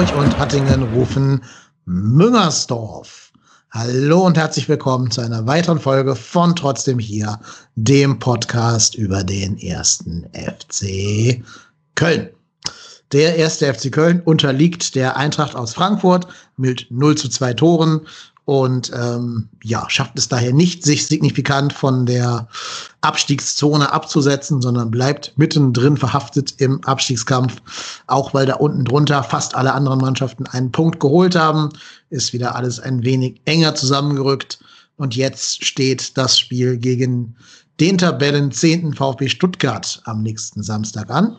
Hamburg und Hattingen rufen Müngersdorf. Hallo und herzlich willkommen zu einer weiteren Folge von Trotzdem hier, dem Podcast über den ersten FC Köln. Der erste FC Köln unterliegt der Eintracht aus Frankfurt mit 0 zu 2 Toren und ähm, ja, schafft es daher nicht, sich signifikant von der Abstiegszone abzusetzen, sondern bleibt mittendrin verhaftet im Abstiegskampf, auch weil da unten drunter fast alle anderen Mannschaften einen Punkt geholt haben, ist wieder alles ein wenig enger zusammengerückt und jetzt steht das Spiel gegen den Tabellen 10. VfB Stuttgart am nächsten Samstag an.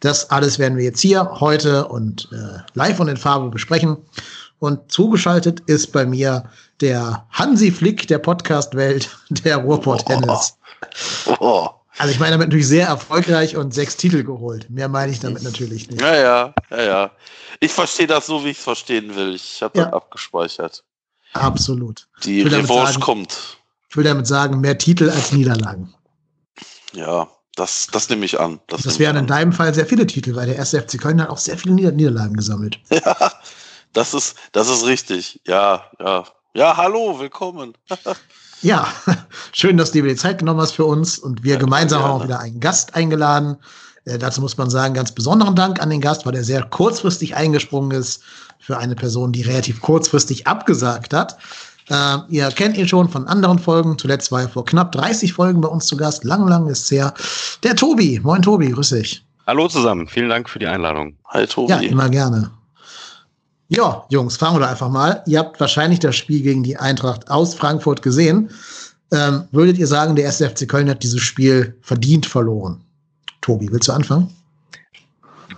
Das alles werden wir jetzt hier heute und äh, live und in Farbe besprechen. Und zugeschaltet ist bei mir der Hansi Flick der Podcast-Welt, der Ruhrport-Tennis. Oh. Oh. Also ich meine damit natürlich sehr erfolgreich und sechs Titel geholt. Mehr meine ich damit natürlich nicht. Ja, ja, ja, ja. Ich verstehe das so, wie ich es verstehen will. Ich habe ja. das abgespeichert. Absolut. Die Revanche kommt. Ich will damit sagen, mehr Titel als Niederlagen. Ja, das, das nehme ich an. Das, das wären in deinem Fall sehr viele Titel, weil der erste FC Köln hat auch sehr viele Niederlagen gesammelt. Ja, das ist, das ist richtig. Ja, ja. Ja, hallo, willkommen. ja, schön, dass du dir die Zeit genommen hast für uns und wir ja, gemeinsam haben auch wieder einen Gast eingeladen. Äh, dazu muss man sagen, ganz besonderen Dank an den Gast, weil er sehr kurzfristig eingesprungen ist für eine Person, die relativ kurzfristig abgesagt hat. Äh, ihr kennt ihn schon von anderen Folgen. Zuletzt war er vor knapp 30 Folgen bei uns zu Gast. Lang, lang ist es her. Der Tobi. Moin, Tobi. Grüß dich. Hallo zusammen. Vielen Dank für die Einladung. Hi, Tobi. Ja, immer gerne. Ja, Jungs, fangen wir doch einfach mal. Ihr habt wahrscheinlich das Spiel gegen die Eintracht aus Frankfurt gesehen. Ähm, würdet ihr sagen, der erste FC Köln hat dieses Spiel verdient verloren? Tobi, willst du anfangen?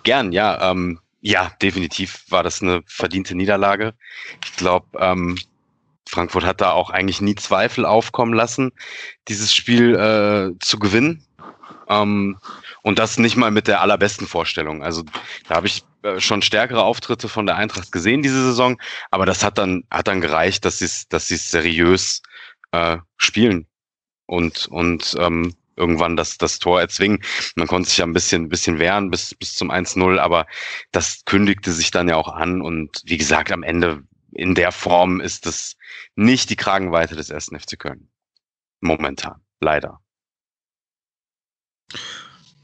Gern, ja. Ähm, ja, definitiv war das eine verdiente Niederlage. Ich glaube, ähm, Frankfurt hat da auch eigentlich nie Zweifel aufkommen lassen, dieses Spiel äh, zu gewinnen. Ähm, und das nicht mal mit der allerbesten Vorstellung. Also da habe ich schon stärkere Auftritte von der Eintracht gesehen diese Saison, aber das hat dann hat dann gereicht, dass sie dass es seriös äh, spielen und und ähm, irgendwann das das Tor erzwingen. Man konnte sich ja ein bisschen bisschen wehren bis bis zum 1-0, aber das kündigte sich dann ja auch an und wie gesagt, am Ende in der Form ist das nicht die Kragenweite des ersten FC Köln. Momentan, leider.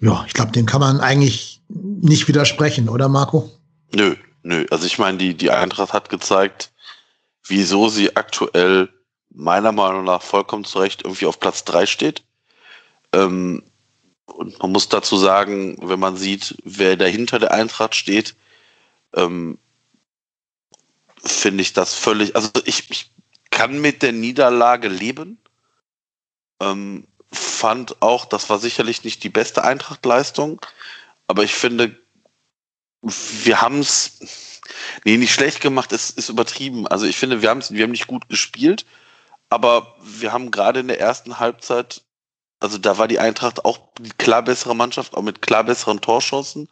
Ja, ich glaube, dem kann man eigentlich nicht widersprechen, oder Marco? Nö, nö. Also ich meine, die, die Eintracht hat gezeigt, wieso sie aktuell meiner Meinung nach vollkommen zu Recht irgendwie auf Platz 3 steht. Ähm, und man muss dazu sagen, wenn man sieht, wer dahinter der Eintracht steht, ähm, finde ich das völlig, also ich, ich kann mit der Niederlage leben. Ähm, fand auch, das war sicherlich nicht die beste Eintracht-Leistung, aber ich finde, wir haben es, nee, nicht schlecht gemacht, ist, ist übertrieben. Also ich finde, wir, haben's, wir haben nicht gut gespielt, aber wir haben gerade in der ersten Halbzeit, also da war die Eintracht auch die klar bessere Mannschaft, auch mit klar besseren Torschancen.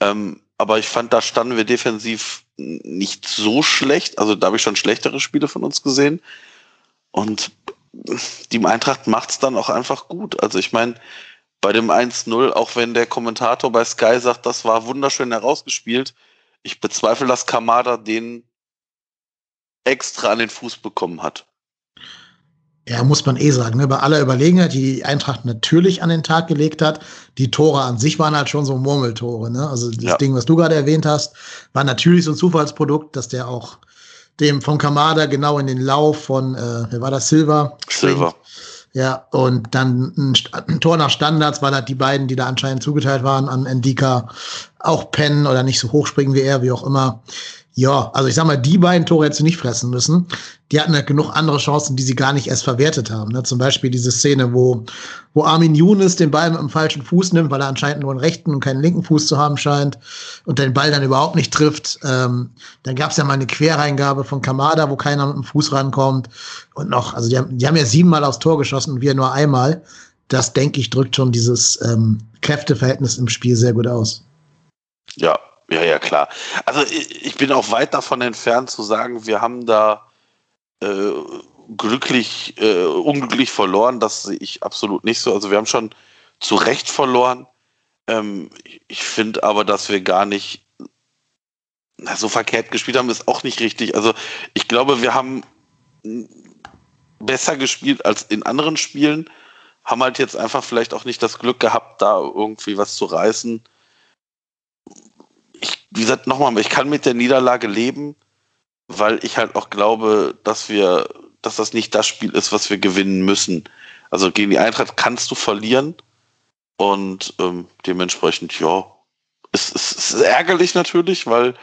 Ähm, aber ich fand, da standen wir defensiv nicht so schlecht. Also da habe ich schon schlechtere Spiele von uns gesehen. Und die Eintracht macht es dann auch einfach gut. Also ich meine, bei dem 1-0, auch wenn der Kommentator bei Sky sagt, das war wunderschön herausgespielt, ich bezweifle, dass Kamada den extra an den Fuß bekommen hat. Ja, muss man eh sagen, ne? bei aller Überlegenheit, die die Eintracht natürlich an den Tag gelegt hat, die Tore an sich waren halt schon so Murmeltore. Ne? Also das ja. Ding, was du gerade erwähnt hast, war natürlich so ein Zufallsprodukt, dass der auch dem von Kamada genau in den Lauf von, äh, wer war das, Silva? Silva. Ja, und dann ein, ein, Tor nach Standards, weil halt die beiden, die da anscheinend zugeteilt waren, an Endika auch pennen oder nicht so hoch springen wie er, wie auch immer. Ja, also ich sag mal, die beiden Tore hättest du nicht fressen müssen. Die hatten halt genug andere Chancen, die sie gar nicht erst verwertet haben. Ne? Zum Beispiel diese Szene, wo, wo Armin Younes den Ball mit dem falschen Fuß nimmt, weil er anscheinend nur einen rechten und keinen linken Fuß zu haben scheint und den Ball dann überhaupt nicht trifft. Ähm, dann gab es ja mal eine Quereingabe von Kamada, wo keiner mit dem Fuß rankommt. Und noch, also die haben, die haben ja siebenmal aufs Tor geschossen und wir nur einmal. Das, denke ich, drückt schon dieses ähm, Kräfteverhältnis im Spiel sehr gut aus. Ja, ja, ja, klar. Also ich bin auch weit davon entfernt zu sagen, wir haben da äh, glücklich, äh, unglücklich verloren. Das sehe ich absolut nicht so. Also wir haben schon zu Recht verloren. Ähm, ich finde aber, dass wir gar nicht na, so verkehrt gespielt haben, ist auch nicht richtig. Also ich glaube, wir haben besser gespielt als in anderen Spielen, haben halt jetzt einfach vielleicht auch nicht das Glück gehabt, da irgendwie was zu reißen. Wie gesagt, nochmal, ich kann mit der Niederlage leben, weil ich halt auch glaube, dass wir, dass das nicht das Spiel ist, was wir gewinnen müssen. Also gegen die Eintracht kannst du verlieren und ähm, dementsprechend, ja, es, es, es ist ärgerlich natürlich, weil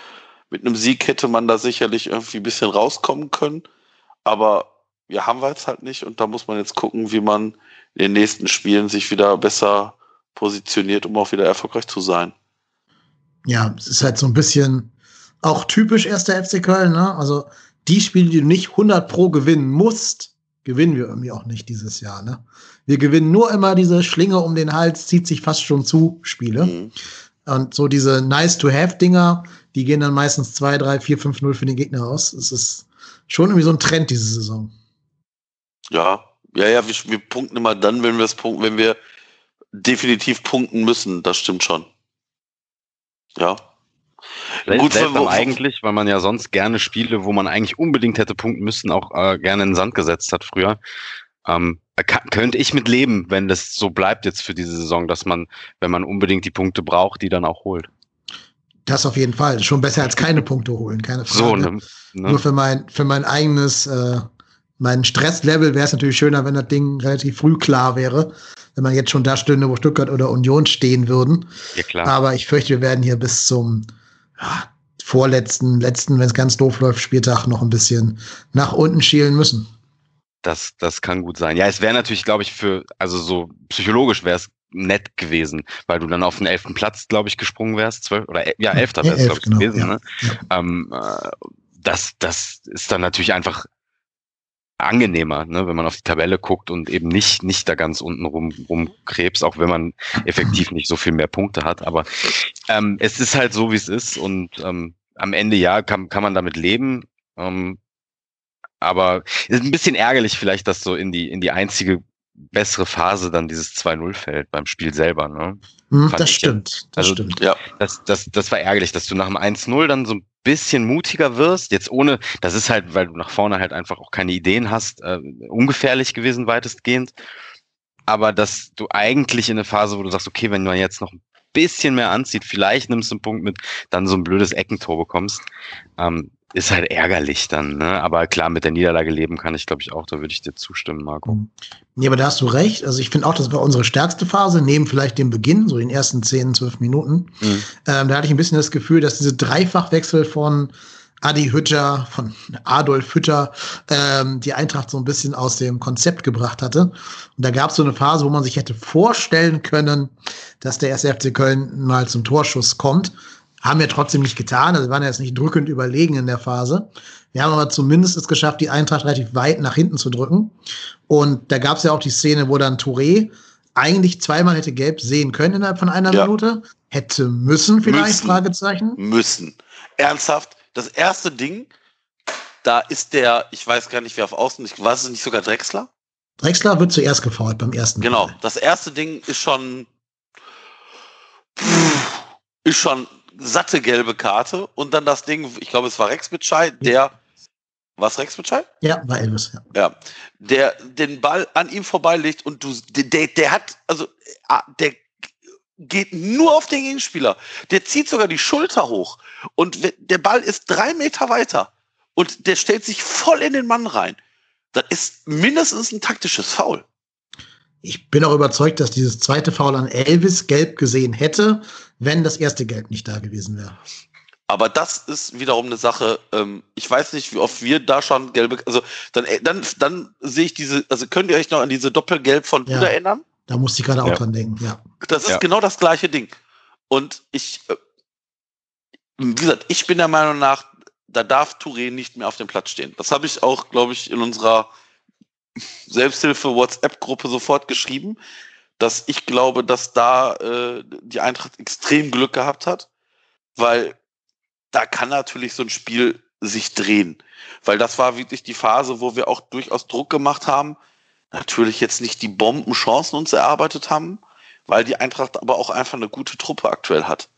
mit einem Sieg hätte man da sicherlich irgendwie ein bisschen rauskommen können. Aber ja, haben wir jetzt halt nicht und da muss man jetzt gucken, wie man in den nächsten Spielen sich wieder besser positioniert, um auch wieder erfolgreich zu sein. Ja, es ist halt so ein bisschen auch typisch erster FC Köln, ne? Also die Spiele, die du nicht 100 pro gewinnen musst, gewinnen wir irgendwie auch nicht dieses Jahr, ne? Wir gewinnen nur immer diese Schlinge um den Hals, zieht sich fast schon zu Spiele. Mhm. Und so diese Nice-to-have-Dinger, die gehen dann meistens 2, 3, 4, 5, 0 für den Gegner aus. Es ist schon irgendwie so ein Trend diese Saison. Ja, ja, ja, wir, wir punkten immer dann, wenn wir es punkten, wenn wir definitiv punkten müssen. Das stimmt schon. Ja. Gut, seltsam eigentlich, weil man ja sonst gerne Spiele, wo man eigentlich unbedingt hätte punkten müssen, auch äh, gerne in den Sand gesetzt hat früher. Ähm, kann, könnte ich mit leben, wenn das so bleibt jetzt für diese Saison, dass man, wenn man unbedingt die Punkte braucht, die dann auch holt. Das auf jeden Fall. Schon besser als keine Punkte holen, keine Frage. So, ne, ne? Nur für mein, für mein eigenes, äh, mein Stresslevel wäre es natürlich schöner, wenn das Ding relativ früh klar wäre. Wenn man jetzt schon da stünde, wo Stuttgart oder Union stehen würden. Ja, klar. Aber ich fürchte, wir werden hier bis zum ja, vorletzten, letzten, wenn es ganz doof läuft, Spieltag noch ein bisschen nach unten schielen müssen. Das, das kann gut sein. Ja, es wäre natürlich, glaube ich, für, also so psychologisch wäre es nett gewesen, weil du dann auf den elften Platz, glaube ich, gesprungen wärst. Zwölf, oder ja, elfter wäre es, glaube ich, genau, gewesen. Ja, ne? Ja. Ähm, äh, das, das ist dann natürlich einfach angenehmer, ne, wenn man auf die Tabelle guckt und eben nicht, nicht da ganz unten rum, rumkrebst, auch wenn man effektiv nicht so viel mehr Punkte hat. Aber ähm, es ist halt so, wie es ist und ähm, am Ende ja kann, kann man damit leben. Ähm, aber es ist ein bisschen ärgerlich vielleicht, dass so in die, in die einzige bessere Phase dann dieses 2-0 fällt beim Spiel selber. Ne? Hm, das stimmt. Das also, stimmt. Ja. Das, das, das war ärgerlich, dass du nach dem 1-0 dann so ein bisschen mutiger wirst. Jetzt ohne, das ist halt, weil du nach vorne halt einfach auch keine Ideen hast, äh, ungefährlich gewesen weitestgehend. Aber dass du eigentlich in eine Phase, wo du sagst, okay, wenn man jetzt noch ein bisschen mehr anzieht, vielleicht nimmst du einen Punkt mit, dann so ein blödes Eckentor bekommst. Ähm, ist halt ärgerlich dann, ne? Aber klar, mit der Niederlage leben kann ich, glaube ich, auch. Da würde ich dir zustimmen, Marco. Mhm. Ja, aber da hast du recht. Also ich finde auch, das war unsere stärkste Phase, neben vielleicht dem Beginn, so den ersten 10, 12 Minuten. Mhm. Ähm, da hatte ich ein bisschen das Gefühl, dass diese Dreifachwechsel von Adi Hütter, von Adolf Hütter, ähm, die Eintracht so ein bisschen aus dem Konzept gebracht hatte. Und da gab es so eine Phase, wo man sich hätte vorstellen können, dass der SFC Köln mal zum Torschuss kommt. Haben wir trotzdem nicht getan. Also wir waren jetzt nicht drückend überlegen in der Phase. Wir haben aber zumindest es geschafft, die Eintracht relativ weit nach hinten zu drücken. Und da gab es ja auch die Szene, wo dann Touré eigentlich zweimal hätte gelb sehen können innerhalb von einer ja. Minute. Hätte müssen vielleicht, müssen. Fragezeichen. Müssen. Ernsthaft, das erste Ding, da ist der, ich weiß gar nicht, wer auf Außen, ich weiß es nicht sogar Drexler? Drexler wird zuerst gefault beim ersten. Genau, Fall. das erste Ding ist schon, ist schon satte gelbe Karte und dann das Ding, ich glaube, es war Rex Bitschei, der was Rex Bitschei? Ja, war Elvis, ja. Ja, der den Ball an ihm vorbeilegt und du, der, der hat, also, ah, der geht nur auf den Gegenspieler. Der zieht sogar die Schulter hoch und der Ball ist drei Meter weiter und der stellt sich voll in den Mann rein. Das ist mindestens ein taktisches Foul ich bin auch überzeugt, dass dieses zweite Foul an Elvis gelb gesehen hätte, wenn das erste Gelb nicht da gewesen wäre. Aber das ist wiederum eine Sache, ähm, ich weiß nicht, wie oft wir da schon gelbe, also dann, äh, dann, dann sehe ich diese, also könnt ihr euch noch an diese Doppelgelb von Buda ja, erinnern? Da musste ich gerade auch dran denken, ja. Das ist ja. genau das gleiche Ding. Und ich, äh, wie gesagt, ich bin der Meinung nach, da darf Touré nicht mehr auf dem Platz stehen. Das habe ich auch, glaube ich, in unserer Selbsthilfe-WhatsApp-Gruppe sofort geschrieben, dass ich glaube, dass da äh, die Eintracht extrem Glück gehabt hat, weil da kann natürlich so ein Spiel sich drehen. Weil das war wirklich die Phase, wo wir auch durchaus Druck gemacht haben, natürlich jetzt nicht die Bombenchancen uns erarbeitet haben, weil die Eintracht aber auch einfach eine gute Truppe aktuell hat.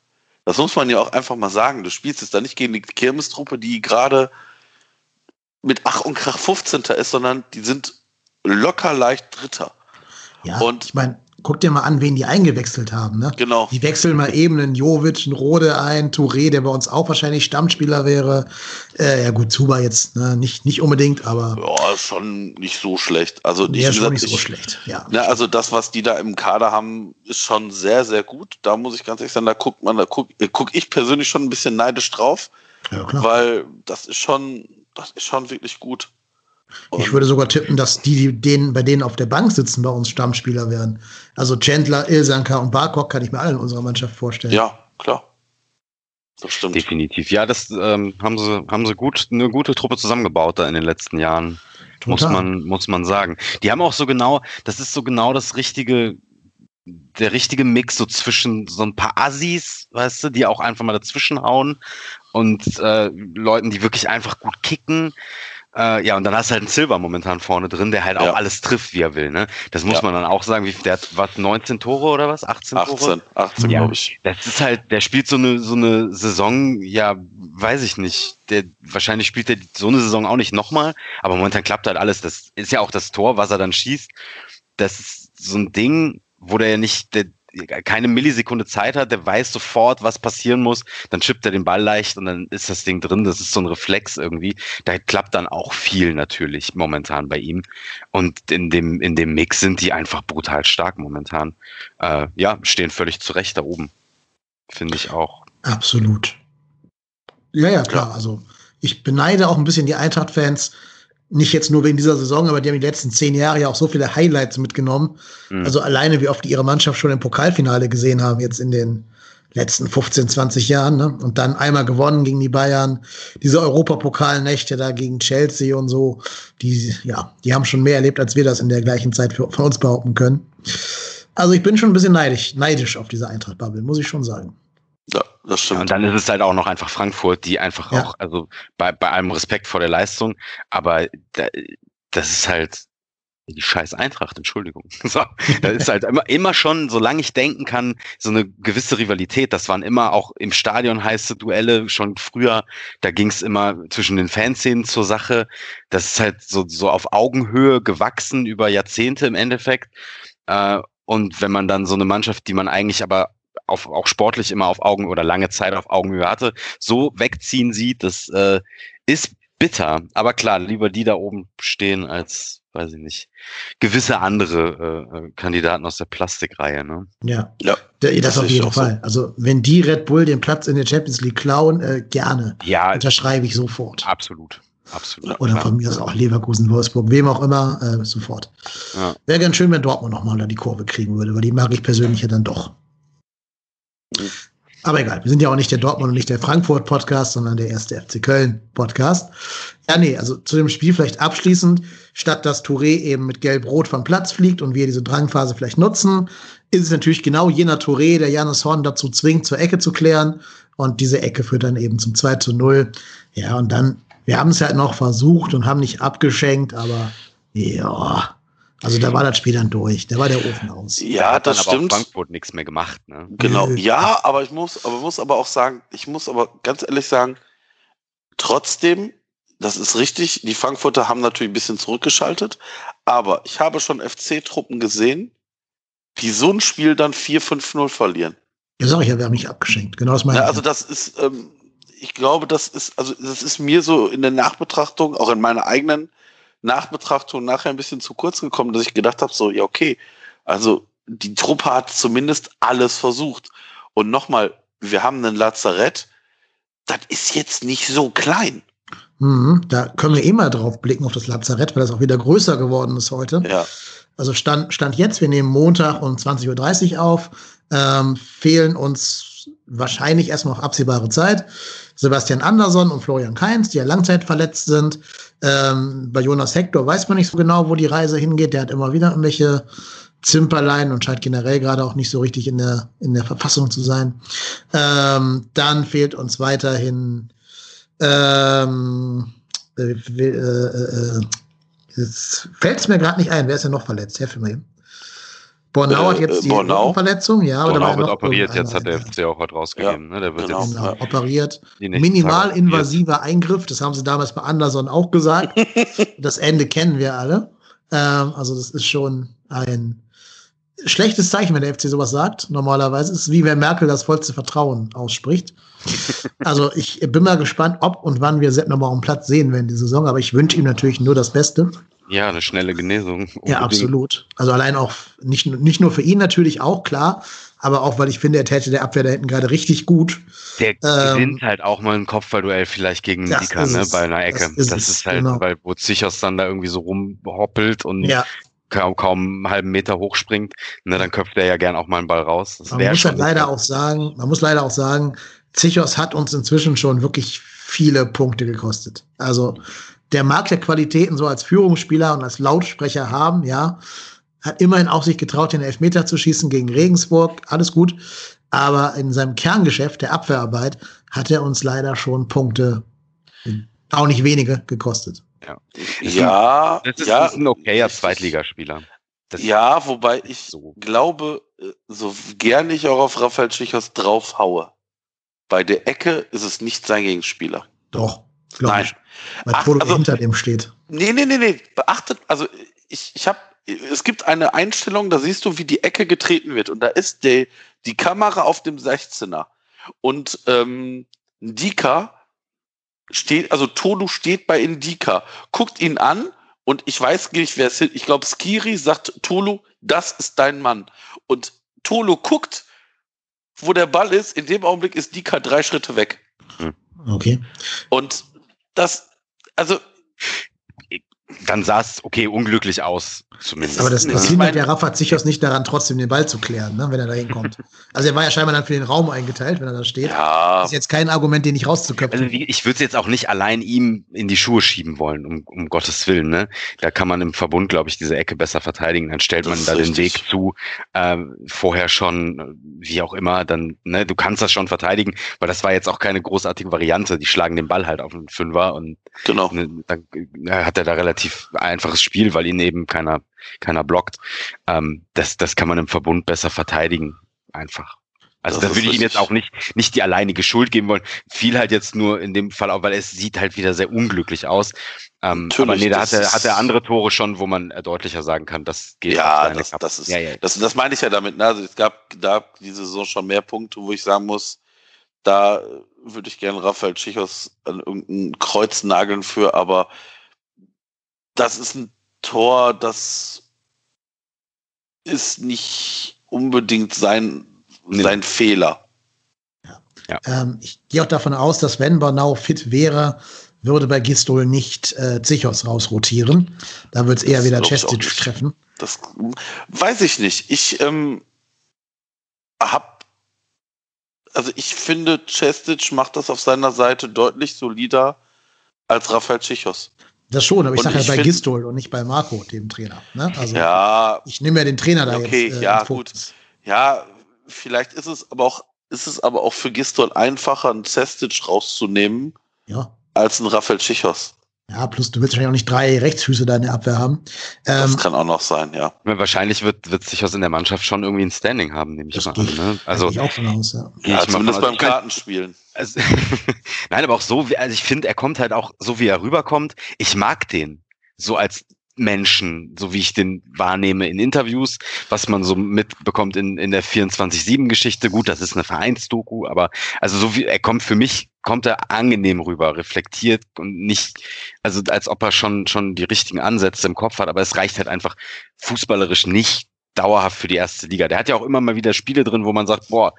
Das muss man ja auch einfach mal sagen. Du spielst jetzt da nicht gegen die Kirmestruppe, die gerade mit Ach und Krach 15. ist, sondern die sind locker leicht Dritter. Ja, und ich meine, guck dir mal an, wen die eingewechselt haben. Ne? Genau. Die wechseln mal eben einen Jovic, einen Rode ein, Touré, der bei uns auch wahrscheinlich Stammspieler wäre. Äh, ja gut, Zuba jetzt ne? nicht, nicht unbedingt, aber. Ja, ist schon nicht so schlecht. Also nee, ist schon nicht so schlecht, ja. Ne, also das, was die da im Kader haben, ist schon sehr, sehr gut. Da muss ich ganz ehrlich sagen, da guckt man, da guck, äh, guck ich persönlich schon ein bisschen neidisch drauf. Ja. Weil das ist schon, das ist schon wirklich gut. Und ich würde sogar tippen, dass die, die denen, bei denen auf der Bank sitzen, bei uns Stammspieler wären. Also Chandler, Ilsanka und Barkok kann ich mir alle in unserer Mannschaft vorstellen. Ja, klar. Das stimmt. Definitiv. Ja, das ähm, haben sie, haben sie gut, eine gute Truppe zusammengebaut da in den letzten Jahren. Muss man, muss man sagen. Die haben auch so genau, das ist so genau das richtige, der richtige Mix so zwischen so ein paar Assis, weißt du, die auch einfach mal dazwischen hauen und äh, Leuten, die wirklich einfach gut kicken. Äh, ja, und dann hast du halt einen Silver momentan vorne drin, der halt auch ja. alles trifft, wie er will. Ne? Das muss ja. man dann auch sagen. Wie, der hat was, 19 Tore oder was? 18 Tore? 18, 18 ja, glaube ich. Das ist halt, der spielt so eine, so eine Saison, ja, weiß ich nicht. Der, wahrscheinlich spielt er so eine Saison auch nicht nochmal, aber momentan klappt halt alles. Das ist ja auch das Tor, was er dann schießt. Das ist so ein Ding, wo der ja nicht, der, keine Millisekunde Zeit hat, der weiß sofort, was passieren muss, dann chippt er den Ball leicht und dann ist das Ding drin. Das ist so ein Reflex irgendwie. Da klappt dann auch viel natürlich momentan bei ihm. Und in dem, in dem Mix sind die einfach brutal stark momentan. Äh, ja, stehen völlig zurecht da oben. Finde ich auch. Absolut. Ja, ja, klar. Also ich beneide auch ein bisschen die Eintracht-Fans, nicht jetzt nur wegen dieser Saison, aber die haben die letzten zehn Jahre ja auch so viele Highlights mitgenommen. Mhm. Also alleine, wie oft die ihre Mannschaft schon im Pokalfinale gesehen haben, jetzt in den letzten 15, 20 Jahren. Ne? Und dann einmal gewonnen gegen die Bayern. Diese Europapokalnächte da gegen Chelsea und so, die, ja, die haben schon mehr erlebt, als wir das in der gleichen Zeit für, von uns behaupten können. Also ich bin schon ein bisschen neidisch, neidisch auf diese Eintracht-Bubble, muss ich schon sagen. Ja, das stimmt. Ja, und dann ist es halt auch noch einfach Frankfurt, die einfach ja. auch, also bei, bei allem Respekt vor der Leistung, aber da, das ist halt die scheiß Eintracht, Entschuldigung. So, da ist halt immer, immer schon, solange ich denken kann, so eine gewisse Rivalität. Das waren immer auch im Stadion heiße Duelle, schon früher, da ging es immer zwischen den Fanszenen zur Sache. Das ist halt so, so auf Augenhöhe gewachsen über Jahrzehnte im Endeffekt. Äh, und wenn man dann so eine Mannschaft, die man eigentlich aber auf, auch sportlich immer auf Augen oder lange Zeit auf Augenhöhe hatte, so wegziehen sieht, das äh, ist bitter. Aber klar, lieber die da oben stehen als, weiß ich nicht, gewisse andere äh, äh Kandidaten aus der Plastikreihe. Ne? Ja, ja. das, das auf jeden Fall. So. Also wenn die Red Bull den Platz in der Champions League klauen, äh, gerne. Ja, unterschreibe ich sofort. Absolut. Absolut. Oder klar. von mir ist auch Leverkusen, Wolfsburg, wem auch immer, äh, sofort. Ja. Wäre ganz schön, wenn Dortmund nochmal da die Kurve kriegen würde, weil die mag ich persönlich ja dann doch. Aber egal, wir sind ja auch nicht der Dortmund und nicht der Frankfurt-Podcast, sondern der erste FC Köln-Podcast. Ja, nee, also zu dem Spiel vielleicht abschließend, statt dass Touré eben mit Gelb-Rot vom Platz fliegt und wir diese Drangphase vielleicht nutzen, ist es natürlich genau jener Touré, der Janis Horn dazu zwingt, zur Ecke zu klären. Und diese Ecke führt dann eben zum 2 zu 0. Ja, und dann, wir haben es halt noch versucht und haben nicht abgeschenkt, aber ja, also da war das Spiel dann durch, da war der Ofen aus. Ja, das aber stimmt. Frankfurt nichts mehr gemacht. Ne? Genau, ja, aber ich muss, aber muss aber auch sagen, ich muss aber ganz ehrlich sagen, trotzdem, das ist richtig, die Frankfurter haben natürlich ein bisschen zurückgeschaltet, aber ich habe schon FC-Truppen gesehen, die so ein Spiel dann 4-5-0 verlieren. Ja, sag ich ja, wir haben mich abgeschenkt. Genau das meine ja, Also das ist, ähm, ich glaube, das ist, also das ist mir so in der Nachbetrachtung, auch in meiner eigenen Nachbetrachtung nachher ein bisschen zu kurz gekommen, dass ich gedacht habe, so, ja, okay, also die Truppe hat zumindest alles versucht. Und nochmal, wir haben einen Lazarett, das ist jetzt nicht so klein. Mhm, da können wir eh mal drauf blicken auf das Lazarett, weil das auch wieder größer geworden ist heute. Ja. Also stand, stand jetzt, wir nehmen Montag um 20.30 Uhr auf, ähm, fehlen uns wahrscheinlich erstmal auf absehbare Zeit Sebastian Andersson und Florian Kainz, die ja langzeitverletzt sind. Ähm, bei Jonas Hector weiß man nicht so genau, wo die Reise hingeht. Der hat immer wieder irgendwelche Zimperlein und scheint generell gerade auch nicht so richtig in der, in der Verfassung zu sein. Ähm, dann fehlt uns weiterhin ähm, äh, äh, äh, fällt es mir gerade nicht ein. Wer ist denn noch verletzt? Helfen mir. Bornau hat jetzt äh, die Bornau. Verletzung, ja, aber Bornau ja wird noch operiert, jetzt hat der FC auch heute rausgegeben. ne? Der wird genau. jetzt Genau, Ja. operiert. Minimalinvasiver Eingriff, das haben sie damals bei Anderson auch gesagt. das Ende kennen wir alle. Ähm, also das ist schon ein schlechtes Zeichen, wenn der FC sowas sagt. Normalerweise ist es wie wenn Merkel das vollste Vertrauen ausspricht. also ich bin mal gespannt, ob und wann wir Sepp nochmal auf dem Platz sehen werden die Saison. Aber ich wünsche ihm natürlich nur das Beste. Ja, eine schnelle Genesung. Ja, unbedingt. absolut. Also allein auch nicht, nicht nur für ihn natürlich auch klar, aber auch weil ich finde, er täte der Abwehr da hinten gerade richtig gut. Der Ähm, gewinnt halt auch mal ein Kopfballduell vielleicht gegen Das Dika, ist ne, bei einer Ecke. Das Das ist ist, es, halt, genau. weil wo Zichos dann da irgendwie so rumhoppelt und Ja, kaum, kaum einen halben Meter hochspringt, ne, dann köpft er ja gern auch mal einen Ball raus. Das man muss halt leider auch sagen, man muss leider auch sagen, Zichos hat uns inzwischen schon wirklich viele Punkte gekostet. Also der mag der Qualitäten so als Führungsspieler und als Lautsprecher haben, ja. Hat immerhin auch sich getraut, den Elfmeter zu schießen gegen Regensburg, alles gut. Aber in seinem Kerngeschäft der Abwehrarbeit hat er uns leider schon Punkte, auch nicht wenige, gekostet. Ja, Das ist, ja, das ist ein okayer Zweitligaspieler. Das Ja, wobei ich so. glaube, äh, so gerne ich auch auf Raphael Schichos draufhaue, bei der Ecke ist es nicht sein Gegenspieler. Doch, glaube Nein. ich. Weil Ach, Polo also- hinter dem steht. Nee, nee, nee, nee. Beachtet, also ich, ich habe, es gibt eine Einstellung, da siehst du, wie die Ecke getreten wird. Und da ist der, die Kamera auf dem 16er. Und ähm, Ndika steht, also Tolu steht bei Indika, guckt ihn an und ich weiß nicht, wer es ist. Ich glaube, Skiri sagt Tolu, das ist dein Mann. Und Tolu guckt, wo der Ball ist. In dem Augenblick ist Dika drei Schritte weg. Okay. Und das, also Dann sah es okay unglücklich aus, zumindest. Aber das, das Ich hindert der Rafa Zichos nicht daran, trotzdem den Ball zu klären, ne, wenn er da hinkommt. Also er war ja scheinbar dann für den Raum eingeteilt, wenn er da steht. ja, Das ist jetzt kein Argument, den nicht rauszuköpfen. Also ich würde es jetzt auch nicht allein ihm in die Schuhe schieben wollen, um, um Gottes Willen. Ne? Da kann man im Verbund, glaube ich, diese Ecke besser verteidigen. Dann stellt Das man da den richtig. Weg zu, ähm, vorher schon, äh, wie auch immer, dann, ne, du kannst das schon verteidigen, weil das war jetzt auch keine großartige Variante. Die schlagen den Ball halt auf den Fünfer und genau. ne, dann äh, hat er da relativ einfaches Spiel, weil ihn eben keiner, keiner blockt. Ähm, das, das kann man im Verbund besser verteidigen. Einfach. Also Das da würde ich ihm jetzt auch nicht, nicht die alleinige Schuld geben wollen. Viel halt jetzt nur in dem Fall auch, weil es sieht halt wieder sehr unglücklich aus. Ähm, aber nee, da hat er, hat er andere Tore schon, wo man äh, deutlicher sagen kann, das geht Ja, das, das ist, ja, ja. Das, das meine ich ja damit. Ne? Also es gab da diese Saison schon mehr Punkte, wo ich sagen muss, da äh, würde ich gerne Raphael Tschichos an irgendein Kreuz nageln für, aber das ist ein Tor, das ist nicht unbedingt sein, Nee. sein Fehler. Ähm, ich gehe auch davon aus, dass wenn Bornau fit wäre, würde bei Gistol nicht äh, Zichos rausrotieren. Da wird es eher wieder Chestic treffen. Das weiß ich nicht. Ich ähm, hab, also ich finde, Chestic macht das auf seiner Seite deutlich solider als Raphael Tschichos. Das schon, aber ich sage ja bei Gistol und nicht bei Marco, dem Trainer. Ne? Also Ja, ich nehme ja den Trainer da Okay, jetzt. äh, ja, Fokus. ja, vielleicht ist es aber auch, ist es aber auch für Gistol einfacher, einen Cestic rauszunehmen, Ja. als einen Raphael Tschichos. Ja, plus du willst wahrscheinlich auch nicht drei Rechtsfüße da in der Abwehr haben. Das Ähm, kann auch noch sein, ja. Wahrscheinlich wird, wird sich was in der Mannschaft schon irgendwie ein Standing haben, nehme ich Das mal geht. an. Ne? Also, ich auch von aus, ja. ja ich zumindest beim Kartenspielen. Also, Nein, aber auch so, wie, also ich finde, er kommt halt auch so, wie er rüberkommt. Ich mag den so als Menschen, so wie ich den wahrnehme in Interviews, was man so mitbekommt in, in der 24-7-Geschichte. Gut, das ist eine Vereinsdoku, aber also so wie er kommt für mich, kommt er angenehm rüber, reflektiert und nicht, also als ob er schon, schon die richtigen Ansätze im Kopf hat, aber es reicht halt einfach fußballerisch nicht dauerhaft für die erste Liga. Der hat ja auch immer mal wieder Spiele drin, wo man sagt, boah,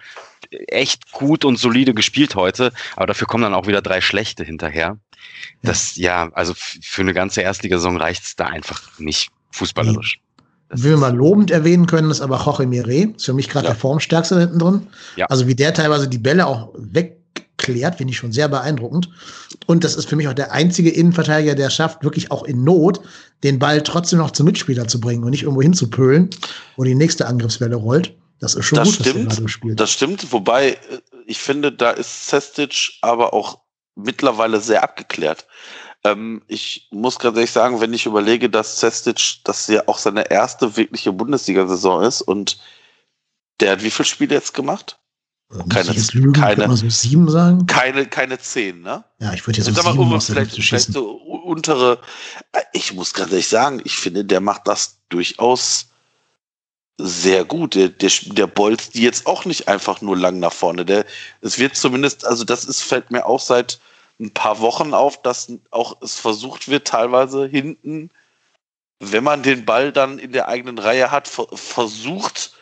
echt gut und solide gespielt heute, aber dafür kommen dann auch wieder drei schlechte hinterher. Das, ja, also für eine ganze Erstligasaison reicht's da einfach nicht fußballerisch. Das Wie wir mal lobend erwähnen können, ist aber Jorge Mire. Ist für mich gerade Ja. der Formstärkste da hinten drin. Ja. Also wie der teilweise die Bälle auch wegklärt, finde ich schon sehr beeindruckend. Und das ist für mich auch der einzige Innenverteidiger, der es schafft, wirklich auch in Not den Ball trotzdem noch zum Mitspieler zu bringen und nicht irgendwo hinzupölen, wo die nächste Angriffswelle rollt. Das ist schon Das gut, was der stimmt. gerade spielt. Das stimmt, wobei äh, ich finde, da ist Cestic aber auch mittlerweile sehr abgeklärt. Ähm, ich muss ganz ehrlich sagen, wenn ich überlege, dass Cestic, das ja auch seine erste wirkliche Bundesliga-Saison ist und der hat wie viele Spiele jetzt gemacht? Keine, lügen, keine, so sieben sagen? Keine, keine zehn, ne? Ja, ich würde jetzt also, sieben mal, vielleicht, vielleicht so untere. Äh, ich muss ganz ehrlich sagen, ich finde, der macht das durchaus sehr gut. Der, der, der bolzt die jetzt auch nicht einfach nur lang nach vorne. Der, es wird zumindest, also das ist, fällt mir auch seit ein paar Wochen auf, dass auch es versucht wird, teilweise hinten, wenn man den Ball dann in der eigenen Reihe hat, versucht,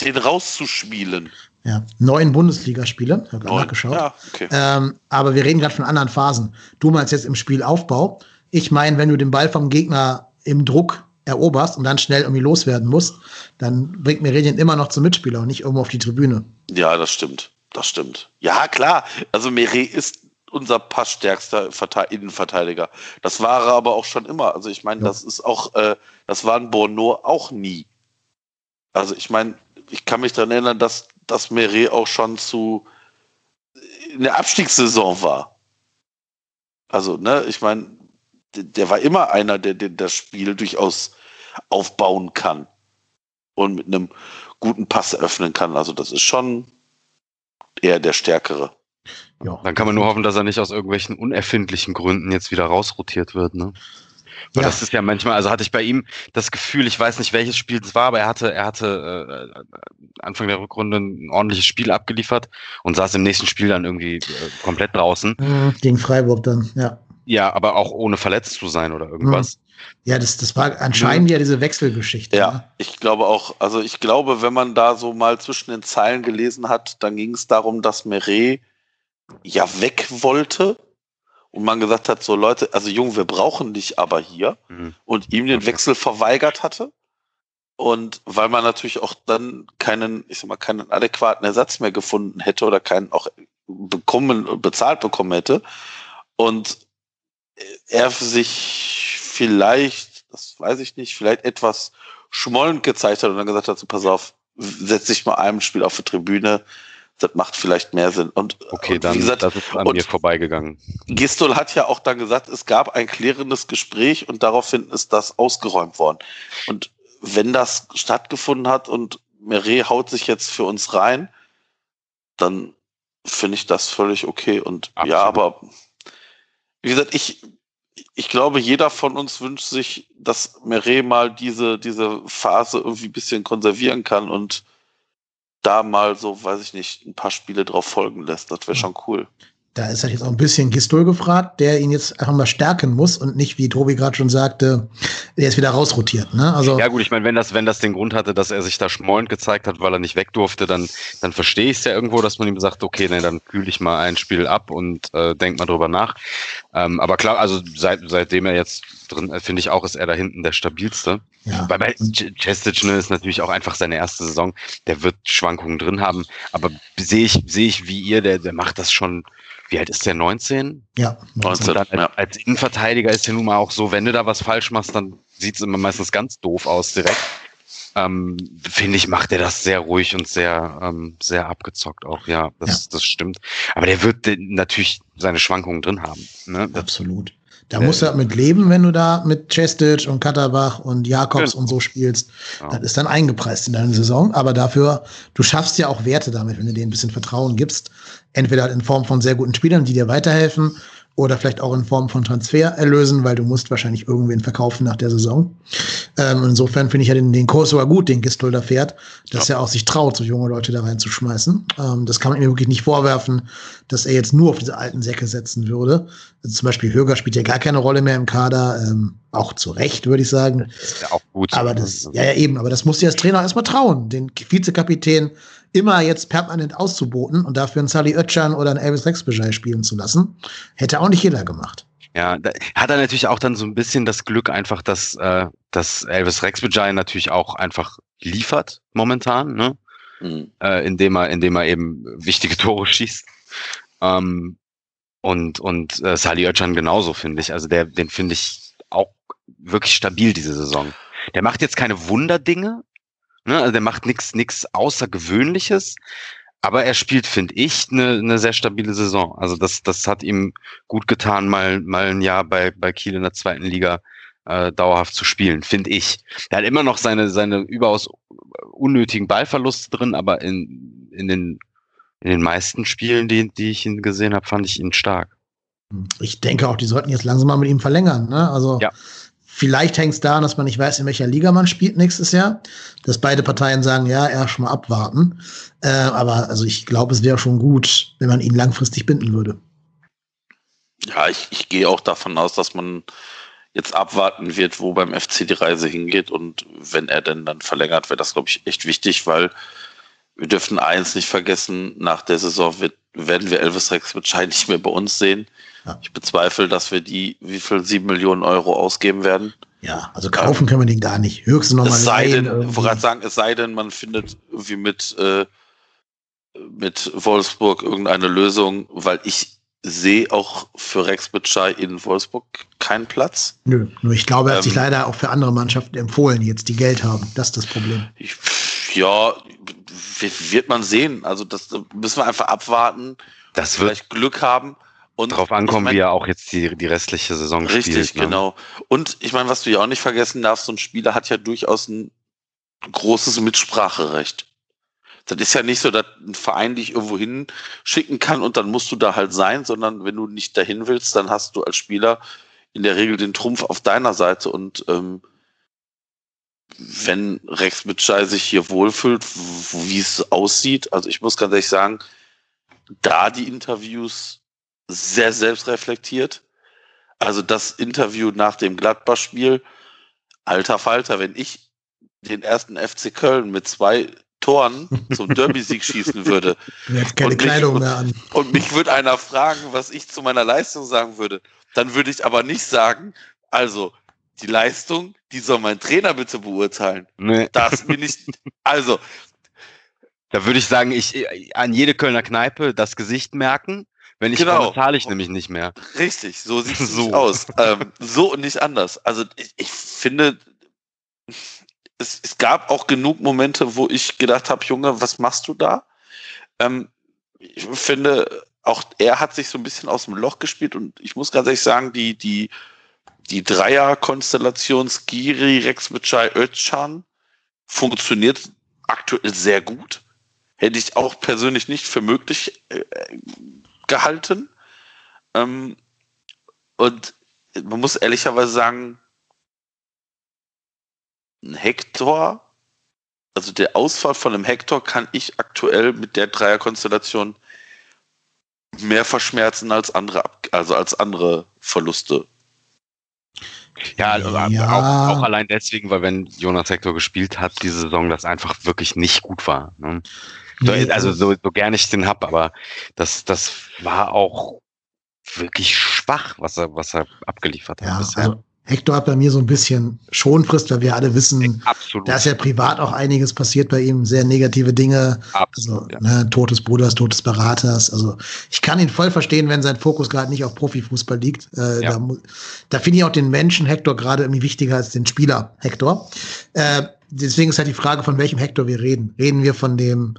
den rauszuspielen. Ja, neun Bundesligaspiele, habe gerade nachgeschaut. Ja, okay. ähm, aber wir reden gerade von anderen Phasen. Du meinst jetzt im Spielaufbau. Ich meine, wenn du den Ball vom Gegner im Druck eroberst und dann schnell irgendwie loswerden musst, dann bringt Meridian immer noch zum Mitspieler und nicht irgendwo auf die Tribüne. Ja, das stimmt. Das stimmt. Ja, klar. Also Meret ist unser passstärkster Innenverteidiger. Das war er aber auch schon immer. Also ich meine, ja. das ist auch, äh, das war ein Bono auch nie. Also ich meine, ich kann mich daran erinnern, dass, dass Meret auch schon zu in der Abstiegssaison war. Also, ne, ich meine, der, war immer einer, der, der das Spiel durchaus aufbauen kann und mit einem guten Pass öffnen kann. Also das ist schon eher der Stärkere. Ja. Dann kann man nur hoffen, dass er nicht aus irgendwelchen unerfindlichen Gründen jetzt wieder rausrotiert wird, ne? Weil ja. das ist ja manchmal, also hatte ich bei ihm das Gefühl, ich weiß nicht, welches Spiel es war, aber er hatte, er hatte äh, Anfang der Rückrunde ein ordentliches Spiel abgeliefert und saß im nächsten Spiel dann irgendwie äh, komplett draußen. Gegen Freiburg dann, ja. Ja, aber auch ohne verletzt zu sein oder irgendwas. Mhm. Ja, das, das war anscheinend mhm. ja diese Wechselgeschichte. Ja, ne? ich glaube auch, also ich glaube, wenn man da so mal zwischen den Zeilen gelesen hat, dann ging es darum, dass Meret ja weg wollte und man gesagt hat, so Leute, also Jung, wir brauchen dich aber hier mhm. und ihm den Wechsel verweigert hatte. Und weil man natürlich auch dann keinen, ich sag mal, keinen adäquaten Ersatz mehr gefunden hätte oder keinen auch bekommen, bezahlt bekommen hätte. Und er sich vielleicht, das weiß ich nicht, vielleicht etwas schmollend gezeigt hat und dann gesagt hat, so pass auf, setz dich mal einem Spiel auf die Tribüne, das macht vielleicht mehr Sinn. Und, okay, und, dann gesagt, das ist an mir vorbeigegangen. Gistol hat ja auch dann gesagt, es gab ein klärendes Gespräch und daraufhin ist das ausgeräumt worden. Und wenn das stattgefunden hat und Meret haut sich jetzt für uns rein, dann finde ich das völlig okay. Und Absolut. ja, aber wie gesagt, ich, ich glaube, jeder von uns wünscht sich, dass Meret mal diese, diese Phase irgendwie ein bisschen konservieren kann und da mal so, weiß ich nicht, ein paar Spiele drauf folgen lässt. Das wäre schon cool. Da ist halt jetzt auch ein bisschen Gistol gefragt, der ihn jetzt einfach mal stärken muss und nicht, wie Tobi gerade schon sagte, der ist wieder rausrotiert. Ne? Also ja gut, ich meine, wenn das, wenn das den Grund hatte, dass er sich da schmollend gezeigt hat, weil er nicht weg durfte, dann, dann verstehe ich es ja irgendwo, dass man ihm sagt, okay, nee, dann kühle ich mal ein Spiel ab und äh, denk mal drüber nach. Ähm, aber klar, also seit, seitdem er jetzt drin, äh, finde ich auch, ist er da hinten der stabilste. Ja. Weil bei Chestic ne, ist natürlich auch einfach seine erste Saison. Der wird Schwankungen drin haben. Aber sehe ich, sehe ich wie ihr, der, der macht das schon wie alt ist der? 19? Ja. 19. Dann, ja. Als Innenverteidiger ist ja nun mal auch so, wenn du da was falsch machst, dann sieht es immer meistens ganz doof aus direkt. Ähm, Finde ich, macht er das sehr ruhig und sehr, ähm, sehr abgezockt auch. Ja, das, ja. das stimmt. Aber der wird natürlich seine Schwankungen drin haben. Ne? Absolut. Da musst du halt mit leben, wenn du da mit Chestic und Katterbach und Jakobs ja. und so spielst. Das ist dann eingepreist in deine Saison. Aber dafür, du schaffst ja auch Werte damit, wenn du denen ein bisschen Vertrauen gibst. Entweder in Form von sehr guten Spielern, die dir weiterhelfen, oder vielleicht auch in Form von Transfererlösen, weil du musst wahrscheinlich irgendwen verkaufen nach der Saison. Ähm, insofern finde ich ja den, den Kurs sogar gut, den Gistol da fährt, dass ja. er auch sich traut, so junge Leute da reinzuschmeißen. Ähm, das kann man ihm wirklich nicht vorwerfen, dass er jetzt nur auf diese alten Säcke setzen würde. Also zum Beispiel Höger spielt ja gar keine Rolle mehr im Kader, ähm, auch zu Recht, würde ich sagen. Das ist ja auch gut. Aber das, ja, ja, eben, aber das musst du als Trainer erstmal trauen, den Vizekapitän immer jetzt permanent auszuboten und dafür einen Sally Oetschan oder einen Elvis Rexbejai spielen zu lassen. Hätte auch nicht jeder gemacht. Ja, da hat er natürlich auch dann so ein bisschen das Glück einfach, dass, äh, dass Elvis Rexbejai natürlich auch einfach liefert momentan, ne? Mhm. Äh, indem er, indem er eben wichtige Tore schießt. Ähm, und und äh, Sali Özcan genauso, finde ich. Also der, den finde ich auch wirklich stabil diese Saison. Der macht jetzt keine Wunderdinge, Ne? Also der macht nichts nix Außergewöhnliches, Aber er spielt, finde ich, eine ne sehr stabile Saison. Also das, das hat ihm gut getan, mal, mal ein Jahr bei, bei Kiel in der zweiten Liga äh, dauerhaft zu spielen, finde ich. Er hat immer noch seine, seine überaus unnötigen Ballverluste drin, aber in, in, den, in den meisten Spielen, die, die ich ihn gesehen habe, fand ich ihn stark. Ich denke auch, die sollten jetzt langsam mal mit ihm verlängern. Ne? Also ja. Vielleicht hängt es daran, dass man nicht weiß, in welcher Liga man spielt nächstes Jahr. Dass beide Parteien sagen, ja, erst mal abwarten. Äh, aber also ich glaube, es wäre schon gut, wenn man ihn langfristig binden würde. Ja, ich, ich gehe auch davon aus, dass man jetzt abwarten wird, wo beim FC die Reise hingeht. Und wenn er denn dann verlängert, wäre das, glaube ich, echt wichtig, weil wir dürfen eins nicht vergessen, nach der Saison wird, werden wir Elvis Rex wahrscheinlich nicht mehr bei uns sehen. Ja. Ich bezweifle, dass wir die, wie viel, sieben Millionen Euro ausgeben werden. Ja, also kaufen ähm, können wir den gar nicht. Höchstens nochmal. Es sei denn, ich wollte gerade sagen, es sei denn, man findet irgendwie mit, äh, mit Wolfsburg irgendeine Lösung, weil ich sehe auch für Rex Bitschei in Wolfsburg keinen Platz. Nö, nur ich glaube, er hat ähm, sich leider auch für andere Mannschaften empfohlen, die jetzt die Geld haben. Das ist das Problem. Ich, ja, wird man sehen. Also das müssen wir einfach abwarten. Das wird vielleicht Glück haben. Und darauf ankommen, ich mein, wie er auch jetzt die, die restliche Saison richtig, spielt. Richtig, ne? genau. Und ich meine, was du ja auch nicht vergessen darfst, so ein Spieler hat ja durchaus ein großes Mitspracherecht. Das ist ja nicht so, dass ein Verein dich irgendwo hinschicken kann und dann musst du da halt sein, sondern wenn du nicht dahin willst, dann hast du als Spieler in der Regel den Trumpf auf deiner Seite und ähm, wenn Rex Bitschei sich hier wohlfühlt, wie es aussieht, also ich muss ganz ehrlich sagen, da die Interviews sehr selbstreflektiert. Also das Interview nach dem Gladbach-Spiel, alter Falter, wenn ich den ersten FC Köln mit zwei Toren zum Derby-Sieg schießen würde. Jetzt keine und Kleidung mich, mehr an. Und mich würde einer fragen, was ich zu meiner Leistung sagen würde. Dann würde ich aber nicht sagen, also die Leistung, die soll mein Trainer bitte beurteilen. Nee. Das bin ich. Also. Da würde ich sagen, ich an jede Kölner Kneipe das Gesicht merken. Wenn ich genau. komme, zahle ich nämlich nicht mehr. Richtig, so sieht es so. aus. Ähm, so und nicht anders. Also ich, ich finde, es, es gab auch genug Momente, wo ich gedacht habe, Junge, was machst du da? Ähm, ich finde, auch er hat sich so ein bisschen aus dem Loch gespielt und ich muss ganz ehrlich sagen, die, die, die Dreier-Konstellation Skiri, Rex Mitchai, Özcan funktioniert aktuell sehr gut. Hätte ich auch persönlich nicht für möglich äh, gehalten. Ähm, und man muss ehrlicherweise sagen, ein Hector, also der Ausfall von einem Hector kann ich aktuell mit der Dreierkonstellation mehr verschmerzen als andere, also als andere Verluste. Ja, also ja. Auch, auch, allein deswegen, weil wenn Jonas Hector gespielt hat, diese Saison das einfach wirklich nicht gut war. Ne? Nee, also so, so gern ich den hab, aber das, das war auch wirklich schwach, was er, was er abgeliefert hat ja, bisher. Also Hector hat bei mir so ein bisschen Schonfrist, weil wir alle wissen, Absolut. da ist ja privat auch einiges passiert bei ihm, sehr negative Dinge. Absolut, also, ja. ne, Tod des Bruders, Tod des Beraters. Also ich kann ihn voll verstehen, wenn sein Fokus gerade nicht auf Profifußball liegt. Äh, ja. Da, da finde ich auch den Menschen Hector gerade irgendwie wichtiger als den Spieler Hector. Äh, deswegen ist halt die Frage, von welchem Hector wir reden. Reden wir von dem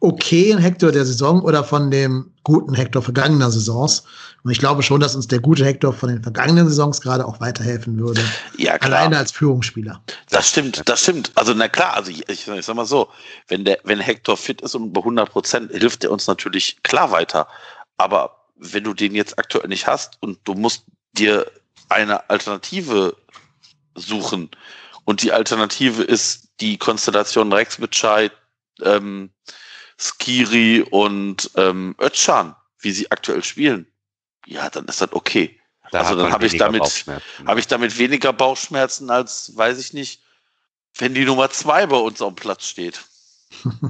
okayen Hector der Saison oder von dem guten Hector vergangener Saisons. Und ich glaube schon, dass uns der gute Hector von den vergangenen Saisons gerade auch weiterhelfen würde. Ja, klar. Alleine als Führungsspieler. Das stimmt, das stimmt. Also, na klar, also ich, ich, ich sag mal so, wenn der, wenn Hector fit ist und bei 100 Prozent, hilft er uns natürlich klar weiter. Aber wenn du den jetzt aktuell nicht hast und du musst dir eine Alternative suchen und die Alternative ist die Konstellation Rex Bitschei, ähm, Skiri und ähm, Özcan, wie sie aktuell spielen, ja, dann ist das okay. Da also dann habe ich damit habe ich damit weniger Bauchschmerzen als, weiß ich nicht, wenn die Nummer zwei bei uns auf dem Platz steht.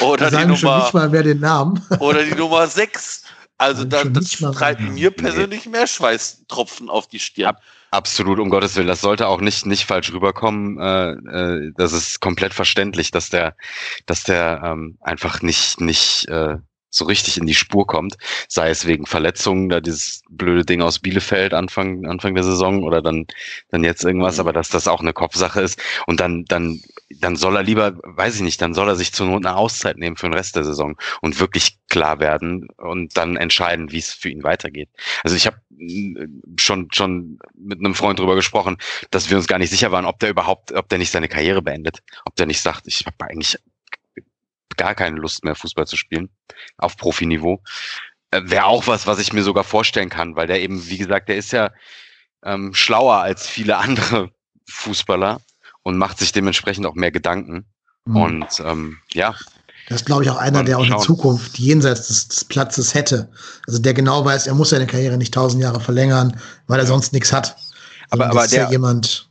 oder die Nummer, nicht mal mehr den Namen. oder die Nummer sechs. Also da, das treibt mir persönlich nee. mehr Schweißtropfen auf die Stirn. Ab, absolut, um Gottes Willen. Das sollte auch nicht, nicht falsch rüberkommen. Äh, äh, das ist komplett verständlich, dass der, dass der ähm, einfach nicht, nicht äh, so richtig in die Spur kommt, sei es wegen Verletzungen, da dieses blöde Ding aus Bielefeld Anfang, Anfang der Saison oder dann, dann jetzt irgendwas, mhm. aber dass das auch eine Kopfsache ist und dann, dann, dann soll er lieber, weiß ich nicht, dann soll er sich zur Not eine Auszeit nehmen für den Rest der Saison und wirklich klar werden und dann entscheiden, wie es für ihn weitergeht. Also ich habe äh, schon, schon mit einem Freund drüber gesprochen, dass wir uns gar nicht sicher waren, ob der überhaupt, ob der nicht seine Karriere beendet, ob der nicht sagt, ich habe eigentlich gar keine Lust mehr, Fußball zu spielen auf Profiniveau. Äh, Wäre auch was, was ich mir sogar vorstellen kann, weil der eben, wie gesagt, der ist ja ähm, schlauer als viele andere Fußballer und macht sich dementsprechend auch mehr Gedanken. Mhm. Und ähm, ja. Das ist, glaube ich, auch einer, der auch in Zukunft jenseits des, des, Platzes hätte. Also der genau weiß, er muss seine Karriere nicht tausend Jahre verlängern, weil er sonst nichts hat. Aber, aber der, ja jemand,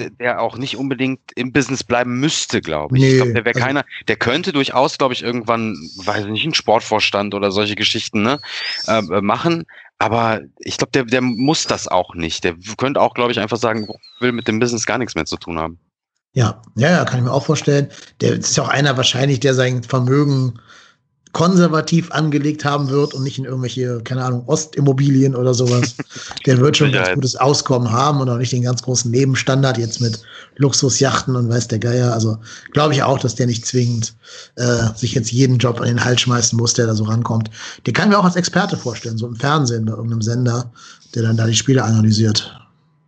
ja. der auch nicht unbedingt im Business bleiben müsste, glaube ich. Nee, ich glaube, der wäre also, keiner, der könnte durchaus, glaube ich, irgendwann, weiß ich nicht, einen Sportvorstand oder solche Geschichten ne, äh, machen. Aber ich glaube, der, der muss das auch nicht. Der könnte auch, glaube ich, einfach sagen, will mit dem Business gar nichts mehr zu tun haben. Ja, ja, ja, kann ich mir auch vorstellen. Der ist ja auch einer wahrscheinlich, der sein Vermögen konservativ angelegt haben wird und nicht in irgendwelche, keine Ahnung, Ostimmobilien oder sowas. Der wird schon ein ganz gutes Auskommen haben und auch nicht den ganz großen Lebensstandard jetzt mit Luxusjachten und weiß der Geier. Also glaube ich auch, dass der nicht zwingend äh, sich jetzt jeden Job an den Hals schmeißen muss, der da so rankommt. Den kann mir auch als Experte vorstellen, so im Fernsehen bei irgendeinem Sender, der dann da die Spiele analysiert.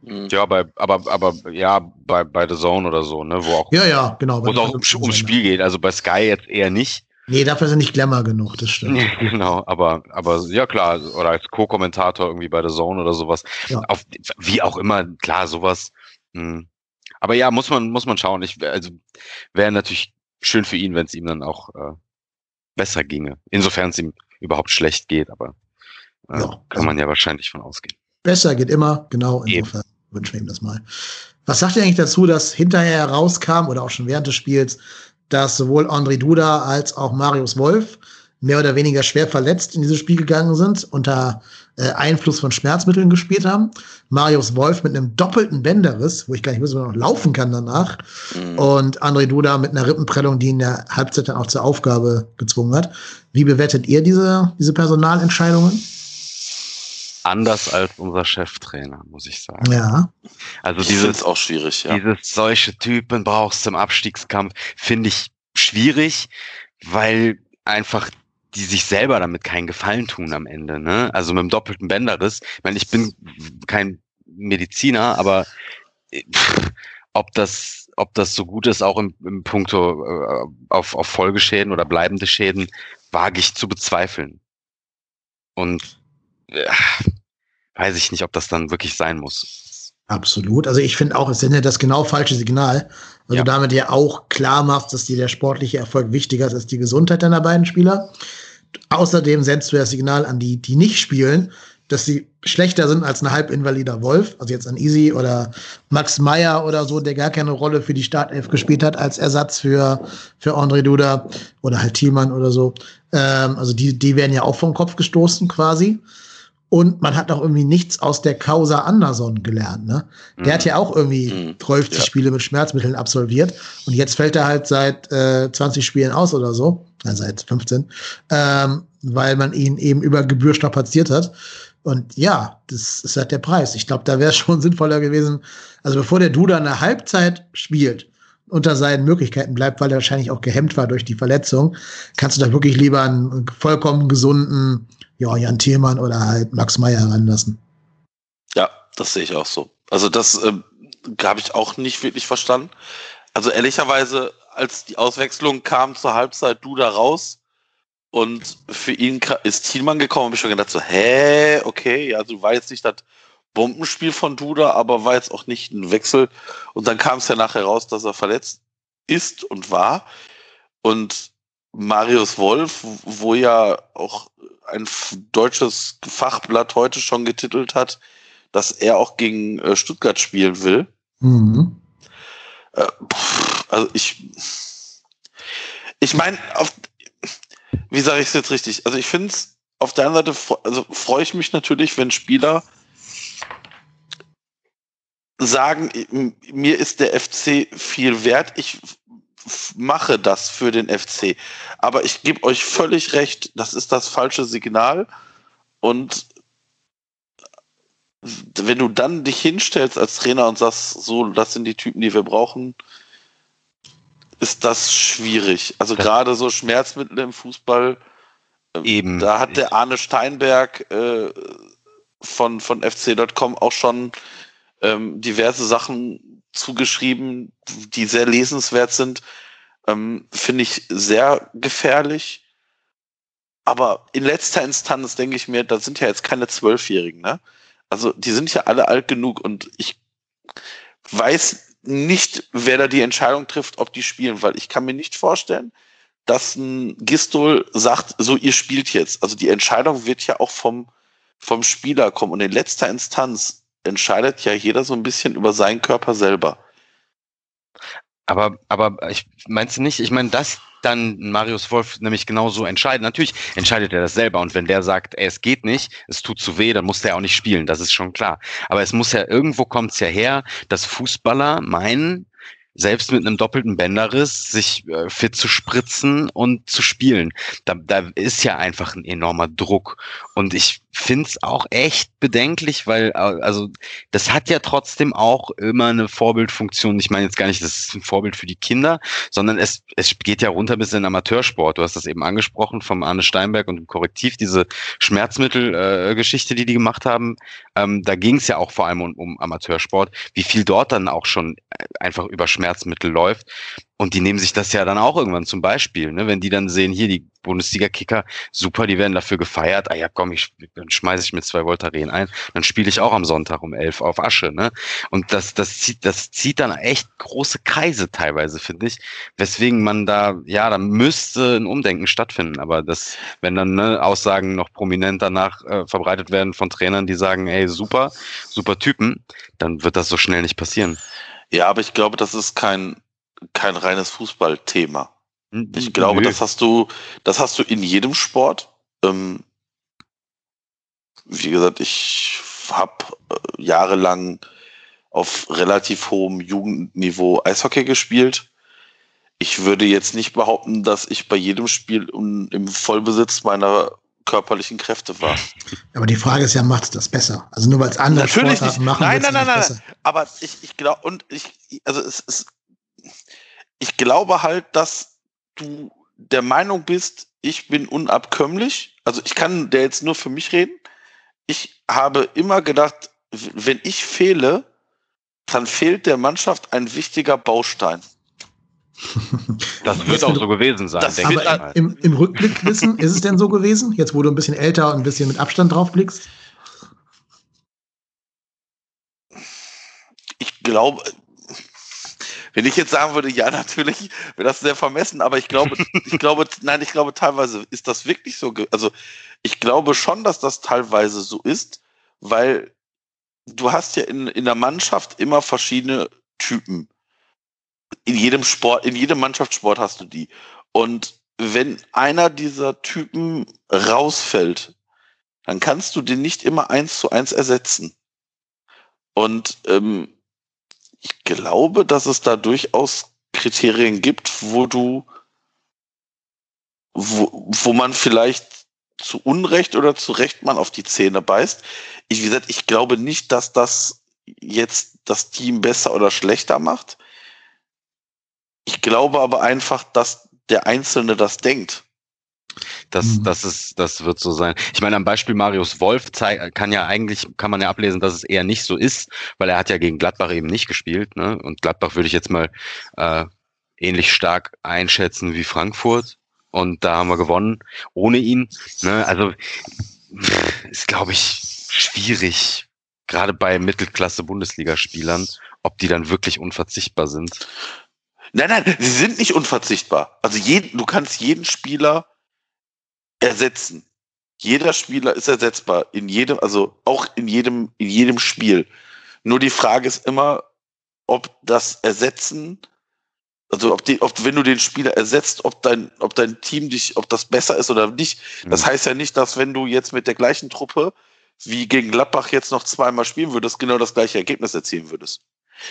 Mhm. Ja, bei, aber, aber ja, bei, bei The Zone oder so, ne, wo auch, ja, ja, genau, wo es auch ums, ums Spiel geht. Also bei Sky jetzt eher nicht. Nee, dafür sind nicht Glamour genug, das stimmt. genau, aber, aber ja klar, oder als Co-Kommentator irgendwie bei der Zone oder sowas. Ja. Auf, wie auch immer, klar, sowas. Mh. Hm. Aber ja, muss man, muss man schauen. Ich, also wäre natürlich schön für ihn, wenn es ihm dann auch äh, besser ginge. Insofern es ihm überhaupt schlecht geht, aber äh, ja, kann also man ja wahrscheinlich von ausgehen. Besser geht immer, genau, insofern wünschen wir ihm das mal. Was sagt ihr eigentlich dazu, dass hinterher herauskam oder auch schon während des Spiels, dass sowohl André Duda als auch Marius Wolf mehr oder weniger schwer verletzt in dieses Spiel gegangen sind, unter äh, Einfluss von Schmerzmitteln gespielt haben. Marius Wolf mit einem doppelten Bänderriss, wo ich gar nicht wusste, ob er noch laufen kann danach. Mhm. Und André Duda mit einer Rippenprellung, die in der Halbzeit dann auch zur Aufgabe gezwungen hat. Wie bewertet ihr diese, diese Personalentscheidungen? Anders als unser Cheftrainer, muss ich sagen. Ja. Also dieses auch schwierig, ja. Dieses solche Typen brauchst du im Abstiegskampf, finde ich schwierig, weil einfach die sich selber damit keinen Gefallen tun am Ende, ne? Also mit dem doppelten Bänderriss. Ich meine, ich bin kein Mediziner, aber pff, ob das, ob das so gut ist, auch im, im Punkto äh, auf, auf Folgeschäden oder bleibende Schäden, wage ich zu bezweifeln. Und ja, weiß ich nicht, ob das dann wirklich sein muss. Absolut. Also ich finde auch, es sendet das genau falsche Signal, weil ja. du damit ja auch klar machst, dass dir der sportliche Erfolg wichtiger ist als die Gesundheit deiner beiden Spieler. Außerdem sendest du das Signal an die, die nicht spielen, dass sie schlechter sind als ein halbinvalider Wolf, also jetzt an Easy oder Max Meyer oder so, der gar keine Rolle für die Startelf gespielt hat als Ersatz für, für André Duda oder halt Thielmann oder so. Ähm, also die, die werden ja auch vom Kopf gestoßen quasi. Und man hat auch irgendwie nichts aus der Causa Anderson gelernt. Ne? Der mhm. hat ja auch irgendwie mhm. 12 ja. Spiele mit Schmerzmitteln absolviert. Und jetzt fällt er halt seit äh, 20 Spielen aus oder so. Äh, seit 15. Ähm, weil man ihn eben über Gebühr strapaziert hat. Und ja, das ist halt der Preis. Ich glaube, da wäre es schon sinnvoller gewesen. Also bevor der Duda eine Halbzeit spielt, unter seinen Möglichkeiten bleibt, weil er wahrscheinlich auch gehemmt war durch die Verletzung, kannst du da wirklich lieber einen vollkommen gesunden ja, Jan Thielmann oder halt Max Meyer heranlassen. Ja, das sehe ich auch so. Also das äh, habe ich auch nicht wirklich verstanden. Also ehrlicherweise, als die Auswechslung kam zur Halbzeit, du da raus und für ihn ist Thielmann gekommen, habe ich schon gedacht so, hä, okay, ja, du jetzt nicht das Bombenspiel von Duda, aber war jetzt auch nicht ein Wechsel. Und dann kam es ja nachher raus, dass er verletzt ist und war. Und Marius Wolf, wo ja auch ein deutsches Fachblatt heute schon getitelt hat, dass er auch gegen äh, Stuttgart spielen will. Mhm. Äh, also ich, ich meine, wie sage ich es jetzt richtig? Also ich finde es auf der einen Seite, also freue ich mich natürlich, wenn Spieler sagen, mir ist der FC viel wert. Ich mache das für den FC. Aber ich gebe euch völlig recht, das ist das falsche Signal. Und wenn du dann dich hinstellst als Trainer und sagst, so, das sind die Typen, die wir brauchen, ist das schwierig. Also gerade so Schmerzmittel im Fußball. Ähm, Eben. Da hat der Arne Steinberg äh, von, von FC.com auch schon ähm, diverse Sachen zugeschrieben, die sehr lesenswert sind. Ähm, Finde ich sehr gefährlich. Aber in letzter Instanz denke ich mir, da sind ja jetzt keine Zwölfjährigen, ne? Also die sind ja alle alt genug und ich weiß nicht, wer da die Entscheidung trifft, ob die spielen, weil ich kann mir nicht vorstellen, dass ein Gistol sagt, so ihr spielt jetzt. Also die Entscheidung wird ja auch vom, vom Spieler kommen und in letzter Instanz entscheidet ja jeder so ein bisschen über seinen Körper selber. Aber, aber ich meinst du nicht, ich meine, dass dann Marius Wolf nämlich genauso entscheiden. Natürlich entscheidet er das selber und wenn der sagt, ey, es geht nicht, es tut zu weh, dann muss der auch nicht spielen, das ist schon klar. Aber es muss ja, irgendwo kommt es ja her, dass Fußballer meinen, selbst mit einem doppelten Bänderriss sich äh, fit zu spritzen und zu spielen. Da, da ist ja einfach ein enormer Druck. Und ich finde es auch echt bedenklich, weil, äh, also, das hat ja trotzdem auch immer eine Vorbildfunktion. Ich meine jetzt gar nicht, das ist ein Vorbild für die Kinder, sondern es, es geht ja runter bis in den Amateursport. Du hast das eben angesprochen vom Arne Steinberg und dem Korrektiv, diese Schmerzmittelgeschichte, äh, die die gemacht haben. Ähm, da ging es ja auch vor allem um, um Amateursport, wie viel dort dann auch schon äh, einfach über Schmerzmittel läuft. Und die nehmen sich das ja dann auch irgendwann zum Beispiel, ne? wenn die dann sehen, hier die Bundesliga-Kicker, super, die werden dafür gefeiert. Ah ja, komm, ich, dann schmeiße ich mir zwei Voltaren ein, dann spiele ich auch am Sonntag um elf auf Asche. Ne? Und das, das, zieht, das zieht dann echt große Kreise teilweise, finde ich. Weswegen man da, ja, da müsste ein Umdenken stattfinden. Aber das, wenn dann ne, Aussagen noch prominent danach äh, verbreitet werden von Trainern, die sagen, ey, super, super Typen, dann wird das so schnell nicht passieren. Ja, aber ich glaube, das ist kein kein reines Fußballthema. Ich glaube, Nö. das hast du, das hast du in jedem Sport. Ähm, wie gesagt, ich habe äh, jahrelang auf relativ hohem Jugendniveau Eishockey gespielt. Ich würde jetzt nicht behaupten, dass ich bei jedem Spiel im Vollbesitz meiner körperlichen Kräfte war. Aber die Frage ist ja, macht es das besser? Also nur weil es andere Natürlich Sportarten nicht. machen, nein, nein, nein, nein, nein. Aber ich, ich glaube und ich, also es ist ich glaube halt, dass du der Meinung bist, ich bin unabkömmlich. Also ich kann der jetzt nur für mich reden. Ich habe immer gedacht, wenn ich fehle, dann fehlt der Mannschaft ein wichtiger Baustein. Das wird auch so gewesen sein. Das aber ich im, im Rückblick wissen, ist es denn so gewesen? Jetzt, wo du ein bisschen älter und ein bisschen mit Abstand drauf blickst? Ich glaube, wenn ich jetzt sagen würde, ja, natürlich, wäre das sehr vermessen, aber ich glaube, ich glaube, nein, ich glaube, teilweise ist das wirklich so. Also, ich glaube schon, dass das teilweise so ist, weil du hast ja in, in der Mannschaft immer verschiedene Typen. In jedem Sport, in jedem Mannschaftssport hast du die. Und wenn einer dieser Typen rausfällt, dann kannst du den nicht immer eins zu eins ersetzen. Und ähm, ich glaube, dass es da durchaus Kriterien gibt, wo du, wo, wo man vielleicht zu Unrecht oder zu Recht man auf die Zähne beißt. Ich, wie gesagt, ich glaube nicht, dass das jetzt das Team besser oder schlechter macht. Ich glaube aber einfach, dass der Einzelne das denkt. Das, mhm. das ist, das wird so sein. Ich meine, am Beispiel Marius Wolf kann ja eigentlich, kann man ja ablesen, dass es eher nicht so ist, weil er hat ja gegen Gladbach eben nicht gespielt, ne? Und Gladbach würde ich jetzt mal äh, ähnlich stark einschätzen wie Frankfurt. Und da haben wir gewonnen ohne ihn. Ne? Also ist, glaube ich, schwierig, gerade bei Mittelklasse-Bundesligaspielern, ob die dann wirklich unverzichtbar sind. Nein, nein, sie sind nicht unverzichtbar. Also jeden, du kannst jeden Spieler ersetzen. Jeder Spieler ist ersetzbar in jedem, also auch in jedem, in jedem Spiel. Nur die Frage ist immer, ob das Ersetzen, also ob, die, ob wenn du den Spieler ersetzt, ob dein, ob dein Team dich, ob das besser ist oder nicht. Das mhm. heißt ja nicht, dass wenn du jetzt mit der gleichen Truppe wie gegen Gladbach jetzt noch zweimal spielen würdest, genau das gleiche Ergebnis erzielen würdest.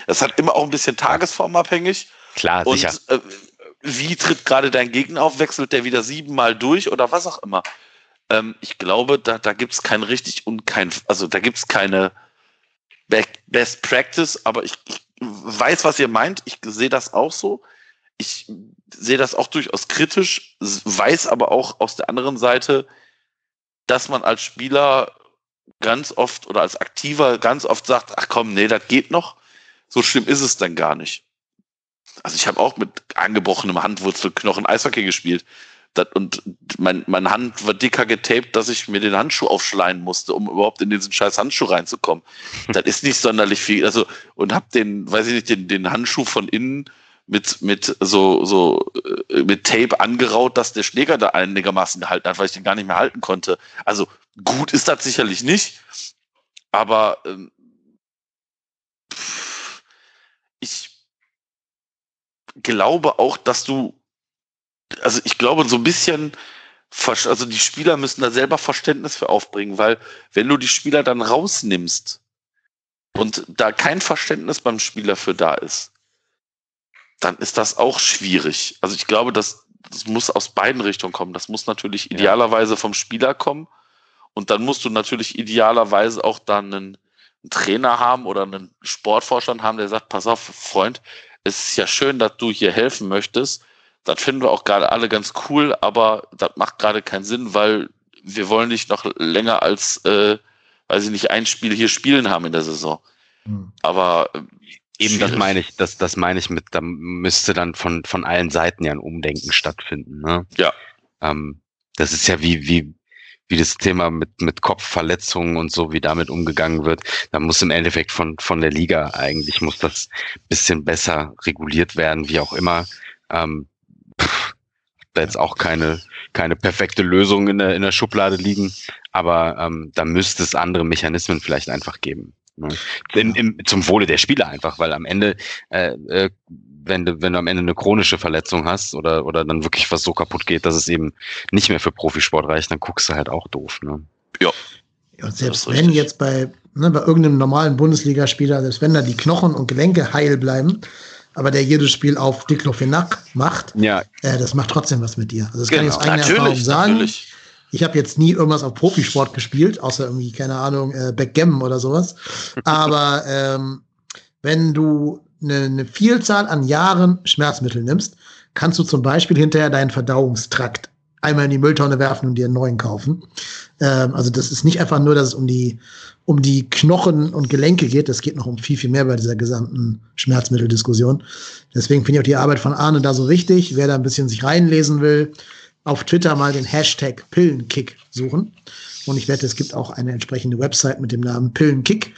Das hat immer auch ein bisschen tagesformabhängig. Klar, sicher. Und, äh, wie tritt gerade dein Gegner auf, wechselt der wieder siebenmal durch oder was auch immer. Ähm, ich glaube, da, da gibt es kein richtig und kein, also da gibt es keine Best Practice, aber ich, ich weiß, was ihr meint. Ich sehe das auch so. Ich sehe das auch durchaus kritisch, weiß aber auch aus der anderen Seite, dass man als Spieler ganz oft oder als Aktiver ganz oft sagt, ach komm, nee, das geht noch. So schlimm ist es dann gar nicht. Also ich habe auch mit angebrochenem Handwurzelknochen Eishockey gespielt. Das, und mein, meine Hand war dicker getaped, dass ich mir den Handschuh aufschleien musste, um überhaupt in diesen scheiß Handschuh reinzukommen. das ist nicht sonderlich viel. Also, und hab den, weiß ich nicht, den, den Handschuh von innen mit, mit so, so, äh, mit Tape angeraut, dass der Schläger da einigermaßen gehalten hat, weil ich den gar nicht mehr halten konnte. Also, gut ist das sicherlich nicht, aber ähm, ich glaube auch, dass du, also ich glaube so ein bisschen, also die Spieler müssen da selber Verständnis für aufbringen, weil wenn du die Spieler dann rausnimmst und da kein Verständnis beim Spieler für da ist, dann ist das auch schwierig. Also ich glaube, das, das muss aus beiden Richtungen kommen. Das muss natürlich idealerweise vom Spieler kommen und dann musst du natürlich idealerweise auch dann einen, einen Trainer haben oder einen Sportvorstand haben, der sagt, pass auf, Freund, es ist ja schön, dass du hier helfen möchtest. Das finden wir auch gerade alle ganz cool, aber das macht gerade keinen Sinn, weil wir wollen nicht noch länger als, äh, weiß ich nicht, ein Spiel hier spielen haben in der Saison. Hm. Aber äh, Eben, das meine ich, das, das meine ich mit, da müsste dann von, von allen Seiten ja ein Umdenken stattfinden. Ne? Ja. Ähm, das ist ja wie, wie, wie das Thema mit, mit Kopfverletzungen und so, wie damit umgegangen wird. Da muss im Endeffekt von, von der Liga eigentlich, muss das bisschen besser reguliert werden, wie auch immer. Ähm, pff, da jetzt auch keine, keine perfekte Lösung in der, in der Schublade liegen, aber ähm, da müsste es andere Mechanismen vielleicht einfach geben. Ne? In, im, zum Wohle der Spieler einfach, weil am Ende äh, äh, wenn du, wenn du am Ende eine chronische Verletzung hast oder, oder dann wirklich was so kaputt geht, dass es eben nicht mehr für Profisport reicht, dann guckst du halt auch doof. Ne? Ja. Und selbst wenn jetzt bei, ne, bei irgendeinem normalen Bundesligaspieler, selbst wenn da die Knochen und Gelenke heil bleiben, aber der jedes Spiel auf Diclofenac macht, ja. äh, das macht trotzdem was mit dir. Also das genau. kann ich aus genau. eigener Erfahrung sagen. Natürlich. Ich habe jetzt nie irgendwas auf Profisport gespielt, außer irgendwie, keine Ahnung, äh, Backgammon oder sowas. Aber ähm, wenn du eine, eine Vielzahl an Jahren Schmerzmittel nimmst, kannst du zum Beispiel hinterher deinen Verdauungstrakt einmal in die Mülltonne werfen und dir einen neuen kaufen. Ähm, also das ist nicht einfach nur, dass es um die, um die Knochen und Gelenke geht. Das geht noch um viel, viel mehr bei dieser gesamten Schmerzmitteldiskussion. Deswegen finde ich auch die Arbeit von Arne da so wichtig. Wer da ein bisschen sich reinlesen will, auf Twitter mal den Hashtag Pillenkick suchen. Und ich wette, es gibt auch eine entsprechende Website mit dem Namen Pillenkick,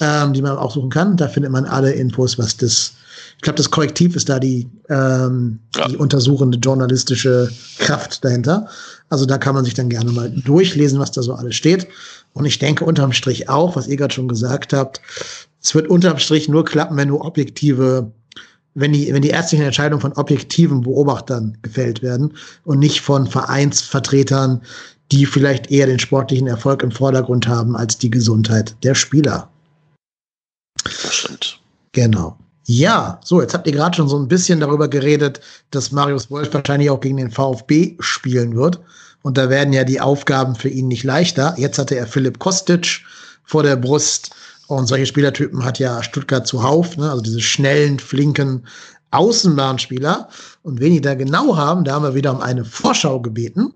ähm, die man auch suchen kann. Da findet man alle Infos, was das, ich glaube, das Korrektiv ist da die, ähm, ja. die untersuchende journalistische Kraft dahinter. Also da kann man sich dann gerne mal durchlesen, was da so alles steht. Und ich denke unterm Strich auch, was ihr gerade schon gesagt habt, es wird unterm Strich nur klappen, wenn du objektive wenn die, wenn die ärztlichen Entscheidungen von objektiven Beobachtern gefällt werden und nicht von Vereinsvertretern, die vielleicht eher den sportlichen Erfolg im Vordergrund haben als die Gesundheit der Spieler. Das stimmt. Genau. Ja, so, jetzt habt ihr gerade schon so ein bisschen darüber geredet, dass Marius Wolf wahrscheinlich auch gegen den VfB spielen wird. Und da werden ja die Aufgaben für ihn nicht leichter. Jetzt hatte er Philipp Kostic vor der Brust. Und solche Spielertypen hat ja Stuttgart zuhauf, ne? also diese schnellen, flinken Außenbahnspieler. Und wen die da genau haben, da haben wir wieder um eine Vorschau gebeten.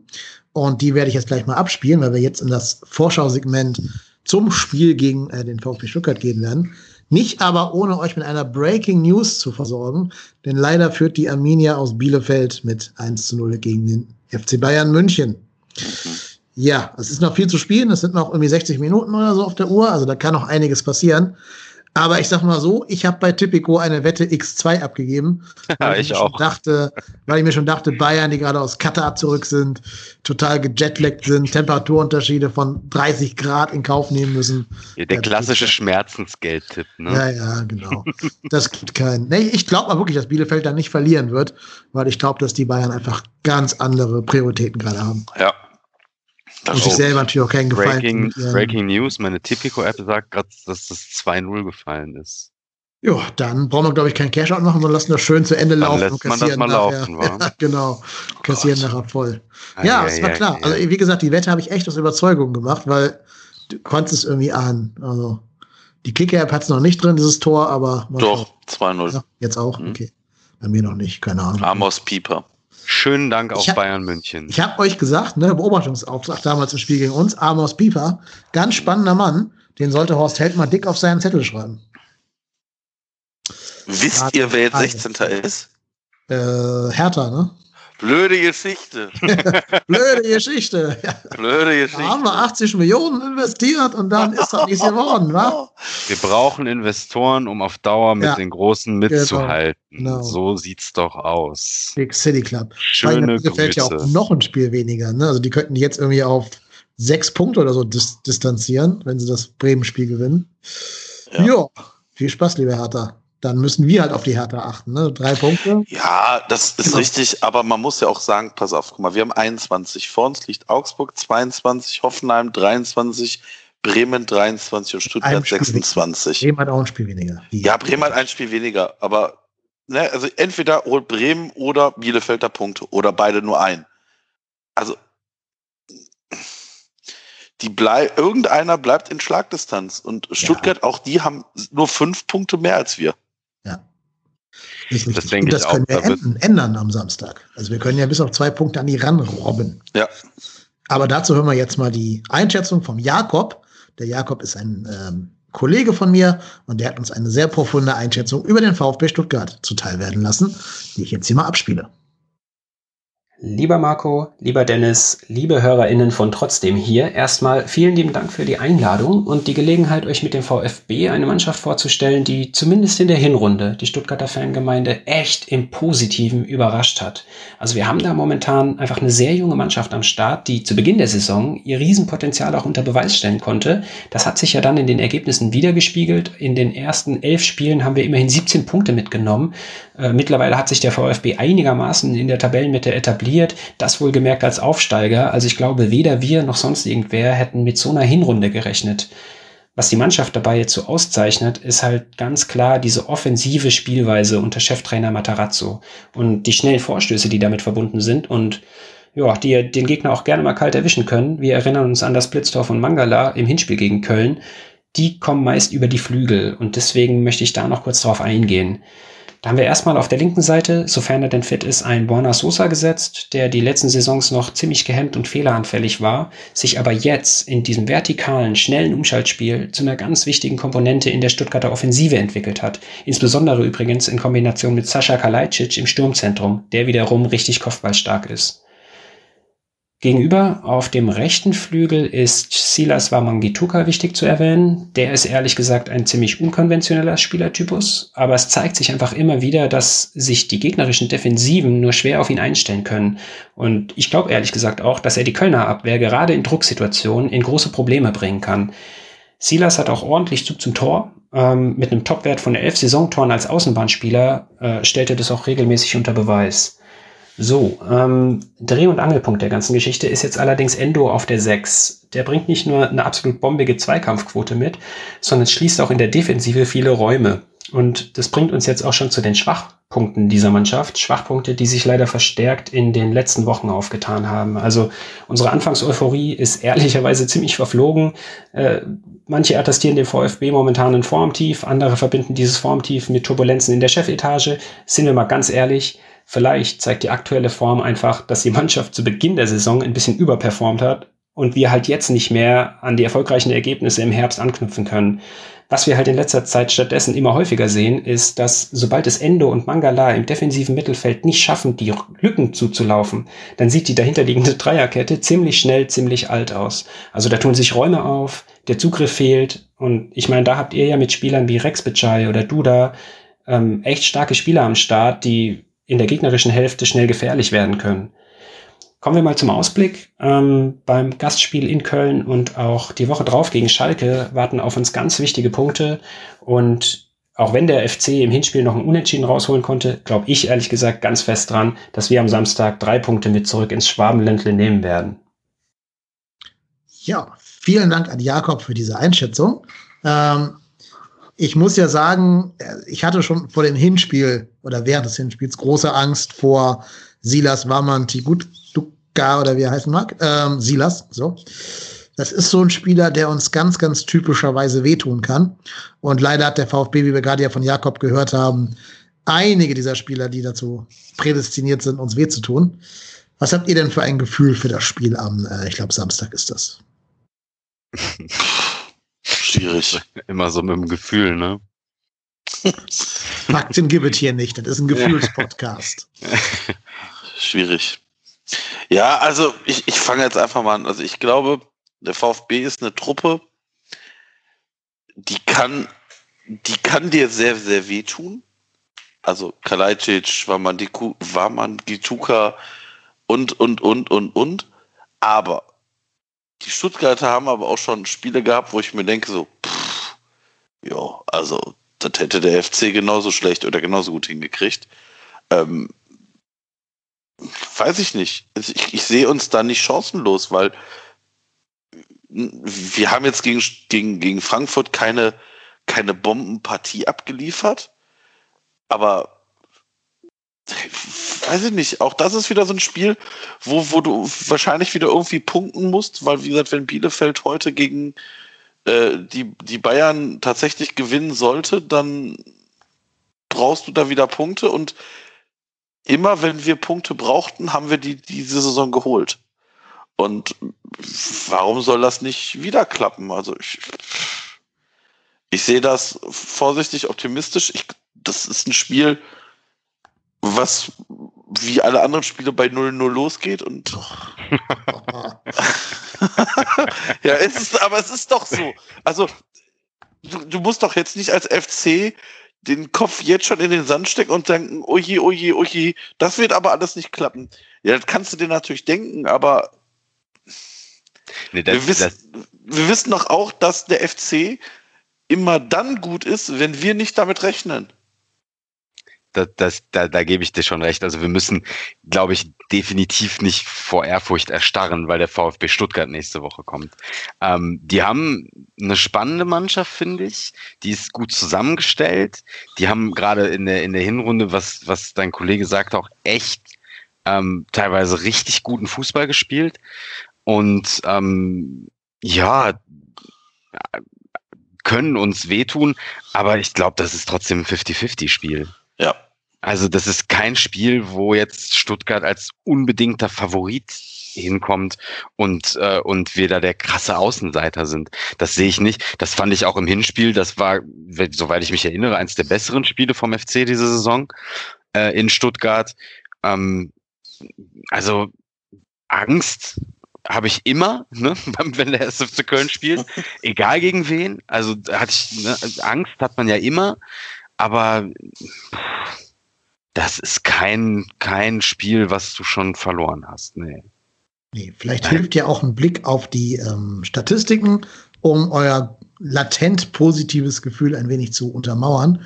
Und die werde ich jetzt gleich mal abspielen, weil wir jetzt in das Vorschausegment zum Spiel gegen äh, den VfB Stuttgart gehen werden. Nicht aber ohne euch mit einer Breaking News zu versorgen, denn leider führt die Arminia aus Bielefeld mit 1 zu 0 gegen den FC Bayern München. Ja, es ist noch viel zu spielen. Es sind noch irgendwie 60 Minuten oder so auf der Uhr. Also da kann noch einiges passieren. Aber ich sag mal so, ich habe bei Tipico eine Wette X2 abgegeben. Weil ich, ich auch. Dachte, weil ich mir schon dachte, Bayern, die gerade aus Katar zurück sind, total gejetlaggt sind, Temperaturunterschiede von 30 Grad in Kauf nehmen müssen. Ja, der klassische Schmerzensgeld-Tipp, ne? Ja, ja, genau. Das gibt keinen. Nee, ich glaube mal wirklich, dass Bielefeld da nicht verlieren wird, weil ich glaube, dass die Bayern einfach ganz andere Prioritäten gerade haben. Ja. Und sich selber natürlich auch keinen Gefallen. Breaking, Breaking News, meine Tipico-App sagt gerade, dass das 2-0 gefallen ist. Ja, dann brauchen wir, glaube ich, kein Cash-Out machen, wir lassen das schön zu Ende Dann laufen. lässt man das mal nachher. laufen, wa? Ja, genau. Kassieren Gott. nachher voll. Ah, Ja, es war klar. ja. Also, wie gesagt, die Wette habe ich echt aus Überzeugung gemacht, weil du konntest es irgendwie ahnen. Also, die Kicker-App hat es noch nicht drin, dieses Tor, aber Doch, schauen. 2-0. Ja, jetzt auch? Mhm. Okay. Bei mir noch nicht, keine Ahnung. Amos Pieper. Schönen Dank auf hab- Bayern München. Ich habe euch gesagt, ne, Beobachtungsauftrag damals im Spiel gegen uns, Amos Pieper, ganz spannender Mann, den sollte Horst Held mal dick auf seinen Zettel schreiben. Wisst Warte, ihr, wer jetzt warte. 16. ist? Äh, Hertha, ne? Blöde Geschichte. Blöde Geschichte. Blöde da Geschichte. haben wir 80 Millionen investiert und dann ist das nichts geworden, wa? Wir brauchen Investoren, um auf Dauer mit Ja, den Großen mitzuhalten. genau. So sieht's doch aus. Big City Club. Schöne gefällt ja auch Grüße. noch ein Spiel weniger. Ne? Also die könnten jetzt irgendwie auf sechs Punkte oder so dis distanzieren, wenn sie das Bremen-Spiel gewinnen. Ja. Ja. viel Spaß, liebe Hertha. Dann müssen wir halt auf die Hertha achten. Ne? Drei Punkte. Ja, das ist Genau. richtig, aber man muss ja auch sagen, pass auf, guck mal, wir haben 21, vor uns liegt Augsburg 22, Hoffenheim 23, Bremen 23 und Stuttgart Spiel 26. Bremen hat auch ein Spiel weniger. Ja, Bremen hat ein Spiel weniger, aber ne, also entweder holt Bremen oder Bielefeld da Punkte oder beide nur ein. Also die blei irgendeiner bleibt in Schlagdistanz und Stuttgart, auch die haben nur fünf Punkte mehr als wir. Das denke Und das ich auch, können wir ändern, am Samstag. Also wir können ja bis auf zwei Punkte an die ran robben. Ja. Aber dazu hören wir jetzt mal die Einschätzung vom Jakob. Der Jakob ist ein ähm, Kollege von mir und der hat uns eine sehr profunde Einschätzung über den VfB Stuttgart zuteil werden lassen, die ich jetzt hier mal abspiele. Lieber Marco, lieber Dennis, liebe HörerInnen von Trotzdem hier, erstmal vielen lieben Dank für die Einladung und die Gelegenheit, euch mit dem VfB eine Mannschaft vorzustellen, die zumindest in der Hinrunde die Stuttgarter Fangemeinde echt im Positiven überrascht hat. Also wir haben da momentan einfach eine sehr junge Mannschaft am Start, die zu Beginn der Saison ihr Riesenpotenzial auch unter Beweis stellen konnte. Das hat sich ja dann in den Ergebnissen wiedergespiegelt. In den ersten elf Spielen haben wir immerhin 17 Punkte mitgenommen. Äh, mittlerweile hat sich der VfB einigermaßen in der Tabellenmitte etabliert, das wohlgemerkt als Aufsteiger. Also ich glaube, weder wir noch sonst irgendwer hätten mit so einer Hinrunde gerechnet. Was die Mannschaft dabei jetzt so auszeichnet, ist halt ganz klar diese offensive Spielweise unter Cheftrainer Matarazzo und die schnellen Vorstöße, die damit verbunden sind und ja, die den Gegner auch gerne mal kalt erwischen können. Wir erinnern uns an das Blitztor von Mangala im Hinspiel gegen Köln. Die kommen meist über die Flügel und deswegen möchte ich da noch kurz drauf eingehen. Da haben wir erstmal auf der linken Seite, sofern er denn fit ist, einen Borna Sosa gesetzt, der die letzten Saisons noch ziemlich gehemmt und fehleranfällig war, sich aber jetzt in diesem vertikalen, schnellen Umschaltspiel zu einer ganz wichtigen Komponente in der Stuttgarter Offensive entwickelt hat. Insbesondere übrigens in Kombination mit Sascha Kalajdzic im Sturmzentrum, der wiederum richtig kopfballstark ist. Gegenüber auf dem rechten Flügel ist Silas Wamangituka wichtig zu erwähnen. Der ist ehrlich gesagt ein ziemlich unkonventioneller Spielertypus, aber es zeigt sich einfach immer wieder, dass sich die gegnerischen Defensiven nur schwer auf ihn einstellen können. Und ich glaube ehrlich gesagt auch, dass er die Kölner Abwehr gerade in Drucksituationen in große Probleme bringen kann. Silas hat auch ordentlich Zug zum Tor. Ähm, mit einem Topwert von elf Saisontoren als Außenbahnspieler äh, stellt er das auch regelmäßig unter Beweis. So, ähm, Dreh- und Angelpunkt der ganzen Geschichte ist jetzt allerdings Endo auf der 6. Der bringt nicht nur eine absolut bombige Zweikampfquote mit, sondern schließt auch in der Defensive viele Räume. Und das bringt uns jetzt auch schon zu den Schwachpunkten dieser Mannschaft. Schwachpunkte, die sich leider verstärkt in den letzten Wochen aufgetan haben. Also unsere Anfangseuphorie ist ehrlicherweise ziemlich verflogen. Äh, manche attestieren dem VfB momentan ein Formtief, andere verbinden dieses Formtief mit Turbulenzen in der Chefetage. Sind wir mal ganz ehrlich, Vielleicht zeigt die aktuelle Form einfach, dass die Mannschaft zu Beginn der Saison ein bisschen überperformt hat und wir halt jetzt nicht mehr an die erfolgreichen Ergebnisse im Herbst anknüpfen können. Was wir halt in letzter Zeit stattdessen immer häufiger sehen, ist, dass sobald es Endo und Mangala im defensiven Mittelfeld nicht schaffen, die Lücken zuzulaufen, dann sieht die dahinterliegende Dreierkette ziemlich schnell ziemlich alt aus. Also da tun sich Räume auf, der Zugriff fehlt und ich meine, da habt ihr ja mit Spielern wie Rex Bitschei oder Duda ähm, echt starke Spieler am Start, die in der gegnerischen Hälfte schnell gefährlich werden können. Kommen wir mal zum Ausblick. Ähm, beim Gastspiel in Köln und auch die Woche drauf gegen Schalke warten auf uns ganz wichtige Punkte. Und auch wenn der FC im Hinspiel noch einen Unentschieden rausholen konnte, glaube ich ehrlich gesagt ganz fest dran, dass wir am Samstag drei Punkte mit zurück ins Schwabenländle nehmen werden. Ja, vielen Dank an Jakob für diese Einschätzung. Ähm, ich muss ja sagen, ich hatte schon vor dem Hinspiel oder während des Hinspiels große Angst vor Silas Wamanti Gutduka oder wie er heißen mag. Ähm, Silas, so. Das ist so ein Spieler, der uns ganz, ganz typischerweise wehtun kann. Und leider hat der VfB, wie wir gerade ja von Jakob gehört haben, einige dieser Spieler, die dazu prädestiniert sind, uns weh zu tun. Was habt ihr denn für ein Gefühl für das Spiel am, äh, ich glaube, Samstag ist das? Schwierig. Immer so mit dem Gefühl, ne? Fakten gibt es hier nicht. Das ist ein Gefühlspodcast. Schwierig. Ja, also ich, ich fange jetzt einfach mal an. Also ich glaube, der VfB ist eine Truppe, die kann, die kann dir sehr, sehr wehtun. Also Kalajdzic, Wamangituka und, und, und, und, und. Aber die Stuttgarter haben aber auch schon Spiele gehabt, wo ich mir denke, so, ja, also, das hätte der FC genauso schlecht oder genauso gut hingekriegt. Ähm, weiß ich nicht. Ich, ich sehe uns da nicht chancenlos, weil wir haben jetzt gegen, gegen, gegen Frankfurt keine, keine Bombenpartie abgeliefert, aber weiß ich nicht, auch das ist wieder so ein Spiel, wo, wo du wahrscheinlich wieder irgendwie punkten musst, weil wie gesagt, wenn Bielefeld heute gegen äh, die, die Bayern tatsächlich gewinnen sollte, dann brauchst du da wieder Punkte. Und immer wenn wir Punkte brauchten, haben wir die diese Saison geholt. Und warum soll das nicht wieder klappen? Also ich, ich sehe das vorsichtig optimistisch. Ich, das ist ein Spiel, was wie alle anderen Spiele bei 0-0 losgeht und ja, es ist, aber es ist doch so. Also du, du musst doch jetzt nicht als FC den Kopf jetzt schon in den Sand stecken und denken, oje, oje, oje, das wird aber alles nicht klappen. Ja, das kannst du dir natürlich denken, aber nee, das, wir, wissen, wir wissen doch auch, dass der FC immer dann gut ist, wenn wir nicht damit rechnen das, das, da, da gebe ich dir schon recht. Also wir müssen, glaube ich, definitiv nicht vor Ehrfurcht erstarren, weil der VfB Stuttgart nächste Woche kommt. Ähm, die haben eine spannende Mannschaft, finde ich. Die ist gut zusammengestellt. Die haben gerade in der, in der Hinrunde, was, was dein Kollege sagt, auch echt ähm, teilweise richtig guten Fußball gespielt. Und ähm, ja, können uns wehtun, aber ich glaube, das ist trotzdem ein 50-50-Spiel. Ja. Also das ist kein Spiel, wo jetzt Stuttgart als unbedingter Favorit hinkommt und äh, und wir da der krasse Außenseiter sind. Das sehe ich nicht. Das fand ich auch im Hinspiel. Das war, soweit ich mich erinnere, eines der besseren Spiele vom FC diese Saison äh, in Stuttgart. Ähm, also Angst habe ich immer, ne, wenn der SFC Köln spielt, egal gegen wen. Also hatte ich ne, Angst hat man ja immer, aber das ist kein, kein Spiel, was du schon verloren hast. Nee. Nee, vielleicht Nein. hilft ja auch ein Blick auf die ähm, Statistiken, um euer latent positives Gefühl ein wenig zu untermauern.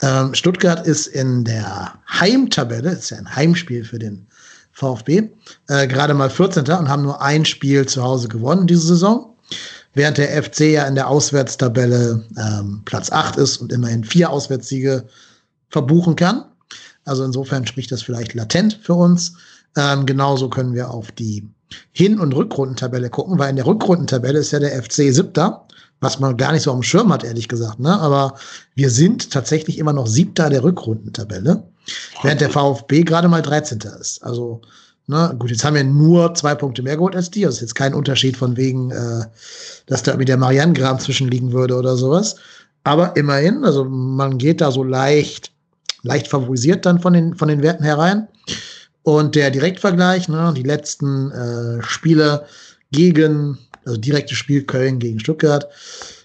Ähm, Stuttgart ist in der Heimtabelle, ist ja ein Heimspiel für den VfB, äh, gerade mal 14. und haben nur ein Spiel zu Hause gewonnen diese Saison. Während der FC ja in der Auswärtstabelle ähm, Platz 8 ist und immerhin vier Auswärtssiege verbuchen kann. Also insofern spricht das vielleicht latent für uns. Ähm, genauso können wir auf die Hin- und Rückrundentabelle gucken, weil in der Rückrundentabelle ist ja der FC siebter, was man gar nicht so am Schirm hat, ehrlich gesagt. Ne? Aber wir sind tatsächlich immer noch siebter der Rückrundentabelle, während der VfB gerade mal 13. ist. Also, ne, gut, jetzt haben wir nur zwei Punkte mehr geholt als die. Das ist jetzt kein Unterschied von wegen, äh, dass da irgendwie der Marianne-Gram zwischenliegen würde oder sowas. Aber immerhin, also man geht da so leicht leicht favorisiert dann von den, von den Werten herein. Und der Direktvergleich, ne, die letzten äh, Spiele gegen, also direktes Spiel Köln gegen Stuttgart.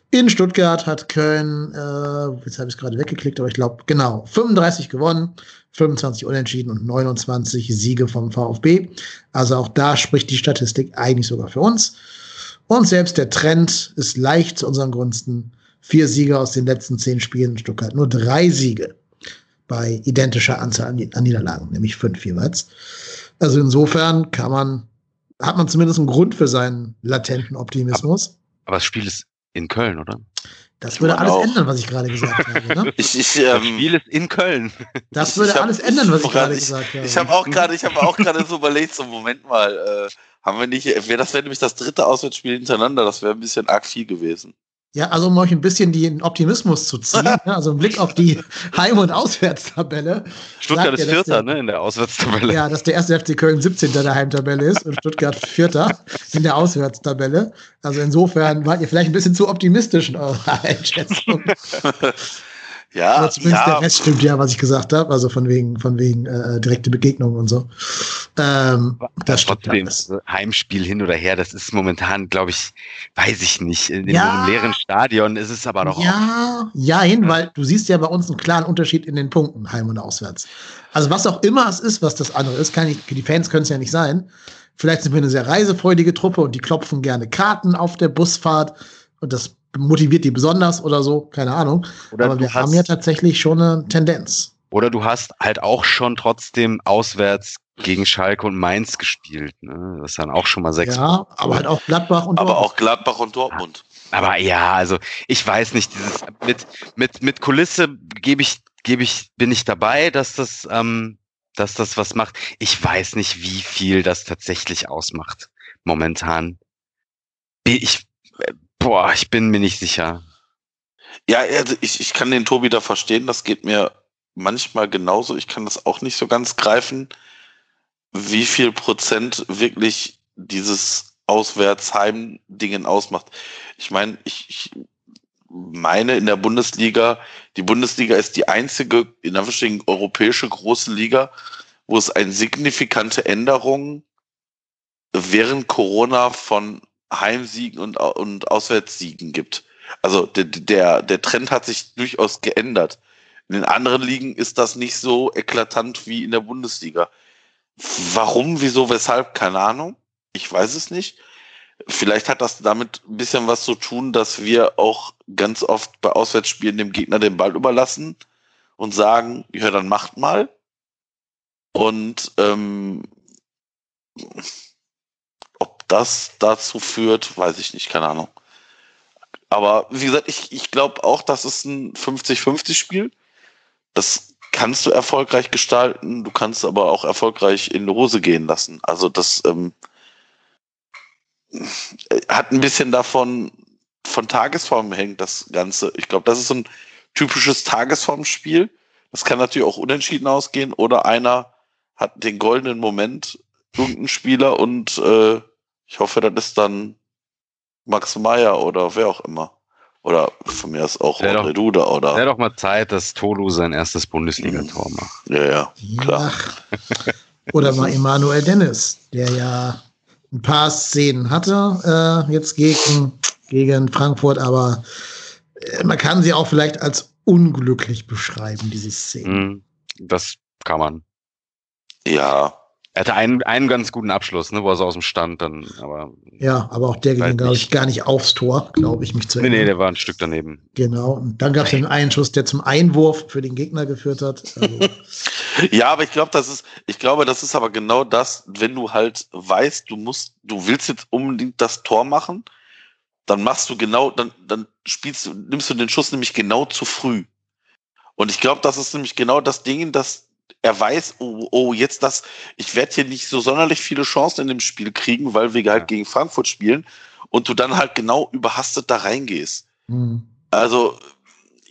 In Stuttgart hat Köln, äh, jetzt habe ich es gerade weggeklickt, aber ich glaube, genau, 35 gewonnen, 25 unentschieden und 29 Siege vom VfB. Also auch da spricht die Statistik eigentlich sogar für uns. Und selbst der Trend ist leicht zu unseren Gunsten. Vier Siege aus den letzten zehn Spielen in Stuttgart, nur drei Siege bei identischer Anzahl an Niederlagen, nämlich fünf jeweils. Also insofern kann man, hat man zumindest einen Grund für seinen latenten Optimismus. Aber, das Spiel ist in Köln, oder? Das würde alles auch. ändern, was ich gerade gesagt habe. Ne? Ich, ich, ähm, das Spiel ist in Köln. Das würde hab, alles ändern, was ich, gerade gesagt habe. Ich habe auch gerade, ich habe auch gerade so überlegt, so Moment mal, äh, haben wir nicht, wär, das wäre nämlich das dritte Auswärtsspiel hintereinander, das wäre ein bisschen arg viel gewesen. Ja, also um euch ein bisschen den Optimismus zu ziehen, ne? also ein Blick auf die Heim- und Auswärtstabelle. Stuttgart ist Vierter, ne, in der Auswärtstabelle. Ja, dass der erste FC Köln 17. der Heimtabelle ist und Stuttgart Vierter in der Auswärtstabelle. Also insofern wart ihr vielleicht ein bisschen zu optimistisch in eurer Einschätzung. Ja, Oder zumindest ja. der Rest stimmt ja, was ich gesagt habe, also von wegen, von wegen äh, direkte Begegnung und so. Ähm, das Trotzdem, ja Heimspiel hin oder her, das ist momentan, glaube ich, weiß ich nicht. In, ja, einem leeren Stadion ist es aber doch ja, auch. Ja, hin, weil du siehst ja bei uns einen klaren Unterschied in den Punkten, heim und auswärts. Also was auch immer es ist, was das andere ist, kann ich, die Fans können es ja nicht sein. Vielleicht sind wir eine sehr reisefreudige Truppe und die klopfen gerne Karten auf der Busfahrt und das motiviert die besonders oder so, keine Ahnung. Oder Aber wir haben ja tatsächlich schon eine Tendenz. Oder du hast halt auch schon trotzdem auswärts gegen Schalke und Mainz gespielt. Ne? Das ist dann auch schon mal sechs. Ja, Punkte. aber halt auch Gladbach und Dortmund. Aber auch Gladbach und Dortmund. Aber ja, also ich weiß nicht, dieses mit, mit, mit Kulisse gebe ich, gebe ich, bin ich dabei, dass das, ähm, dass das was macht. Ich weiß nicht, wie viel das tatsächlich ausmacht momentan. Ich Boah, ich bin mir nicht sicher. Ja, also ich, ich kann den Tobi da verstehen, das geht mir manchmal genauso. Ich kann das auch nicht so ganz greifen, wie viel Prozent wirklich dieses Auswärtsheim-Dingen ausmacht. Ich meine, ich, ich meine in der Bundesliga, die Bundesliga ist die einzige, in Anführungsstrichen, europäische große Liga, wo es eine signifikante Änderung während Corona von Heimsiegen und, und Auswärtssiegen gibt. Also der, der, der Trend hat sich durchaus geändert. In den anderen Ligen ist das nicht so eklatant wie in der Bundesliga. Warum, wieso, weshalb, keine Ahnung. Ich weiß es nicht. Vielleicht hat das damit ein bisschen was zu tun, dass wir auch ganz oft bei Auswärtsspielen dem Gegner den Ball überlassen und sagen, ja, dann macht mal. Und ähm, das dazu führt, weiß ich nicht, keine Ahnung. Aber wie gesagt, ich, ich glaube auch, das ist ein 50-50-Spiel. Das kannst du erfolgreich gestalten, du kannst aber auch erfolgreich in die Hose gehen lassen. Also das ähm, hat ein bisschen davon, von Tagesform hängt das Ganze. Ich glaube, das ist so ein typisches Tagesformspiel. Das kann natürlich auch unentschieden ausgehen oder einer hat den goldenen Moment, irgendein Spieler und äh, ich hoffe, das ist dann Max Meyer oder wer auch immer. Oder von mir ist auch André Duda oder. Wäre doch mal Zeit, dass Tolu sein erstes Bundesligator macht. Ja, ja, klar. Ja. Oder mal Emanuel Dennis, der ja ein paar Szenen hatte, äh, jetzt gegen, gegen Frankfurt, aber äh, man kann sie auch vielleicht als unglücklich beschreiben, diese Szenen. Hm, das kann man. Ja, er hatte einen, einen ganz guten Abschluss, ne, wo er so aus dem Stand dann, aber. Ja, aber auch der ging, glaube ich, gar nicht aufs Tor, glaube ich, mich zu erinnern. Nee, nee, der war ein Stück daneben. Genau. Und dann gab es den einen Schuss, der zum Einwurf für den Gegner geführt hat. Also ja, aber ich glaube, das ist, ich glaube, das ist aber genau das, wenn du halt weißt, du musst, du willst jetzt unbedingt das Tor machen, dann machst du genau, dann, dann spielst du, nimmst du den Schuss nämlich genau zu früh. Und ich glaube, das ist nämlich genau das Ding, dass er weiß, oh, oh, jetzt das, ich werde hier nicht so sonderlich viele Chancen in dem Spiel kriegen, weil wir halt gegen Frankfurt spielen und du dann halt genau überhastet da reingehst. Mhm. Also,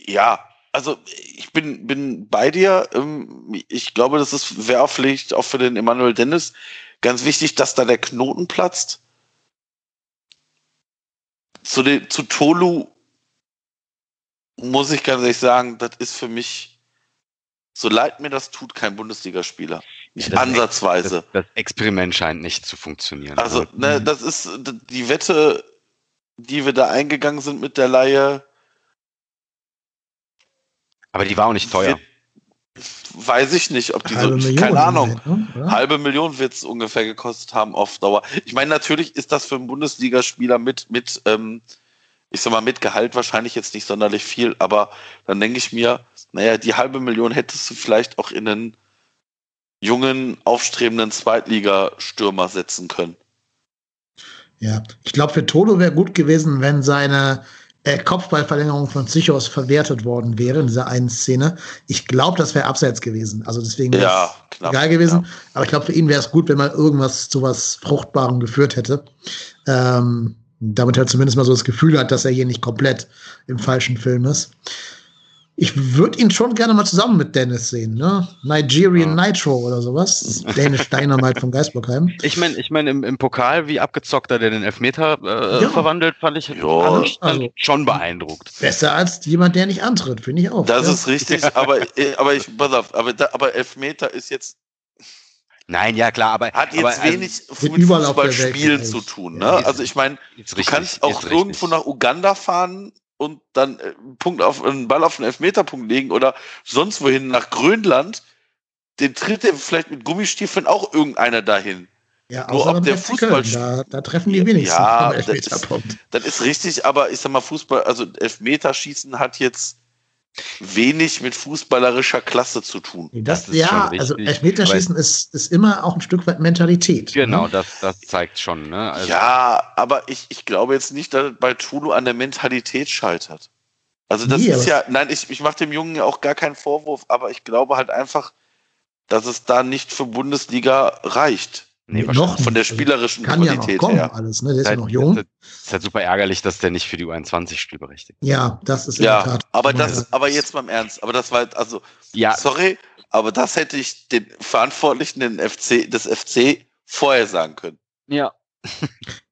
ja, also ich bin, bin bei dir. Ähm, ich glaube, das ist wäre vielleicht auch für den Emanuel Dennis ganz wichtig, dass da der Knoten platzt. Zu, den, zu Tolu muss ich ganz ehrlich sagen, das ist für mich so leid mir das tut, kein Bundesligaspieler. Nicht ja, ansatzweise. Das, das, Experiment scheint nicht zu funktionieren. Also, also, ne, das ist die Wette, die wir da eingegangen sind mit der Laie. Aber die war auch nicht teuer. Weiß ich nicht, ob die halbe so, keine Ahnung, ne? halbe Million wird es ungefähr gekostet haben auf Dauer. Ich meine, natürlich ist das für einen Bundesligaspieler mit, mit, ähm, ich sag mal, mit Gehalt wahrscheinlich jetzt nicht sonderlich viel, aber dann denke ich mir, naja, die halbe Million hättest du vielleicht auch in einen jungen, aufstrebenden Zweitligastürmer setzen können. Ja, ich glaube, für Toto wäre gut gewesen, wenn seine äh, Kopfballverlängerung von Zichos verwertet worden wäre in dieser einen Szene. Ich glaube, das wäre abseits gewesen. Also deswegen wäre Ja, es knapp, egal gewesen. ja. Aber ich glaube, für ihn wäre es gut, wenn man irgendwas zu was Fruchtbarem geführt hätte. Ähm, damit er zumindest mal so das Gefühl hat, dass er hier nicht komplett im falschen Film ist. Ich würde ihn schon gerne mal zusammen mit Dennis sehen, ne? Nigerian Nitro oder sowas. Dänisch Dynamite von Geisbockheim. Ich meine, ich mein, im, im Pokal, wie abgezockt er den Elfmeter äh, Ja. verwandelt, fand ich, Ja. dann Also- schon beeindruckt. Besser als jemand, der nicht antritt, finde ich auch. Das ja. ist richtig, aber, äh, aber ich, pass auf, aber, aber Elfmeter ist jetzt, Nein, ja klar, aber hat jetzt aber, also, wenig mit Fußballspielen zu tun. Ne? Ja. Also ich meine, ist du richtig, kannst auch ist irgendwo richtig. nach Uganda fahren und dann äh, einen Punkt auf einen Ball auf einen Elfmeterpunkt legen oder sonst wohin nach Grönland. Den tritt der vielleicht mit Gummistiefeln auch irgendeiner dahin. Ja, Nur außer ob der Fußball- da, da treffen die wenigsten Ja, am das Elfmeterpunkt. Das ist richtig, aber ich sag mal, Fußball, also Elfmeterschießen hat jetzt wenig mit fußballerischer Klasse zu tun. Das, Das ist ja, schon also Elfmeterschießen ist, ist immer auch ein Stück weit Mentalität. Genau, Ne? das, das zeigt schon. Ne? Also, ja, aber ich, ich glaube jetzt nicht, dass bei Tulu an der Mentalität scheitert. Also das Nee, ist ja, nein, ich, ich mache dem Jungen ja auch gar keinen Vorwurf, aber ich glaube halt einfach, dass es da nicht für Bundesliga reicht. Nee, noch wahrscheinlich. Von der spielerischen Kann ja noch Qualität kommen, her. alles, ne? Der ist ja noch jung. Ist halt super ärgerlich, dass der nicht für die U21 spielberechtigt ist. Ja, das ist in der Ja, Tat. aber das, aber jetzt mal im Ernst, aber das war halt, also, Ja, sorry, aber das hätte ich den Verantwortlichen den FC, des FC vorher sagen können. ja.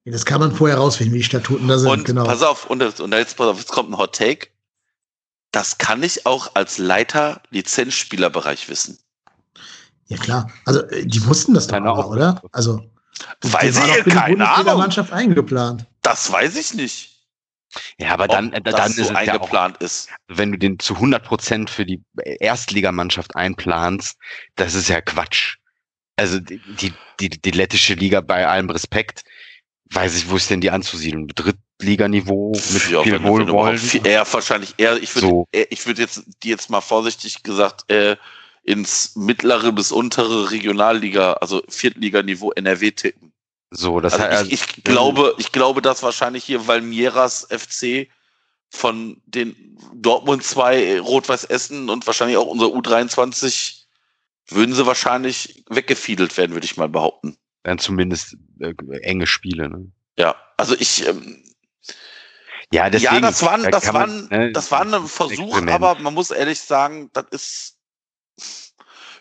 Das kann man vorher rausfinden, wie die Statuten da sind. Und genau. pass auf, und, und jetzt, pass auf, jetzt kommt ein Hot Take. Das kann ich auch als Leiter Lizenzspielerbereich wissen. Ja, klar. Also, äh, die wussten das doch aber, Ahnung. oder? Also, das Weiß ich, keine Ahnung. Bundesliga-Mannschaft eingeplant. Das weiß ich nicht. ja, aber dann, ob äh, das dann so ist es ja auch, eingeplant ist. wenn du den zu 100 Prozent für die Erstligamannschaft einplanst, das ist ja Quatsch. Also die, die, die, die lettische Liga bei allem Respekt, weiß ich, wo ist denn die anzusiedeln? Drittliganiveau mit Ja, viel Wohlwollen? Eher wahrscheinlich eher, ich würde So. ich würde jetzt die jetzt mal vorsichtig gesagt äh, ins mittlere bis untere Regionalliga, also Viertliganiveau NRW tippen. So, das Also heißt, ich, ich glaube, ich glaube, dass wahrscheinlich hier Valmieras FC von den Dortmund 2, Rot-Weiß Essen und wahrscheinlich auch unser U23 würden sie wahrscheinlich weggefiedelt werden, würde ich mal behaupten. dann zumindest äh, enge Spiele. Ne? Ja, also ich, ähm, Ja, deswegen, ja, das war, ein- da das kann war, man, ne, das war ein Versuch, Experiment. aber man muss ehrlich sagen, das ist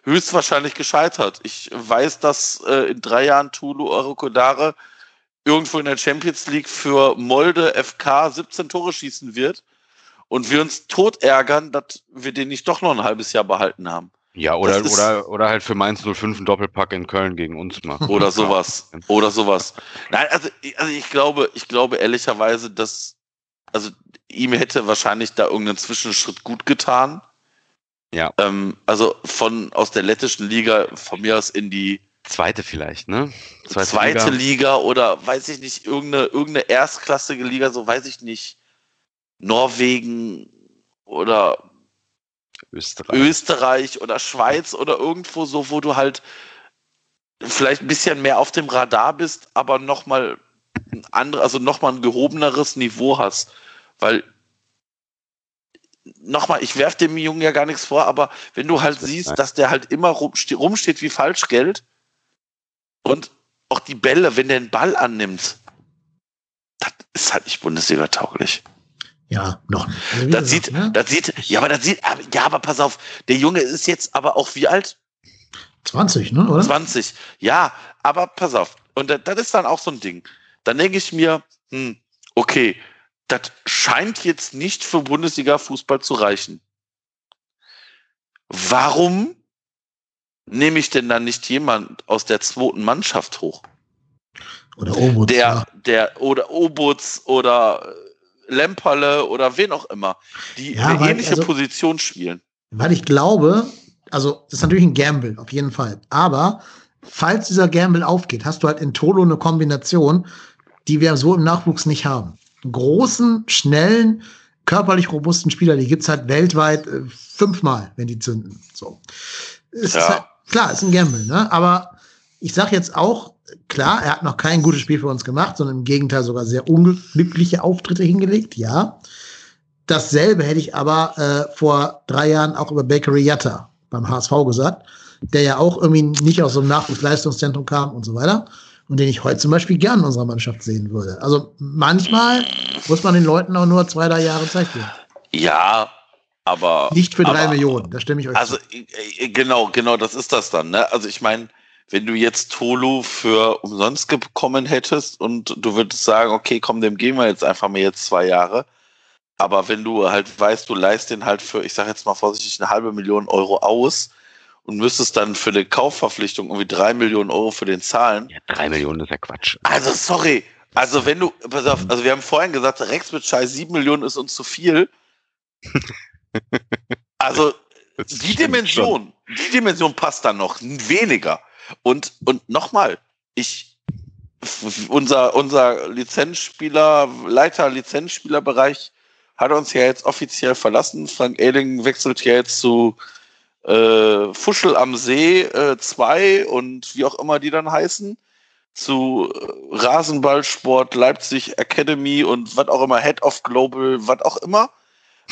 höchstwahrscheinlich gescheitert. Ich weiß, dass äh, in drei Jahren Tulu Eurokodare irgendwo in der Champions League für Molde FK 17 Tore schießen wird und wir uns tot ärgern, dass wir den nicht doch noch ein halbes Jahr behalten haben. Ja, oder, ist- oder, oder halt für Mainz 05 einen Doppelpack in Köln gegen uns machen. Oder sowas. Oder sowas. Nein, also, also ich glaube, ich glaube ehrlicherweise, dass, also ihm hätte wahrscheinlich da irgendein Zwischenschritt gut getan. Ja. Ähm, also von aus der lettischen Liga von mir aus in die Zweite vielleicht, ne? zweite, Liga. oder weiß ich nicht, irgendeine, irgendeine erstklassige Liga, so weiß ich nicht. Norwegen oder Österreich. Österreich oder Schweiz oder irgendwo so, wo du halt vielleicht ein bisschen mehr auf dem Radar bist, aber nochmal ein andere, also nochmal ein gehobeneres Niveau hast. Weil nochmal, ich werf dem Jungen ja gar nichts vor, aber wenn du halt siehst, dass der halt immer rumste rumsteht wie Falschgeld und auch die Bälle, wenn der einen Ball annimmt, das ist halt nicht Bundesliga tauglich. Ja, noch. Also, Das gesagt, sieht, ne? das sieht, ja, aber das sieht, ja, aber pass auf, der Junge ist jetzt aber auch wie alt? 20, ne, oder? 20. Ja, aber pass auf. Und das, das ist dann auch so ein Ding. Dann denke ich mir, hm, okay, das scheint jetzt nicht für Bundesliga-Fußball zu reichen. Warum nehme ich denn dann nicht jemand aus der zweiten Mannschaft hoch? Oder Obutz, Der, ja. der, oder Obutz oder äh, Lemperle oder wen auch immer, die Ja, eine weil, ähnliche also- Position spielen. Weil ich glaube, also das ist natürlich ein Gamble, auf jeden Fall. Aber falls dieser Gamble aufgeht, hast du halt in Tolo eine Kombination, die wir so im Nachwuchs nicht haben. Großen, schnellen, körperlich robusten Spieler, die gibt's halt weltweit äh, fünfmal, wenn die zünden. So. Es Ja. ist halt, klar, ist ein Gamble, ne? Aber ich sage jetzt auch, klar, er hat noch kein gutes Spiel für uns gemacht, sondern im Gegenteil sogar sehr unglückliche Auftritte hingelegt, ja. Dasselbe hätte ich aber äh, vor drei Jahren auch über Bakery Yatta beim HSV gesagt, der ja auch irgendwie nicht aus so einem Nachwuchsleistungszentrum kam und so weiter und den ich heute zum Beispiel gern in unserer Mannschaft sehen würde. Also manchmal muss man den Leuten auch nur zwei, drei Jahre Zeit geben. Ja, aber. Nicht für drei aber, Millionen, da stimme ich euch Also, zu. genau, genau, das ist das dann. Ne? Also, ich meine, wenn du jetzt Tolu für umsonst bekommen hättest und du würdest sagen, okay, komm, dem geben wir jetzt einfach mal jetzt zwei Jahre. Aber wenn du halt weißt, du leist den halt für, ich sage jetzt mal vorsichtig, eine halbe Million Euro aus und müsstest dann für eine Kaufverpflichtung irgendwie drei Millionen Euro für den zahlen. Ja, drei Millionen ist ja Quatsch. Also, sorry. Also, wenn du, pass auf, also wir haben vorhin gesagt, Rex mit Scheiß sieben Millionen ist uns zu viel. Also, die Dimension, schon. die Dimension passt dann noch weniger. Und, und nochmal, ich, unser, unser Lizenzspieler, Leiter Lizenzspielerbereich hat uns ja jetzt offiziell verlassen. Frank Ehling wechselt ja jetzt zu äh, Fuschel am See 2 äh, und wie auch immer die dann heißen. Zu äh, Rasenballsport Leipzig Academy und was auch immer, Head of Global, was auch immer.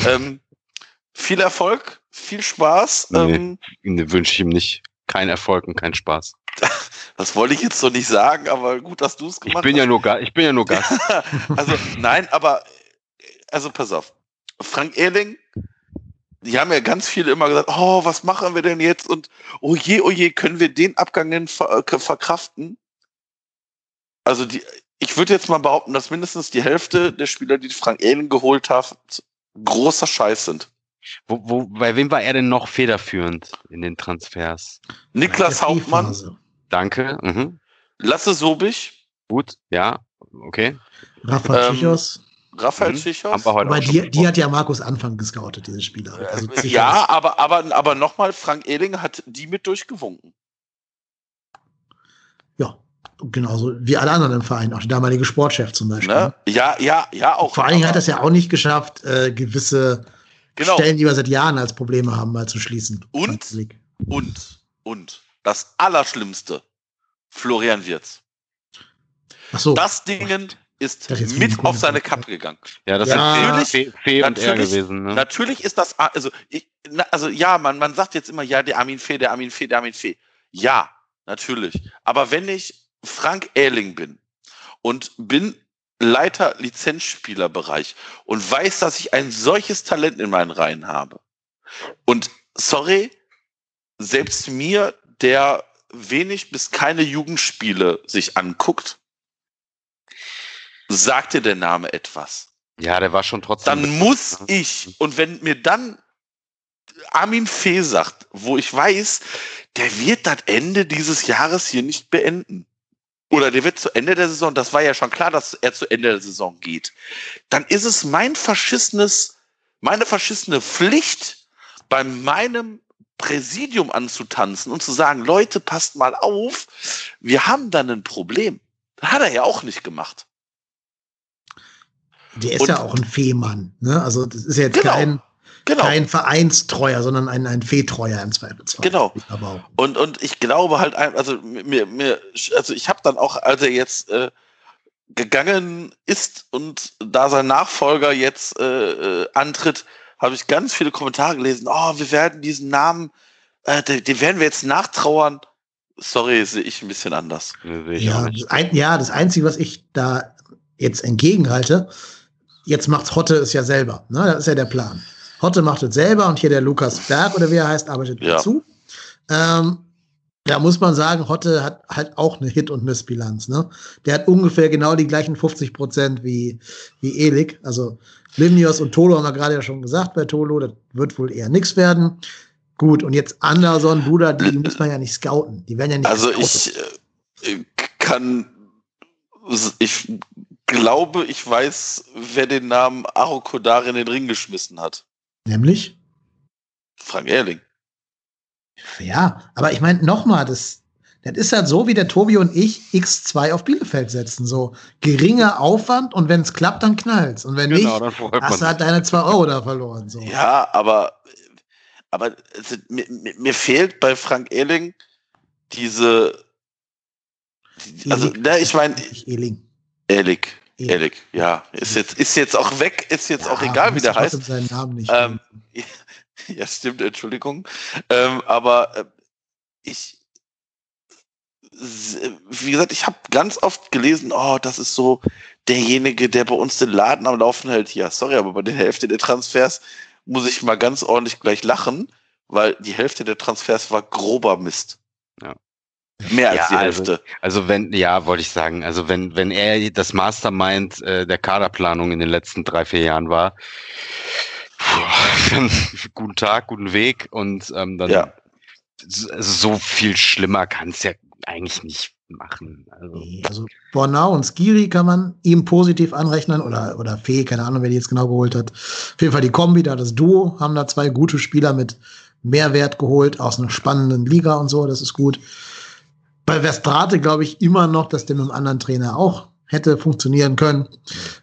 Ähm, viel Erfolg, viel Spaß. Nee, ähm, wünsche ich ihm nicht. Kein Erfolg und kein Spaß. Das wollte ich jetzt so nicht sagen, aber gut, dass du es gemacht ich bin hast. Ja nur, ich bin ja nur Gast. also, nein, aber, also pass auf. Frank Ehling, die haben ja ganz viele immer gesagt, oh, was machen wir denn jetzt? Und oh je, oh je, können wir den Abgang denn ver äh, verkraften? Also die, ich würde jetzt mal behaupten, dass mindestens die Hälfte der Spieler, die Frank Ehling geholt hat, großer Scheiß sind. Wo, wo, bei wem war er denn noch federführend in den Transfers? Niklas Hauptmann. Danke. Mhm. Lasse Sobich. Gut, ja, okay. Raphael ähm. Raphael mhm. Schichos. Weil die, die hat ja Markus Anfang gescoutet, diese Spieler. Also ja, aber, aber, aber nochmal, Frank Ehling hat die mit durchgewunken. Ja, genauso wie alle anderen im Verein, auch der damalige Sportchef zum Beispiel. Ne? Ja, ja, ja, auch. Vor allen Dingen hat er es ja auch nicht geschafft, äh, gewisse genau. Stellen, die wir seit Jahren als Probleme haben, mal zu schließen. Und, und, und, das Allerschlimmste, Florian Wirz. Ach so. Das Dingen ist mit auf seine Kappe gegangen. Ja, das ja. ist Fee, Fee und er gewesen. Ne? Natürlich ist das, also, ich, also ja, man, man sagt jetzt immer, ja, der Armin Fee, der Armin Fee, der Armin Fee. Ja, natürlich. Aber wenn ich Frank Ehling bin und bin Leiter Lizenzspielerbereich und weiß, dass ich ein solches Talent in meinen Reihen habe. Und sorry, selbst mir, der wenig bis keine Jugendspiele sich anguckt, sagt dir der Name etwas. Ja, der war schon trotzdem. Dann muss ne? ich, und wenn mir dann Armin Fee sagt, wo ich weiß, der wird das Ende dieses Jahres hier nicht beenden oder der wird zu Ende der Saison, das war ja schon klar, dass er zu Ende der Saison geht, dann ist es mein verschissenes, meine verschissene Pflicht, bei meinem Präsidium anzutanzen und zu sagen, Leute, passt mal auf, wir haben dann ein Problem. Das hat er ja auch nicht gemacht. Der ist und, ja auch ein Fehmann, ne? Also das ist ja jetzt genau. kein Genau. Kein Vereinstreuer, sondern ein, ein Fehltreuer im Zweifelsfall. Genau. Und, und ich glaube halt, also mir, mir, also ich habe dann auch, als er jetzt äh, gegangen ist und da sein Nachfolger jetzt äh, äh antritt, habe ich ganz viele Kommentare gelesen. Oh, wir werden diesen Namen, äh, den, den werden wir jetzt nachtrauern. Sorry, sehe ich ein bisschen anders. Ja, das ein, ja, das Einzige, was ich da jetzt entgegenhalte, jetzt macht's Hotte es ja selber. Ne? Das ist ja der Plan. Hotte macht es selber und hier der Lukas Berg oder wie er heißt, arbeitet ja. dazu. Ähm, da muss man sagen, Hotte hat halt auch eine Hit- und Missbilanz. Ne? Der hat ungefähr genau die gleichen 50 Prozent wie, wie Elik. Also Limnios und Tolo haben wir gerade ja schon gesagt bei Tolo, das wird wohl eher nichts werden. Gut, und jetzt Anderson, Buda, die muss man ja nicht scouten. Die werden ja nicht Also ich äh, kann, ich glaube, ich weiß, wer den Namen Arokodar in den Ring geschmissen hat. Nämlich? Frank Erling. Ja, aber ich meine, nochmal, das, das ist halt so, wie der Tobi und ich X2 auf Bielefeld setzen. So geringer Aufwand und wenn es klappt, dann knallt's. Und wenn genau, nicht, hast du halt deine 2 Euro da verloren. So. Ja, aber, aber also, mir, mir, fehlt bei Frank Ehling diese, also, ne, ich meine, Ehrlich, ehrlich, ja. Ist jetzt, ist jetzt auch weg, ist jetzt auch egal, wie der heißt. Seinen Namen nicht Ähm, ja, stimmt, Entschuldigung. Ähm, aber äh, ich, wie gesagt, ich habe ganz oft gelesen, oh, das ist so derjenige, der bei uns den Laden am Laufen hält. Ja, sorry, aber bei der Hälfte der Transfers muss ich mal ganz ordentlich gleich lachen, weil die Hälfte der Transfers war grober Mist. Ja. Mehr als Ja, die also- Hälfte. Also wenn, ja, wollte ich sagen, also wenn, wenn er das Mastermind äh, der Kaderplanung in den letzten drei, vier Jahren war, dann guten Tag, guten Weg und ähm, dann Ja. so, so viel schlimmer kann es ja eigentlich nicht machen. Also, Also Bornau und Skiri kann man ihm positiv anrechnen oder, oder Fee, keine Ahnung, wer die jetzt genau geholt hat. Auf jeden Fall die Kombi, da das Duo, haben da zwei gute Spieler mit Mehrwert geholt aus einer spannenden Liga und so, das ist gut. Bei Verstrate glaube ich immer noch, dass der mit einem anderen Trainer auch hätte funktionieren können.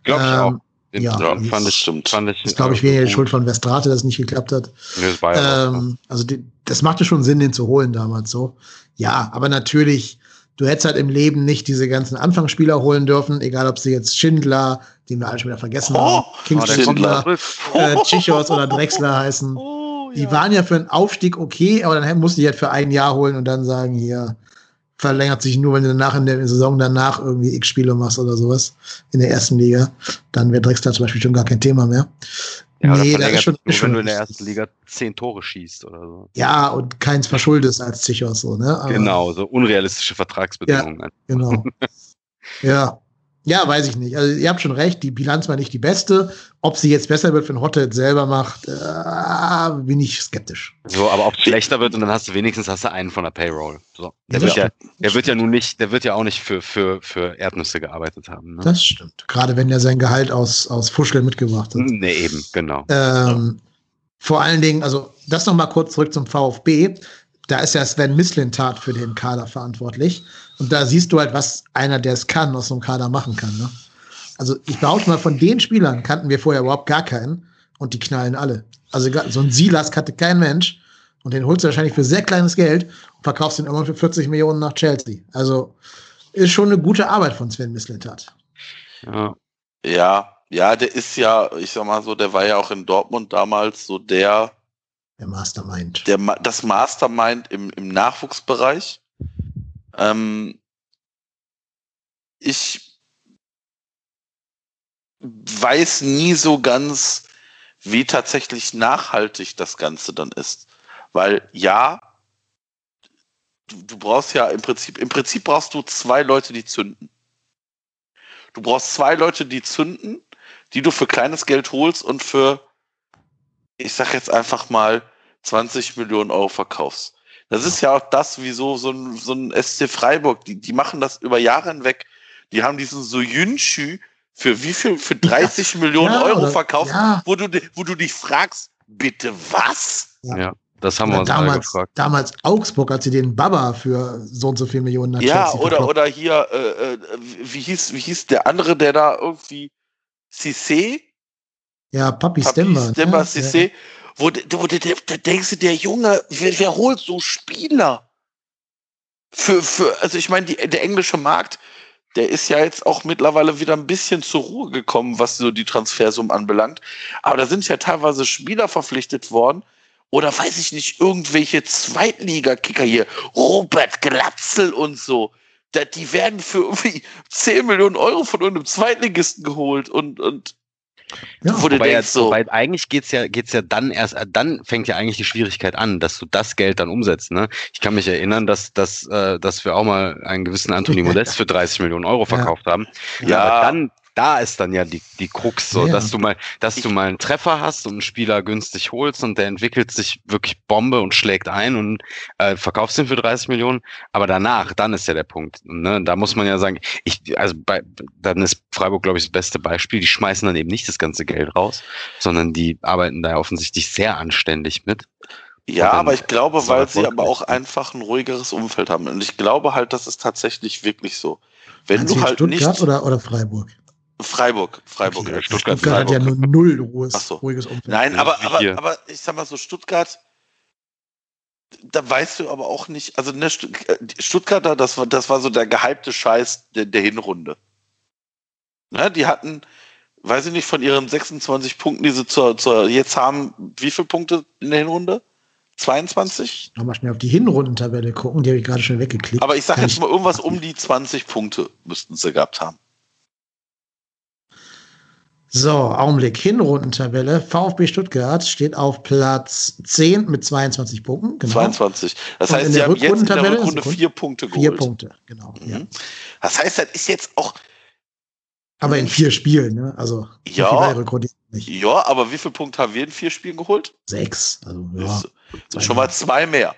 Glaube ich Ähm, auch. Den ja, fand fand ich, stimmt. fand ich, Das ist, glaube ich, äh, weniger die. Schuld von Verstrate, dass es nicht geklappt hat. Das war ja Ähm, also die, das machte schon Sinn, den zu holen damals so. Ja, aber natürlich, du hättest halt im Leben nicht diese ganzen Anfangsspieler holen dürfen, egal ob sie jetzt Schindler, den wir alle schon wieder vergessen Oh, haben, oh, Kingsley der kommt Schindler. Coman, zurück. äh, Tschichos oder Drexler heißen. Oh, Die waren ja für einen Aufstieg okay, aber dann musst du die halt für ein Jahr holen und dann sagen, hier verlängert sich nur, wenn du danach in der Saison danach irgendwie x Spiele machst oder sowas in der ersten Liga, dann wäre Drexler zum Beispiel schon gar kein Thema mehr. Ja, nee, da verlängert ist schon, ist schon wenn du in der ersten Liga zehn Tore schießt oder so. ja, und keins verschuldest als Zichos so, ne? Aber- Genau, so unrealistische Vertragsbedingungen. Genau. ja. Ja, weiß ich nicht. Also, ihr habt schon recht, die Bilanz war nicht die beste. Ob sie jetzt besser wird, wenn Hotte selber macht, äh, bin ich skeptisch. So, aber ob es schlechter wird und dann hast du wenigstens hast du einen von der Payroll. So. Der Ja, wird ja, der wird ja nun nicht, der wird ja auch nicht für, für, für Erdnüsse gearbeitet haben. Ne? Das stimmt. Gerade wenn er sein Gehalt aus, aus Fuschel mitgebracht hat. Nee, eben, genau. Ähm, vor allen Dingen, also das noch mal kurz zurück zum VfB. Da ist ja Sven Mislintat für den Kader verantwortlich. Und da siehst du halt, was einer, der es kann, aus so einem Kader machen kann. Ne? Also ich behaupte mal, von den Spielern kannten wir vorher überhaupt gar keinen. Und die knallen alle. Also so ein Silas kannte kein Mensch. Und den holst du wahrscheinlich für sehr kleines Geld und verkaufst ihn irgendwann für 40 Millionen nach Chelsea. Also ist schon eine gute Arbeit von Sven Mislintat. Ja. Ja, ja, der ist ja, ich sag mal so, der war ja auch in Dortmund damals so der, Der Mastermind. der das Mastermind im, im Nachwuchsbereich. Ähm, ich weiß nie so ganz, wie tatsächlich nachhaltig das Ganze dann ist. Weil ja, du, du brauchst ja im Prinzip, im Prinzip brauchst du zwei Leute, die zünden. Du brauchst zwei Leute, die zünden, die du für kleines Geld holst und für, ich sag jetzt einfach mal, 20 Millionen Euro verkaufst. Das ist ja auch das, wieso so ein, so ein SC Freiburg, die, die machen das über Jahre hinweg. Die haben diesen so Jünschü für wie viel? Für 30 Millionen Ja, Euro verkauft, ja. wo, du, wo du dich fragst, bitte was? Ja. ja, das haben wir uns alle damals, gefragt. damals Augsburg, als sie den Baba für so und so viel Millionen nach Ja, Chelsea oder, oder hier, äh, äh, wie, hieß, wie hieß der andere, der da irgendwie Cissé? Ja, Papi Papi Stemba. Stemba ne? Cissé, wo, wo da denkst du, der Junge, wer, wer holt so Spieler? Für, für, also ich meine, der englische Markt, der ist ja jetzt auch mittlerweile wieder ein bisschen zur Ruhe gekommen, was so die Transfersummen anbelangt. Aber da sind ja teilweise Spieler verpflichtet worden. Oder weiß ich nicht, irgendwelche Zweitliga-Kicker hier, Robert Glatzel und so. Die werden für irgendwie 10 Millionen Euro von irgendeinem Zweitligisten geholt und, und Ja, wo du Wobei, ja, denkst so. eigentlich geht's ja, geht's ja dann erst, äh, dann fängt ja eigentlich die Schwierigkeit an, dass du das Geld dann umsetzt. Ne? Ich kann mich erinnern, dass, dass, äh, dass wir auch mal einen gewissen Anthony Modest für 30 Millionen Euro Ja. verkauft haben. Ja. aber dann, da ist dann ja die, die Krux so, Ja. dass du mal, dass du mal einen Treffer hast und einen Spieler günstig holst und der entwickelt sich wirklich Bombe und schlägt ein und äh, verkaufst ihn für 30 Millionen. Aber danach, dann ist ja der Punkt. Ne? Da muss man ja sagen, ich, also bei, dann ist Freiburg, glaube ich, das beste Beispiel. Die schmeißen dann eben nicht das ganze Geld raus, sondern die arbeiten da offensichtlich sehr anständig mit. Ja, aber ich glaube, weil sie aber auch einfach ein ruhigeres Umfeld haben. Und ich glaube halt, das ist tatsächlich wirklich so. Wenn Meinst du halt Stuttgart nicht. oder, oder Freiburg? Freiburg, Freiburg, Okay, Stuttgart, Stuttgart, Stuttgart hat ja Freiburg. nur null ruhiges, Ach so. ruhiges Umfeld. Nein, Ja, aber, aber, aber ich sag mal so, Stuttgart, da weißt du aber auch nicht, also ne, Stuttgarter, das war, das war so der gehypte Scheiß der, der Hinrunde. Ne, die hatten, weiß ich nicht, von ihren 26 Punkten, die sie zur, zur, jetzt haben, wie viele Punkte in der Hinrunde? 22? Nochmal schnell auf die Hinrundentabelle gucken, die habe ich gerade schon weggeklickt. Aber ich sage jetzt mal irgendwas um die 20 Punkte müssten sie gehabt haben. So, Augenblick. Hinrundentabelle. VfB Stuttgart steht auf Platz 10 mit 22 Punkten. Genau. 22. Das Und heißt, sie haben jetzt in der Rückrunde vier Punkte geholt. Vier Punkte, genau. Mhm. Ja. Das heißt, das ist jetzt auch. Aber in vier Spielen, ne? Also, ja, ja, aber wie viele Punkte haben wir in vier Spielen geholt? Sechs. Also, ja. Das schon mal zwei mehr.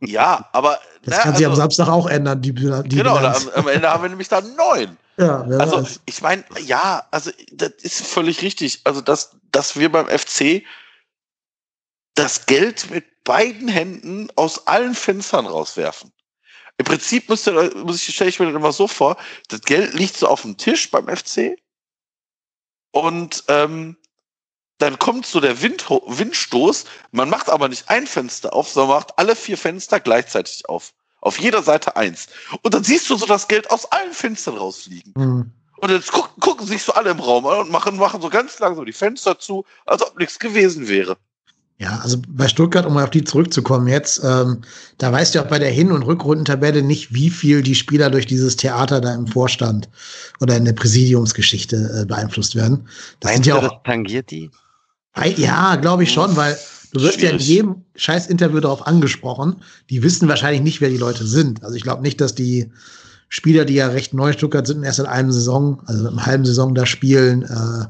Ja, aber. Das na, kann sich also, am Samstag auch ändern, die, die Genau, am, am, Ende haben wir nämlich dann neun. Ja, also weiß. ich meine, ja, also das ist völlig richtig. Also dass, dass wir beim FC das Geld mit beiden Händen aus allen Fenstern rauswerfen. Im Prinzip müsste, muss ich, stelle ich mir das immer so vor, das Geld liegt so auf dem Tisch beim FC und ähm, dann kommt so der Wind, Windstoß, man macht aber nicht ein Fenster auf, sondern macht alle vier Fenster gleichzeitig auf. Auf jeder Seite eins. Und dann siehst du so das Geld aus allen Fenstern rausfliegen. Mhm. Und jetzt gucken, gucken sich so alle im Raum an und machen, machen so ganz langsam die Fenster zu, als ob nichts gewesen wäre. Ja, also bei Stuttgart, um mal auf die zurückzukommen jetzt, ähm, da weißt du auch bei der Hin- und Rückrundentabelle nicht, wie viel die Spieler durch dieses Theater da im Vorstand oder in der Präsidiumsgeschichte äh, beeinflusst werden. Das Meinst sind ja auch, das tangiert die? Ja, glaube ich schon, weil du wirst Schwierig. ja in jedem scheiß Interview darauf angesprochen. Die wissen wahrscheinlich nicht, wer die Leute sind. Also ich glaube nicht, dass die Spieler, die ja recht neu Stuttgart sind, erst in einem Saison, also im halben Saison da spielen, äh,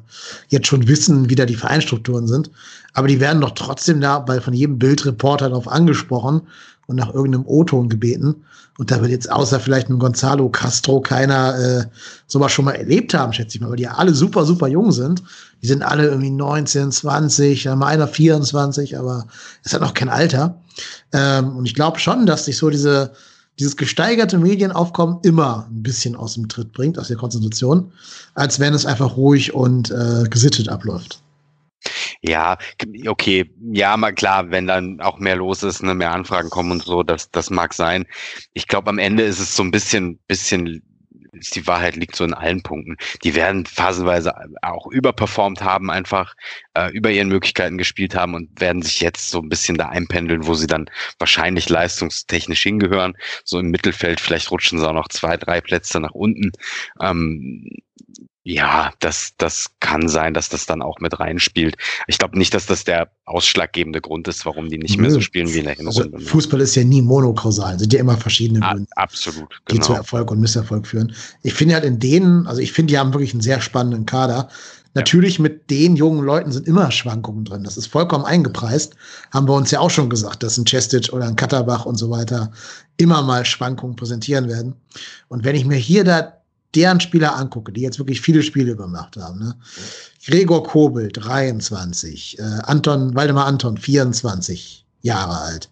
jetzt schon wissen, wie da die Vereinstrukturen sind. Aber die werden doch trotzdem da bei von jedem Bildreporter darauf angesprochen und nach irgendeinem O-Ton gebeten. Und da wird jetzt außer vielleicht ein Gonzalo Castro keiner äh, sowas schon mal erlebt haben, schätze ich mal, weil die ja alle super, super jung sind. Die sind alle irgendwie 19, 20, mal einer 24, aber es hat noch kein Alter. Ähm, und ich glaube schon, dass sich so diese, dieses gesteigerte Medienaufkommen immer ein bisschen aus dem Tritt bringt, aus der Konzentration, als wenn es einfach ruhig und äh, gesittet abläuft. Ja, okay, ja, mal klar, wenn dann auch mehr los ist, ne, mehr Anfragen kommen und so, das, das mag sein. Ich glaube, am Ende ist es so ein bisschen, bisschen ist die Wahrheit liegt so in allen Punkten. Die werden phasenweise auch überperformt haben, einfach äh, über ihren Möglichkeiten gespielt haben und werden sich jetzt so ein bisschen da einpendeln, wo sie dann wahrscheinlich leistungstechnisch hingehören. So im Mittelfeld, vielleicht rutschen sie auch noch zwei, drei Plätze nach unten. Ähm, ja, das, das kann sein, dass das dann auch mit reinspielt. Ich glaube nicht, dass das der ausschlaggebende Grund ist, warum die nicht mehr so spielen wie in der Hinrunde. Also Fußball ist ja nie monokausal, sind ja immer verschiedene Gründe, absolut, genau. die zu Erfolg und Misserfolg führen. Ich finde halt in denen, also ich finde, die haben wirklich einen sehr spannenden Kader. Natürlich ja. mit den jungen Leuten sind immer Schwankungen drin. Das ist vollkommen eingepreist. Haben wir uns ja auch schon gesagt, dass ein Chestic oder ein Katterbach und so weiter immer mal Schwankungen präsentieren werden. Und wenn ich mir hier da deren Spieler angucke, die jetzt wirklich viele Spiele gemacht haben, ne? Gregor Kobel, 23, äh, Anton, Waldemar Anton, 24 Jahre alt,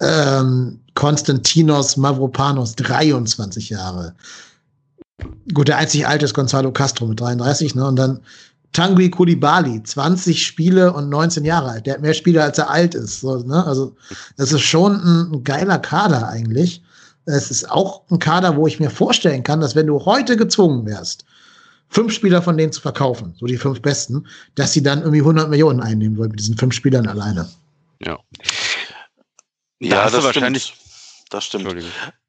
ähm, Konstantinos Mavropanos, 23 Jahre. Gut, der einzig alte ist Gonzalo Castro mit 33, ne? Und dann Tanguy Kulibali, 20 Spiele und 19 Jahre alt. Der hat mehr Spiele, als er alt ist. So, ne? Also, das ist schon ein, ein geiler Kader eigentlich. Es ist auch ein Kader, wo ich mir vorstellen kann, dass wenn du heute gezwungen wärst, fünf Spieler von denen zu verkaufen, so die fünf besten, dass sie dann irgendwie 100 Millionen einnehmen wollen mit diesen fünf Spielern alleine. Ja. Da ja, das wahrscheinlich. Stimmt. Das stimmt.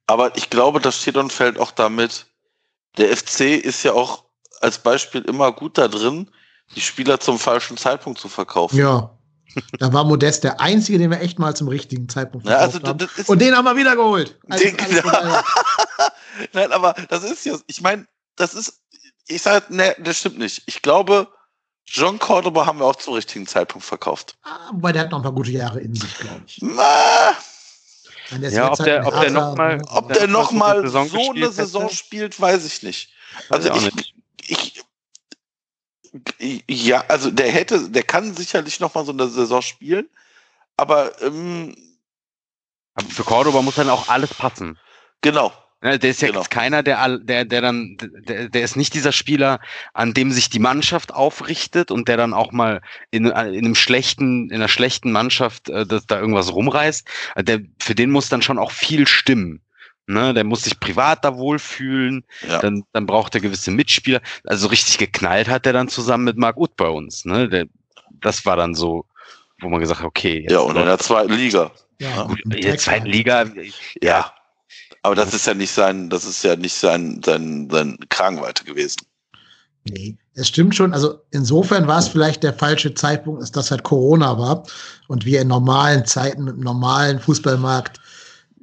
Aber ich glaube, das steht und fällt auch damit. Der FC ist ja auch als Beispiel immer gut da drin, die Spieler zum falschen Zeitpunkt zu verkaufen. Ja. Da war Modest der Einzige, den wir echt mal zum richtigen Zeitpunkt ja, also, haben. Und den haben wir wieder geholt. Den, Nein, aber das ist ja, ich meine, das ist, ich sage, ne, das stimmt nicht. Ich glaube, John Cordoba haben wir auch zum richtigen Zeitpunkt verkauft. Ah, wobei der hat noch ein paar gute Jahre in sich, glaube ich. Na, ja, ob der, ob der noch mal, ob der noch mal so eine Saison spielt, weiß ich nicht. Also ich, ich, ja, also der hätte, der kann sicherlich noch mal so eine Saison spielen, aber, ähm, aber für Cordoba muss dann auch alles passen. Genau. Ja, der ist ja Genau. jetzt keiner, der, der, der dann, der, der ist nicht dieser Spieler, an dem sich die Mannschaft aufrichtet und der dann auch mal in, in einem schlechten, in einer schlechten Mannschaft äh, das, da irgendwas rumreißt. Äh, Der, für den muss dann schon auch viel stimmen. Ne, der muss sich privat da wohlfühlen, Ja. dann, dann braucht er gewisse Mitspieler. Also richtig geknallt hat er dann zusammen mit Marc Uth bei uns. Ne? Der, das war dann so, wo man gesagt hat, okay, jetzt Ja, und in der zweiten Liga. Ja, in der zweiten halt. Liga, Ja. Aber das ist ja nicht sein, das ist ja nicht sein, sein, sein Kragenweite gewesen. Nee, es stimmt schon. Also insofern war es vielleicht der falsche Zeitpunkt, dass das halt Corona war und wir in normalen Zeiten mit dem normalen Fußballmarkt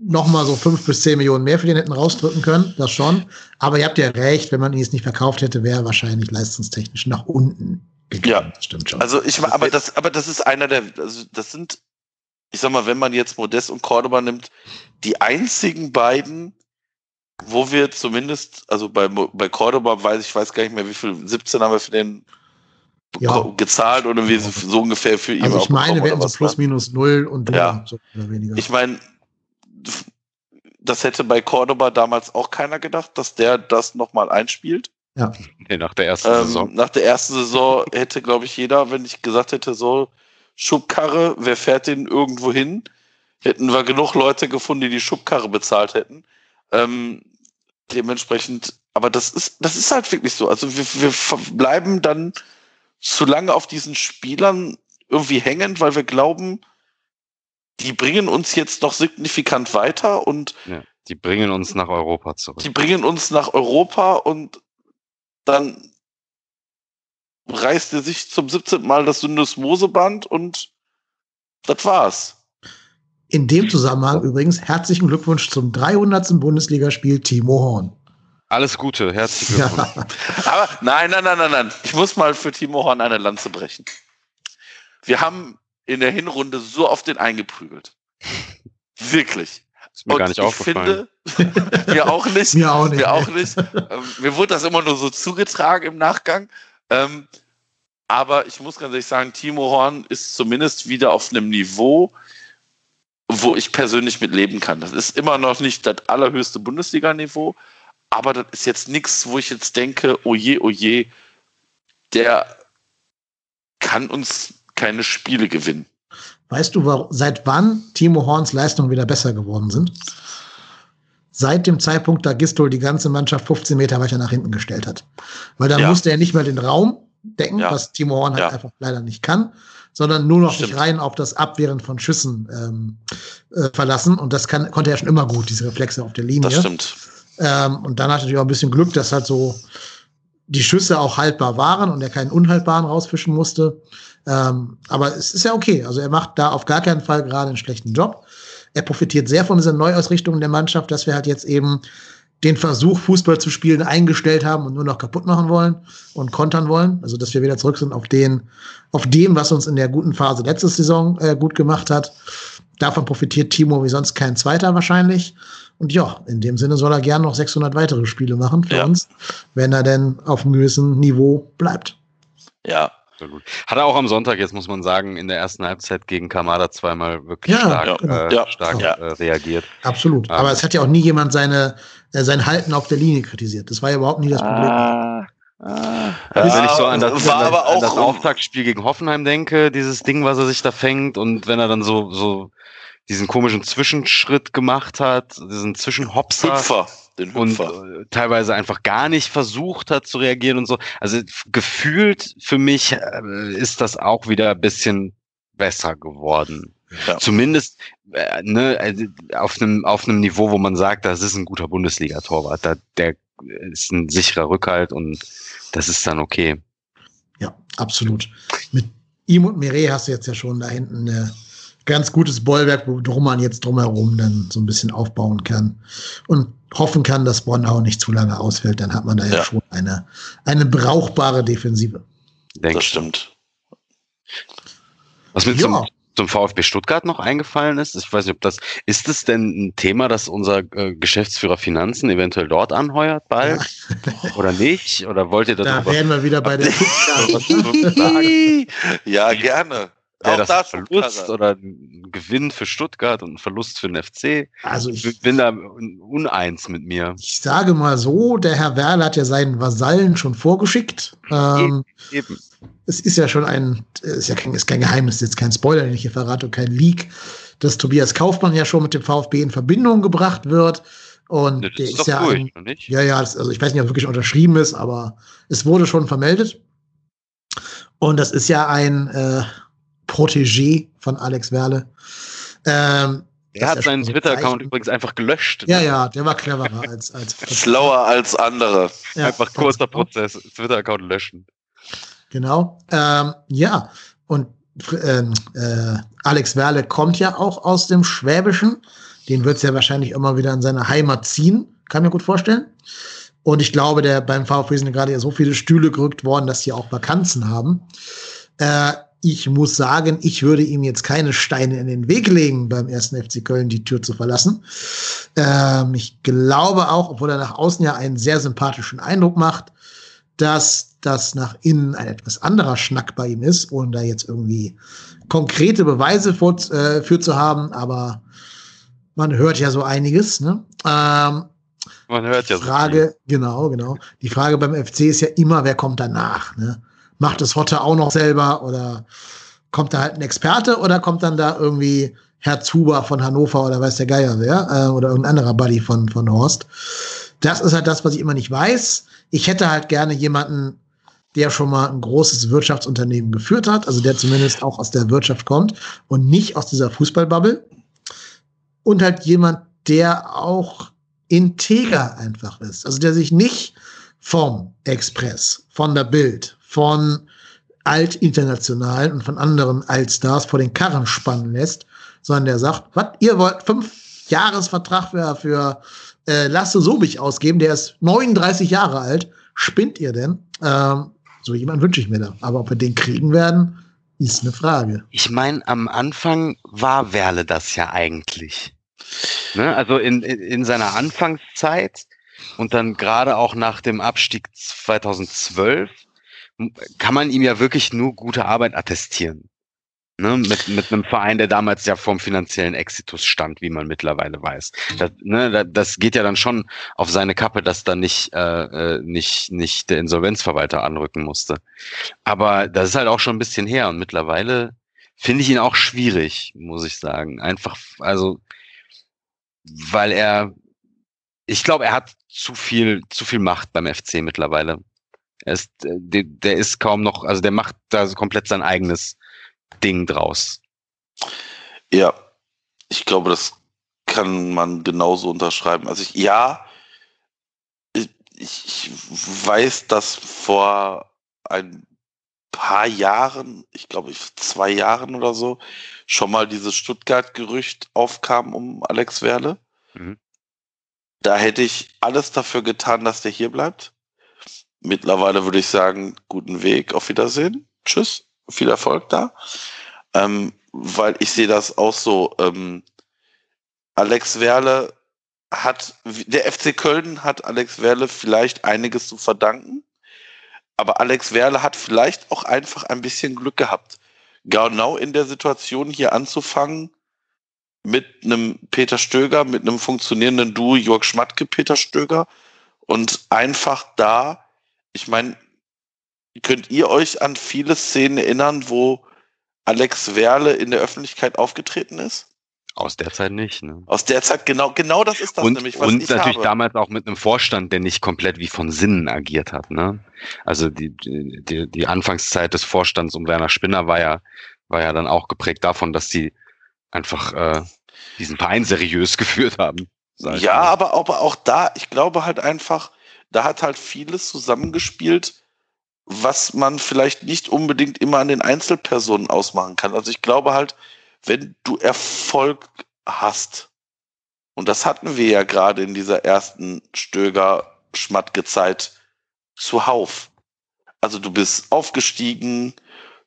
nochmal so fünf bis zehn Millionen mehr für den hätten rausdrücken können. Das schon. Aber ihr habt ja recht, wenn man ihn jetzt nicht verkauft hätte, wäre er wahrscheinlich leistungstechnisch nach unten gegangen. Ja. Das stimmt schon. Also ich aber das, aber das ist einer der, also das sind, ich sag mal, wenn man jetzt Modest und Cordoba nimmt, die einzigen beiden, wo wir zumindest, also bei, bei Cordoba weiß ich weiß gar nicht mehr, wie viel, 17 haben wir für den Ja. gezahlt oder wie so ungefähr für ihn also ich meine, wir hätten so plus minus null und Ja. so oder weniger. Ich meine, das hätte bei Cordoba damals auch keiner gedacht, dass der das nochmal einspielt. nee, nach der ersten Saison. Ähm, nach der ersten Saison hätte, glaube ich, jeder, wenn ich gesagt hätte, so Schubkarre, wer fährt den irgendwo hin? Hätten wir genug Leute gefunden, die die Schubkarre bezahlt hätten. Ähm, dementsprechend, aber das ist, das ist halt wirklich so. Also wir, wir bleiben dann zu lange auf diesen Spielern irgendwie hängen, weil wir glauben, die bringen uns jetzt noch signifikant weiter und Ja, die bringen uns nach Europa zurück. die bringen uns nach Europa und dann reißt er sich zum 17. Mal das Syndesmoseband und das war's. In dem Zusammenhang übrigens herzlichen Glückwunsch zum 300. Bundesligaspiel Timo Horn. Alles Gute, herzlichen Glückwunsch. Ja, Aber nein, nein, nein, nein, nein. Ich muss mal für Timo Horn eine Lanze brechen. Wir haben in der Hinrunde so oft den eingeprügelt. Wirklich. Ist mir Und gar nicht ich aufgefallen. finde, mir auch nicht. mir auch nicht. Mir auch nicht. Ähm, mir wurde das immer nur so zugetragen im Nachgang. Ähm, aber ich muss ganz ehrlich sagen, Timo Horn ist zumindest wieder auf einem Niveau, wo ich persönlich mit leben kann. Das ist immer noch nicht das allerhöchste Bundesliga-Niveau, aber das ist jetzt nichts, wo ich jetzt denke, oh je, oh je, der kann uns keine Spiele gewinnen. Weißt du, seit wann Timo Horns Leistungen wieder besser geworden sind? Seit dem Zeitpunkt, da Gistol die ganze Mannschaft 15 Meter weiter nach hinten gestellt hat. Weil dann Ja. musste er nicht mehr den Raum decken, Ja. was Timo Horn halt Ja. einfach leider nicht kann, sondern nur noch sich rein auf das Abwehren von Schüssen ähm, äh, verlassen. Und das kann, konnte er schon immer gut, diese Reflexe auf der Linie. Das stimmt. Ähm, und dann hatte ich natürlich auch ein bisschen Glück, dass halt so die Schüsse auch haltbar waren und er keinen unhaltbaren rausfischen musste. Ähm, aber es ist ja okay. Also er macht da auf gar keinen Fall gerade einen schlechten Job. Er profitiert sehr von dieser Neuausrichtung der Mannschaft, dass wir halt jetzt eben den Versuch, Fußball zu spielen, eingestellt haben und nur noch kaputt machen wollen und kontern wollen. Also dass wir wieder zurück sind auf den, auf dem, was uns in der guten Phase letzte Saison äh, gut gemacht hat. Davon profitiert Timo wie sonst kein Zweiter wahrscheinlich. Und ja, in dem Sinne soll er gern noch 600 weitere Spiele machen für Ja. uns, wenn er denn auf einem gewissen Niveau bleibt. Ja. Sehr gut. Hat er auch am Sonntag, jetzt muss man sagen, in der ersten Halbzeit gegen Kamada zweimal wirklich Ja, stark, ja, genau. äh, ja, stark ja. Äh, reagiert. Absolut. Ähm. Aber es hat ja auch nie jemand seine, äh, sein Halten auf der Linie kritisiert. Das war ja überhaupt nie das Problem. Ah, Ja, wenn ich so an das, war an das, aber an das Auftaktspiel gegen Hoffenheim denke, dieses Ding, was er sich da fängt und wenn er dann so, so diesen komischen Zwischenschritt gemacht hat, diesen Zwischenhopser Hüpfer. Den und Hüpfer. äh, teilweise einfach gar nicht versucht hat zu reagieren und so. Also gefühlt für mich äh, ist das auch wieder ein bisschen besser geworden. Ja. Zumindest äh, ne, also auf einem auf einem Niveau, wo man sagt, das ist ein guter Bundesliga-Torwart. Da, der ist ein sicherer Rückhalt und das ist dann okay. Ja, absolut. Mit ihm und Mire hast du jetzt ja schon da hinten ein ganz gutes Bollwerk, worum man jetzt drumherum dann so ein bisschen aufbauen kann und hoffen kann, dass Bornau nicht zu lange ausfällt. Dann hat man da ja, Ja. schon eine, eine brauchbare Defensive. Denke Das stimmt. Was mir Ja. zum, zum VfB Stuttgart noch eingefallen ist, ich weiß nicht, ob das, ist es denn ein Thema, dass unser äh, Geschäftsführer Finanzen eventuell dort anheuert bald? Oder nicht? Oder wollt ihr Da darüber wären wir wieder bei der? Ja, gerne. Wäre auch das ein Verlust oder ein Gewinn für Stuttgart und ein Verlust für den FC? Also Ich ich, bin da uneins mit mir. ich sage mal so, der Herr Werle hat ja seinen Vasallen schon vorgeschickt. Ähm, Eben. es ist ja schon ein, ist ja kein, ist kein Geheimnis, jetzt kein Spoiler, den ich hier verrate und kein Leak, dass Tobias Kaufmann ja schon mit dem VfB in Verbindung gebracht wird. Und Ne, Das der ist ist, doch ja ein? Ja, ja, also ich weiß nicht, ob wirklich unterschrieben ist, aber es wurde schon vermeldet. Und das ist ja ein äh, Protégé von Alex Werle. Ähm, Er das hat seinen Twitter-Account übrigens einfach gelöscht. Ja, ja, der war cleverer als als Schlauer als andere. Ja, einfach kurzer genau. Prozess. Twitter-Account löschen. Genau. Ähm, ja, und ähm, äh, Alex Werle kommt ja auch aus dem Schwäbischen. Den wird es ja wahrscheinlich immer wieder in seine Heimat ziehen. Kann mir gut vorstellen. Und ich glaube, der beim VfB sind gerade ja so viele Stühle gerückt worden, dass die auch Vakanzen haben. Äh, ich muss sagen, ich würde ihm jetzt keine Steine in den Weg legen, beim ersten FC Köln die Tür zu verlassen. Ähm, ich glaube auch, obwohl er nach außen ja einen sehr sympathischen Eindruck macht, dass das nach innen ein etwas anderer Schnack bei ihm ist, ohne da jetzt irgendwie konkrete Beweise vor, äh, für zu haben, aber man hört ja so einiges. Ne? Ähm, Man hört ja Frage, genau, genau. Die Frage beim FC ist ja immer, wer kommt danach? Ne? Macht es Hotte auch noch selber oder kommt da halt ein Experte oder kommt dann da irgendwie Herr Zuber von Hannover oder weiß der Geier wer äh, oder irgendein anderer Buddy von, von Horst? Das ist halt das, was ich immer nicht weiß. Ich hätte halt gerne jemanden, der schon mal ein großes Wirtschaftsunternehmen geführt hat, also der zumindest auch aus der Wirtschaft kommt und nicht aus dieser Fußballbubble. Und halt jemand, der auch integer einfach ist. Also der sich nicht vom Express, von der Bild, von Altinternationalen und von anderen Altstars vor den Karren spannen lässt, sondern der sagt, was, ihr wollt fünf Jahresvertrag für, für äh, Lasse Sobich ausgeben, der ist 39 Jahre alt, spinnt ihr denn? Ähm, so jemand wünsche ich mir da. Aber ob wir den kriegen werden, ist eine Frage. Ich meine, am Anfang war Werle das ja eigentlich. Ne? Also in, in, in seiner Anfangszeit und dann gerade auch nach dem Abstieg 2012 m- kann man ihm ja wirklich nur gute Arbeit attestieren. Ne? Mit, mit einem Verein, der damals ja vom finanziellen Exitus stand, wie man mittlerweile weiß. Das, ne, da- das geht ja dann schon auf seine Kappe, dass da nicht, äh, äh, nicht, nicht der Insolvenzverwalter anrücken musste. Aber das ist halt auch schon ein bisschen her und mittlerweile finde ich ihn auch schwierig, muss ich sagen. Einfach, also, weil er, ich glaube, er hat zu viel, zu viel Macht beim FC mittlerweile. Er ist, äh, der, der ist kaum noch, also der macht da so komplett sein eigenes Ding draus. Ja, ich glaube, das kann man genauso unterschreiben. Also ich, ja, ich, ich weiß, dass vor ein paar Jahren, ich glaube zwei Jahren oder so, schon mal dieses Stuttgart-Gerücht aufkam um Alex Werle. Mhm. Da hätte ich alles dafür getan, dass der hier bleibt. Mittlerweile würde ich sagen, guten Weg, auf Wiedersehen, tschüss, viel Erfolg da. Ähm, weil ich sehe das auch so. Ähm, Alex Werle hat, der FC Köln hat Alex Werle vielleicht einiges zu verdanken, aber Alex Werle hat vielleicht auch einfach ein bisschen Glück gehabt. Genau in der Situation hier anzufangen mit einem Peter Stöger, mit einem funktionierenden Duo Jörg Schmatke, Peter Stöger und einfach da, ich meine, könnt ihr euch an viele Szenen erinnern, wo Alex Werle in der Öffentlichkeit aufgetreten ist? Aus der Zeit nicht. Ne? Aus der Zeit, genau, genau das ist das und nämlich, was und ich natürlich habe. damals auch mit einem Vorstand, der nicht komplett wie von Sinnen agiert hat. Ne? Also die, die, die Anfangszeit des Vorstands um Werner Spinner war ja, war ja dann auch geprägt davon, dass sie einfach äh, diesen Verein seriös geführt haben. Ja, aber, aber auch da, ich glaube halt einfach, da hat halt vieles zusammengespielt, was man vielleicht nicht unbedingt immer an den Einzelpersonen ausmachen kann. Also ich glaube halt, wenn du Erfolg hast, und das hatten wir ja gerade in dieser ersten Stöger-Schmatke-Zeit zuhauf. Also du bist aufgestiegen,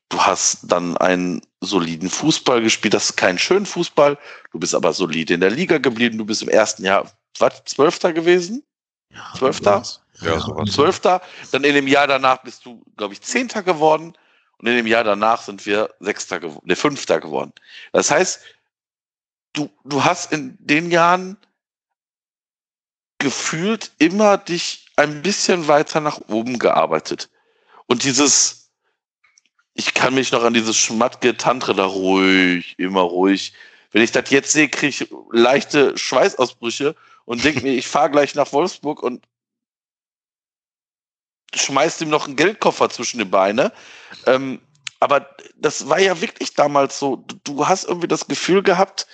du hast dann einen soliden Fußball gespielt, das ist kein schönen Fußball, du bist aber solide in der Liga geblieben, du bist im ersten Jahr, was, Zwölfter gewesen? Zwölfter? Ja, sowas. Zwölfter, dann in dem Jahr danach bist du, glaube ich, Zehnter geworden Und in dem Jahr danach sind wir Sechster geworden, ne, Fünfter geworden. Das heißt, du, du hast in den Jahren gefühlt immer dich ein bisschen weiter nach oben gearbeitet. Und dieses, ich kann mich noch an dieses schmatke Tantre da ruhig, immer ruhig. Wenn ich das jetzt sehe, kriege ich leichte Schweißausbrüche und denke mir, ich fahre gleich nach Wolfsburg und schmeißt ihm noch einen Geldkoffer zwischen die Beine. Ähm, aber das war ja wirklich damals so. Du hast irgendwie das Gefühl gehabt,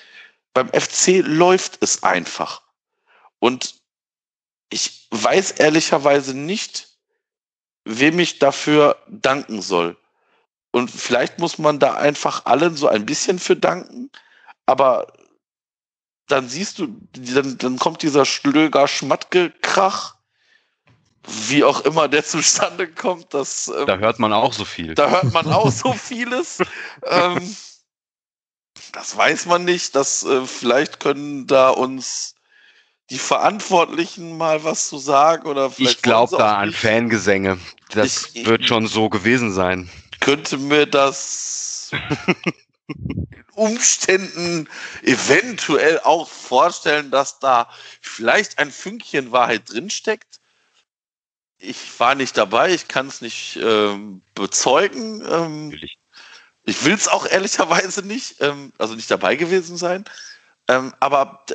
beim FC läuft es einfach. Und ich weiß ehrlicherweise nicht, wem ich dafür danken soll. Und vielleicht muss man da einfach allen so ein bisschen für danken, aber dann siehst du, dann, dann kommt dieser Schlöger-Schmatke-Krach, wie auch immer der zustande kommt. Das, ähm, da hört man auch so viel. Da hört man auch so vieles. ähm, das weiß man nicht. Das, äh, vielleicht können da uns die Verantwortlichen mal was zu sagen oder vielleicht. Ich glaube da an Fangesänge. Das ich, wird schon so gewesen sein. Könnte mir das Umständen eventuell auch vorstellen, dass da vielleicht ein Fünkchen Wahrheit drinsteckt. Ich war nicht dabei, ich kann es nicht ähm, bezeugen. Ähm, ich will es auch ehrlicherweise nicht, ähm, also nicht dabei gewesen sein. Ähm, aber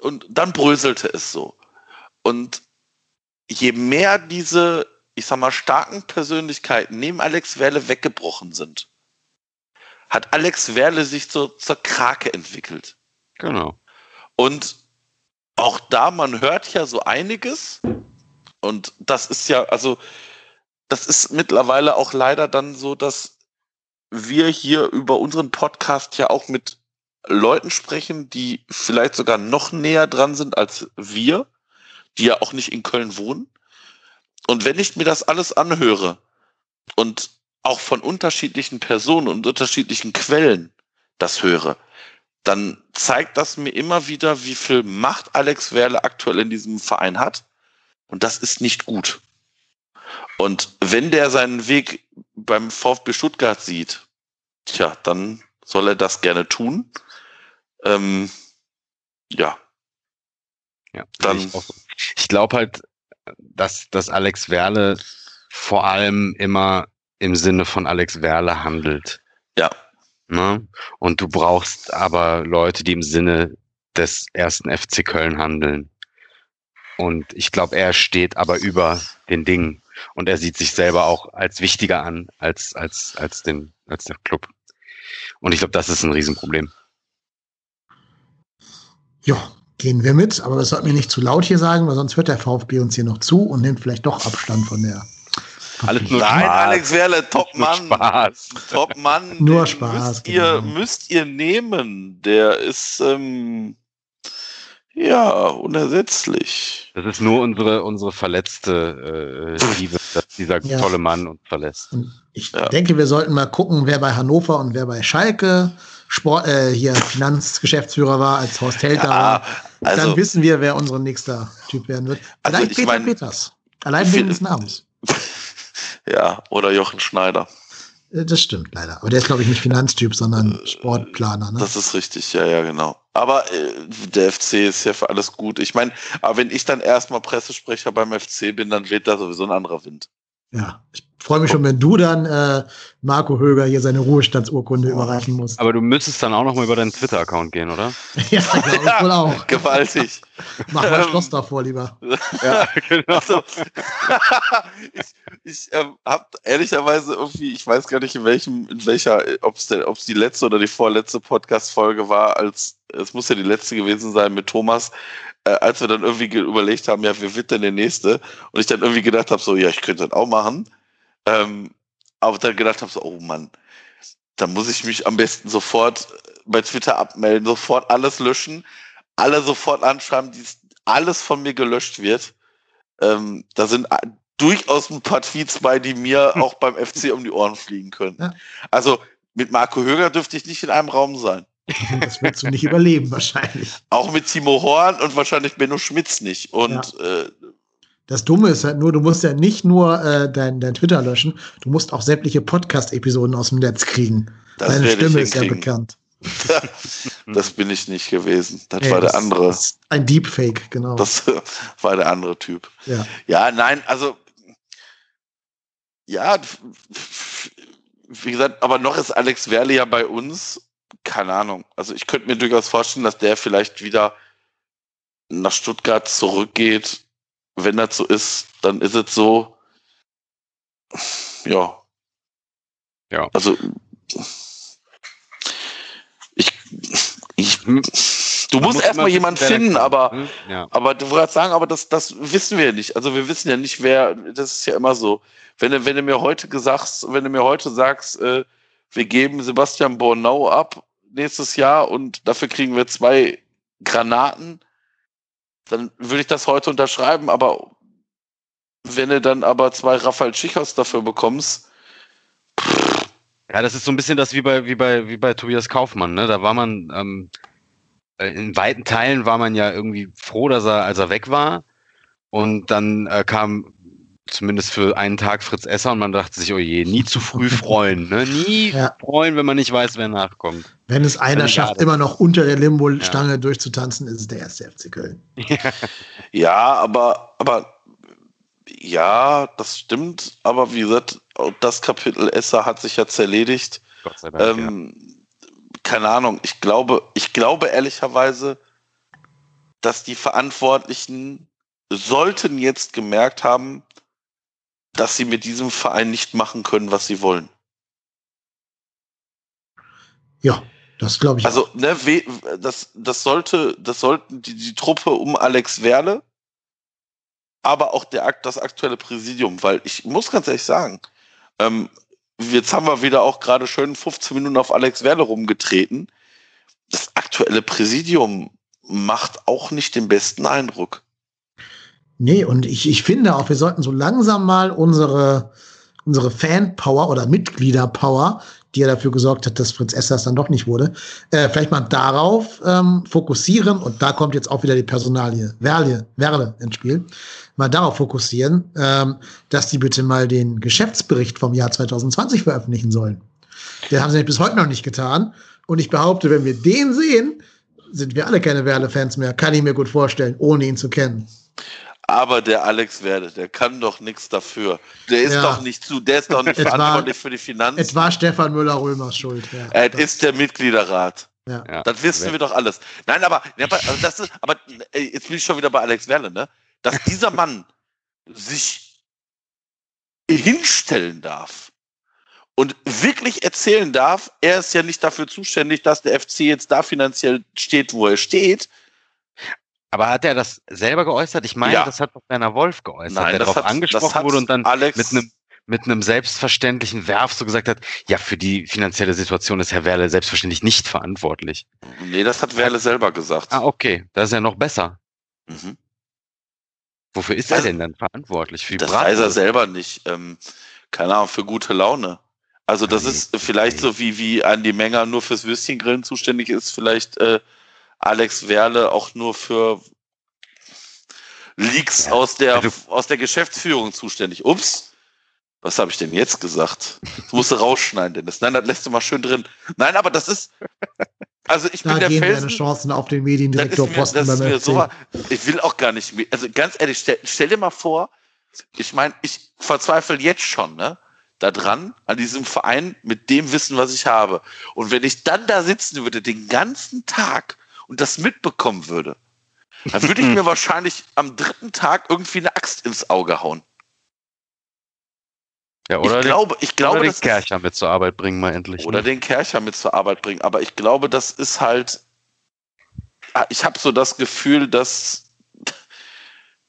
und dann bröselte es so. Und je mehr diese, ich sag mal, starken Persönlichkeiten neben Alex Werle weggebrochen sind, hat Alex Werle sich so zur Krake entwickelt. Genau. Und auch da, man hört ja so einiges. Und das ist ja, also, das ist mittlerweile auch leider dann so, dass wir hier über unseren Podcast ja auch mit Leuten sprechen, die vielleicht sogar noch näher dran sind als wir, die ja auch nicht in Köln wohnen. Und wenn ich mir das alles anhöre und auch von unterschiedlichen Personen und unterschiedlichen Quellen das höre, dann zeigt das mir immer wieder, wie viel Macht Alex Werle aktuell in diesem Verein hat. Und das ist nicht gut. Und wenn der seinen Weg beim VfB Stuttgart sieht, tja, dann soll er das gerne tun. Ähm, ja. Ja, dann. Ich, ich glaube halt, dass, dass Alex Werle vor allem immer im Sinne von Alex Werle handelt. Ja. Ne? Und du brauchst aber Leute, die im Sinne des ersten FC Köln handeln. Und ich glaube, er steht aber über den Dingen. Und er sieht sich selber auch als wichtiger an als, als, als, den, als der Club. Und ich glaube, das ist ein Riesenproblem. Ja, gehen wir mit, aber das sollten wir nicht zu laut hier sagen, weil sonst hört der VfB uns hier noch zu und nimmt vielleicht doch Abstand von der. Alles nur Nein, Spaß. Alex Werle, Top-Mann. Spaß. Top-Mann. Nur Spaß. Müsst, genau. ihr, müsst ihr nehmen. Der ist, ähm, ja, unersetzlich. Das ist nur unsere, unsere verletzte äh, Liebe, dass dieser ja. tolle Mann uns verlässt. Ich ja. denke, wir sollten mal gucken, wer bei Hannover und wer bei Schalke Sport, äh, hier Finanzgeschäftsführer war, als Horst Held ja, war. Also, dann wissen wir, wer unser nächster Typ werden wird. Also Allein Peter mein, Peters. Allein wegen des Namens. Ja, oder Jochen Schneider. Äh, das stimmt leider. Aber der ist, glaube ich, nicht Finanztyp, sondern äh, Sportplaner. Ne? Das ist richtig, ja, ja, genau. Aber äh, der FC ist ja für alles gut. Ich meine, aber wenn ich dann erstmal Pressesprecher beim FC bin, dann weht da sowieso ein anderer Wind. Ja, ich freue mich schon, wenn du dann äh, Marco Höger hier seine Ruhestandsurkunde überreichen musst. Aber du müsstest dann auch noch mal über deinen Twitter-Account gehen, oder? ja, glaube ich wohl auch. Gewaltig. Mach mal ähm, Schloss davor lieber. ja, genau. Also, ich ich ähm, habe ehrlicherweise irgendwie, ich weiß gar nicht in welchem, in welcher, ob es die letzte oder die vorletzte Podcast-Folge war, als es muss ja die letzte gewesen sein mit Thomas, äh, als wir dann irgendwie überlegt haben, ja, wer wird denn der nächste? Und ich dann irgendwie gedacht habe, so, ja, ich könnte das auch machen. Ähm, aber dann gedacht habe, so, oh Mann, da muss ich mich am besten sofort bei Twitter abmelden, sofort alles löschen, alle sofort anschreiben, dass alles von mir gelöscht wird. Ähm, da sind durchaus ein paar Tweets bei, die mir auch beim FC um die Ohren fliegen können. Ja. Also mit Marco Höger dürfte ich nicht in einem Raum sein. Das wirst du nicht überleben, wahrscheinlich. Auch mit Timo Horn und wahrscheinlich Benno Schmitz nicht. Und ja. äh, Das Dumme ist halt nur, du musst ja nicht nur äh, dein, dein Twitter löschen, du musst auch sämtliche Podcast-Episoden aus dem Netz kriegen. Das Deine Stimme ist ja bekannt. das bin ich nicht gewesen. Das Ey, war der das andere. ist Ein Deepfake, genau. Das war der andere Typ. ja. Ja, nein, also ja, wie gesagt, aber noch ist Alex Werle ja bei uns. Keine Ahnung. Also ich könnte mir durchaus vorstellen, dass der vielleicht wieder nach Stuttgart zurückgeht. Wenn das so ist, dann ist es so. Ja. Ja. Also ich, ich du Man musst muss erstmal jemanden finden, aber ne? Ja. aber du wolltest sagen, aber das, das wissen wir nicht. Also wir wissen ja nicht, wer, das ist ja immer so. Wenn du, wenn du mir heute gesagt, wenn du mir heute sagst, äh, wir geben Sebastian Bornau ab nächstes Jahr und dafür kriegen wir zwei Granaten, dann würde ich das heute unterschreiben, aber wenn du dann aber zwei Rafael Schichos dafür bekommst, Ja, das ist so ein bisschen das wie bei, wie bei, wie bei Tobias Kaufmann, ne? Da war man, ähm, äh, in weiten Teilen war man ja irgendwie froh, dass er, als er weg war. Und dann äh, kam zumindest für einen Tag Fritz Esser und man dachte sich, oh je, nie zu früh freuen, ne? Nie Ja. freuen, wenn man nicht weiß, wer nachkommt. Wenn es einer Dann schafft, immer noch unter der Limbo-Stange durchzutanzen, ist es der erste FC Köln. Ja, aber, aber ja, das stimmt. Aber wie gesagt, das Kapitel Esser hat sich jetzt erledigt. Gott sei Dank. ja. Ähm, keine Ahnung. Ich glaube, ich glaube ehrlicherweise, dass die Verantwortlichen sollten jetzt gemerkt haben, dass sie mit diesem Verein nicht machen können, was sie wollen. Ja, das glaube ich. Also, ne, das, das sollte, das sollten die, die Truppe um Alex Werle, aber auch der, Akt- das aktuelle Präsidium, weil ich muss ganz ehrlich sagen, ähm, jetzt haben wir wieder auch gerade schön 15 Minuten auf Alex Werle rumgetreten. Das aktuelle Präsidium macht auch nicht den besten Eindruck. Nee, und ich, ich finde auch, wir sollten so langsam mal unsere, unsere Fan-Power oder Mitglieder-Power, die ja dafür gesorgt hat, dass Fritz Esser es dann doch nicht wurde, äh, vielleicht mal darauf ähm, fokussieren. Und da kommt jetzt auch wieder die Personalie Werle, Werle ins Spiel. Mal darauf fokussieren, ähm, dass die bitte mal den Geschäftsbericht vom Jahr 2020 veröffentlichen sollen. Den haben sie bis heute noch nicht getan. Und ich behaupte, wenn wir den sehen, sind wir alle keine Werle-Fans mehr. Kann ich mir gut vorstellen, ohne ihn zu kennen. Aber der Alex Werle, der kann doch nichts dafür. Der ist Ja. doch nicht zu, der ist doch nicht Es war- verantwortlich für die Finanzen. Es war Stefan Müller-Römers Schuld. Ja. Er ist der Mitgliederrat. ja. Ja. Das wissen wir doch alles. Nein, aber, also das ist, aber ey, jetzt bin ich schon wieder bei Alex Werle, ne? Dass dieser Mann sich hinstellen darf und wirklich erzählen darf, er ist ja nicht dafür zuständig, dass der FC jetzt da finanziell steht, wo er steht. Aber hat er das selber geäußert? Ich meine, Ja. das hat doch Werner Wolf geäußert, Nein, der darauf hat, angesprochen wurde und dann Alex, mit einem mit einem selbstverständlichen Werf so gesagt hat, ja, für die finanzielle Situation ist Herr Werle selbstverständlich nicht verantwortlich. nee, das hat Werle selber gesagt. Ah, okay, das ist ja noch besser. Mhm. Wofür ist Das- er denn dann verantwortlich? Für Das weiß er selber nicht. Ähm, keine Ahnung, für gute Laune. Also das Nee, ist vielleicht nee. so wie, wie Andi Menger nur fürs Würstchengrillen zuständig ist, vielleicht äh, Alex Werle auch nur für Leaks Ja, aus, der, aus der Geschäftsführung zuständig. Ups, was habe ich denn jetzt gesagt? Das musst du rausschneiden, Dennis. Nein, das lässt du mal schön drin. Nein, aber das ist, also ich Da bin der gehen Felsen, Chancen auf den das ist Mediendirektorposten mir, das ist mir so, ich will auch gar nicht mehr. Also ganz ehrlich, stell, stell dir mal vor, ich meine, ich verzweifle jetzt schon, ne? Daran, an diesem Verein, mit dem Wissen, was ich habe. Und wenn ich dann da sitzen würde, den ganzen Tag und das mitbekommen würde, dann würde ich mir wahrscheinlich am dritten Tag irgendwie eine Axt ins Auge hauen. ja, oder ich den, glaube, ich oder glaube, den das ist, Kercher mit zur Arbeit bringen mal endlich. oder ne? den Kercher mit zur Arbeit bringen. Aber ich glaube, das ist halt. Ah, Ich habe so das Gefühl, dass,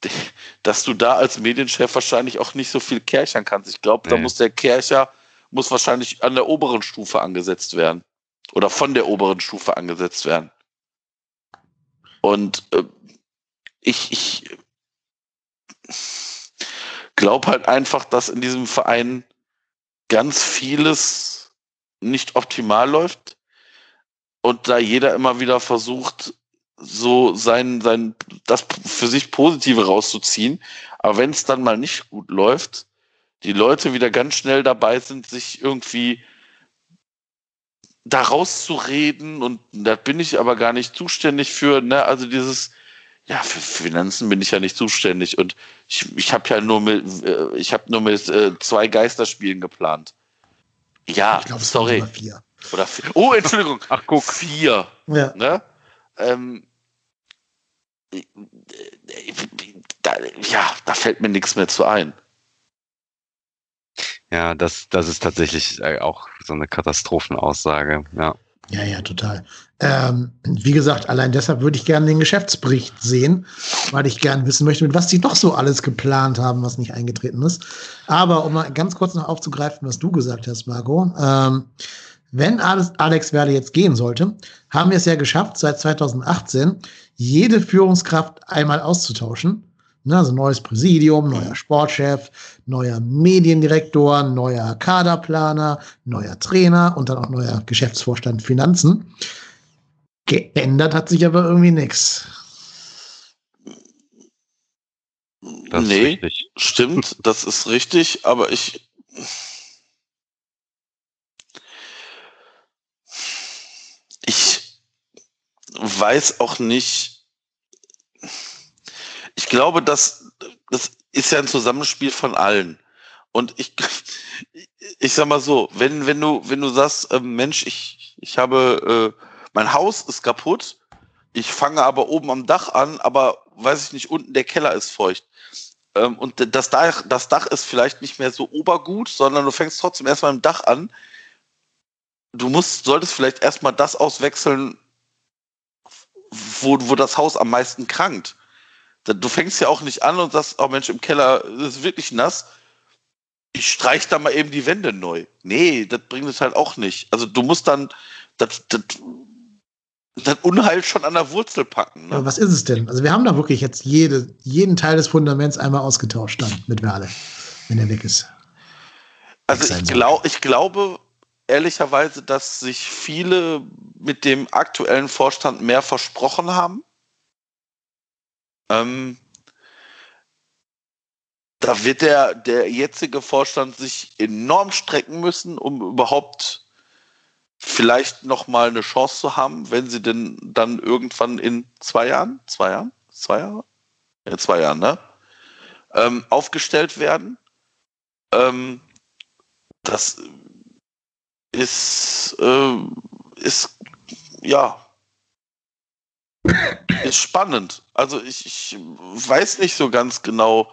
dass du da als Medienchef wahrscheinlich auch nicht so viel kerchern kannst. Ich glaube, da Nee. muss der Kercher muss wahrscheinlich an der oberen Stufe angesetzt werden. Oder von der oberen Stufe angesetzt werden. Und äh, ich, ich glaube halt einfach, dass in diesem Verein ganz vieles nicht optimal läuft und da jeder immer wieder versucht, so sein, sein, das für sich Positive rauszuziehen. Aber wenn es dann mal nicht gut läuft, die Leute wieder ganz schnell dabei sind, sich irgendwie da rauszureden und da bin ich aber gar nicht zuständig für, ne, also dieses, ja, für Finanzen bin ich ja nicht zuständig und ich, ich habe ja nur mit, äh, ich habe nur mit äh, zwei Geisterspielen geplant. Ja, Ich glaube, es sorry. vier. Oder vier. Oh, Entschuldigung. Ach, guck. Vier. Ja. Ne? Ähm, da, ja, da fällt mir nichts mehr zu ein. Ja, das, das ist tatsächlich äh, auch so eine Katastrophenaussage. Ja. Ja, ja, total. Ähm, wie gesagt, allein deshalb würde ich gerne den Geschäftsbericht sehen, weil ich gerne wissen möchte, mit was die doch so alles geplant haben, was nicht eingetreten ist. Aber um mal ganz kurz noch aufzugreifen, was du gesagt hast, Marco, ähm, wenn Alex, Werle jetzt gehen sollte, haben wir es ja geschafft, seit 2018 jede Führungskraft einmal auszutauschen. Ne, also neues Präsidium, neuer Sportchef, neuer Mediendirektor, neuer Kaderplaner, neuer Trainer und dann auch neuer Geschäftsvorstand Finanzen. Geändert hat sich aber irgendwie nichts. Das nee, richtig. stimmt, das ist richtig, aber ich. Ich weiß auch nicht. Ich glaube, dass das ist ja ein Zusammenspiel von allen. Und ich, ich sag mal so, wenn, wenn du, wenn du sagst, äh, Mensch, ich, ich habe, äh, mein Haus ist kaputt, ich fange aber oben am Dach an, aber weiß ich nicht, unten der Keller ist feucht. Ähm, und das Dach, das Dach ist vielleicht nicht mehr so obergut, sondern du fängst trotzdem erstmal im Dach an. Du musst, solltest vielleicht erstmal das auswechseln, wo, wo das Haus am meisten krankt. Du fängst ja auch nicht an und sagst, oh Mensch, im Keller ist wirklich nass. Ich streich da mal eben die Wände neu. Nee, das bringt es halt auch nicht. Also du musst dann das, das, das Unheil schon an der Wurzel packen. Aber Ne? was ist es denn? Also wir haben da wirklich jetzt jede, jeden Teil des Fundaments einmal ausgetauscht dann mit Werle, wenn er weg ist. Also ich, glaub, ich glaube ehrlicherweise, dass sich viele mit dem aktuellen Vorstand mehr versprochen haben. Ähm, da wird der, der jetzige Vorstand sich enorm strecken müssen, um überhaupt vielleicht noch mal eine Chance zu haben, wenn sie denn dann irgendwann in zwei Jahren, zwei Jahren, zwei Jahre, ja, zwei Jahren, ne, ähm, aufgestellt werden. Ähm, das ist, äh, ist, ja, ist spannend. Also ich, ich weiß nicht so ganz genau,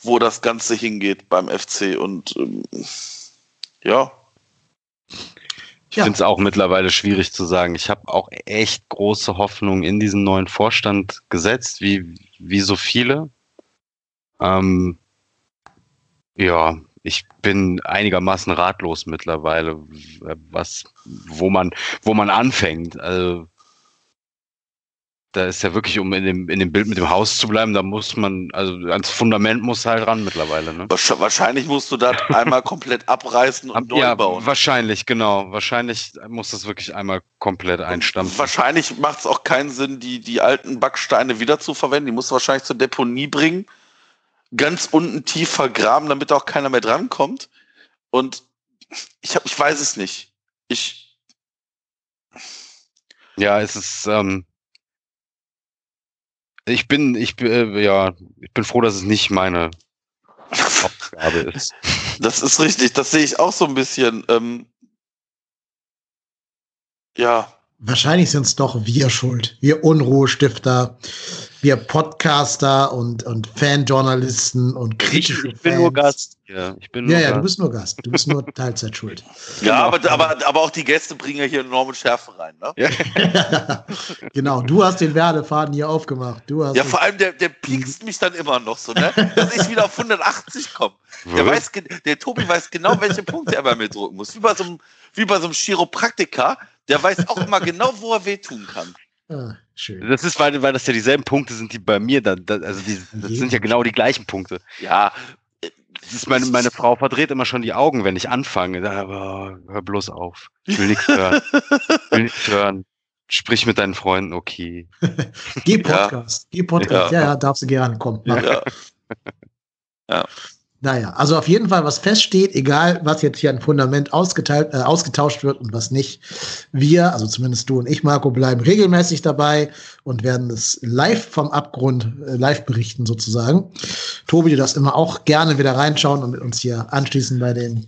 wo das Ganze hingeht beim FC und ähm, ja, Ich Ja. finde es auch mittlerweile schwierig zu sagen. Ich habe auch echt große Hoffnung in diesen neuen Vorstand gesetzt, wie, wie so viele. Ähm, ja, ich bin einigermaßen ratlos mittlerweile, was, wo man, wo man anfängt. Also, da ist ja wirklich, um in dem, in dem Bild mit dem Haus zu bleiben, da muss man, also ans Fundament muss halt ran mittlerweile, ne? wahrsch- wahrscheinlich musst du das einmal komplett abreißen und neu ja, bauen. wahrscheinlich, genau. Wahrscheinlich muss das wirklich einmal komplett einstampfen. Wahrscheinlich macht es auch keinen Sinn, die, die alten Backsteine wieder zu verwenden. Die musst du wahrscheinlich zur Deponie bringen, ganz unten tief vergraben, damit auch keiner mehr drankommt. Und ich, hab, ich weiß es nicht. Ich, Ja, es ist, ähm, ich bin, ich bin, äh, ja, ich bin froh, dass es nicht meine Aufgabe ist. das ist richtig, das sehe ich auch so ein bisschen. Ähm, ja, Wahrscheinlich sind es doch wir schuld. Wir Unruhestifter, wir Podcaster und, und Fanjournalisten und kritische Fans. Ja, ich bin nur Ja, ja, du Gast. bist nur Gast. Du bist nur Teilzeit schuld. ja aber, aber, aber auch die Gäste bringen ja hier enorme Schärfe rein. Ne? Ja, genau, du hast den Werdefaden hier aufgemacht. Du hast Ja, vor allem der, der piekst mich dann immer noch so, ne? dass ich wieder auf 180 komme. Der, weiß, der Tobi weiß genau, welche Punkte er bei mir drücken muss. Wie bei so einem, wie bei so einem Chiropraktiker, der weiß auch immer genau, wo er wehtun kann. ah, schön. Das ist, weil, weil das ja dieselben Punkte sind, die bei mir dann, da, also die, das sind ja genau die gleichen Punkte. Ja, Das ist meine, meine Frau verdreht immer schon die Augen, wenn ich anfange. Da, aber hör bloß auf. Ich will nichts hören. Ich will nichts hören. sprich mit deinen Freunden, okay. Geh Podcast, geh Podcast. Ja. ja, ja, darfst du gerne kommen. Ja. ja. Naja, also auf jeden Fall, was feststeht, egal was jetzt hier an Fundament ausgeteilt, äh, ausgetauscht wird und was nicht, wir, also zumindest du und ich, Marco, bleiben regelmäßig dabei und werden es live vom Abgrund äh, live berichten sozusagen. Tobi, du darfst immer auch gerne wieder reinschauen und mit uns hier anschließen bei den,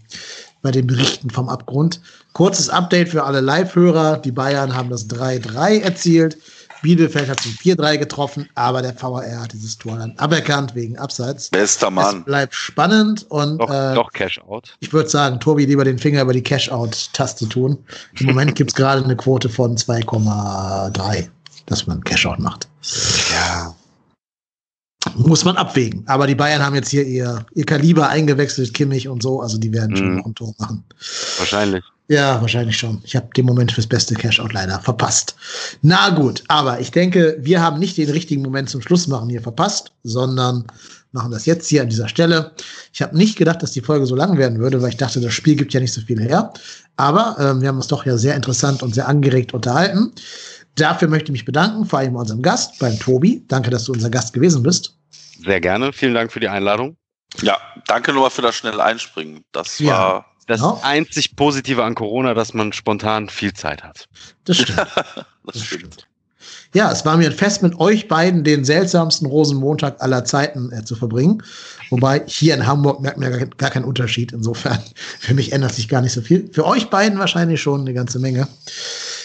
bei den Berichten vom Abgrund. Kurzes Update für alle Live-Hörer. Die Bayern haben das 3-3 erzielt. Bielefeld hat zum 4-3 getroffen, aber der VR hat dieses Tor dann aberkannt wegen Abseits. Bester Mann. Es bleibt spannend und Doch, äh, doch Cash-Out. ich würde sagen, Tobi, lieber den Finger über die Cash-Out-Taste tun. Im Moment gibt es gerade eine Quote von 2,3, dass man Cash-Out macht. Ja. Muss man abwägen. Aber die Bayern haben jetzt hier ihr, ihr Kaliber eingewechselt, Kimmich und so, also die werden schon Mhm. noch ein Tor machen. Wahrscheinlich. Ja, wahrscheinlich schon. Ich habe den Moment fürs beste Cash-Out leider verpasst. Na gut, aber ich denke, wir haben nicht den richtigen Moment zum Schluss machen hier verpasst, sondern machen das jetzt hier an dieser Stelle. Ich habe nicht gedacht, dass die Folge so lang werden würde, weil ich dachte, das Spiel gibt ja nicht so viel her. Aber ähm, wir haben uns doch ja sehr interessant und sehr angeregt unterhalten. Dafür möchte ich mich bedanken, vor allem bei unserem Gast, beim Tobi. Danke, dass du unser Gast gewesen bist. Sehr gerne. Vielen Dank für die Einladung. Ja, danke nochmal für das schnelle Einspringen. Das Ja. war. Das Ja. einzig Positive an Corona, dass man spontan viel Zeit hat. Das stimmt. Das stimmt. Ja, es war mir ein Fest, mit euch beiden den seltsamsten Rosenmontag aller Zeiten äh, zu verbringen. Wobei hier in Hamburg merkt man ja gar, gar keinen Unterschied. Insofern, für mich ändert sich gar nicht so viel. Für euch beiden wahrscheinlich schon eine ganze Menge.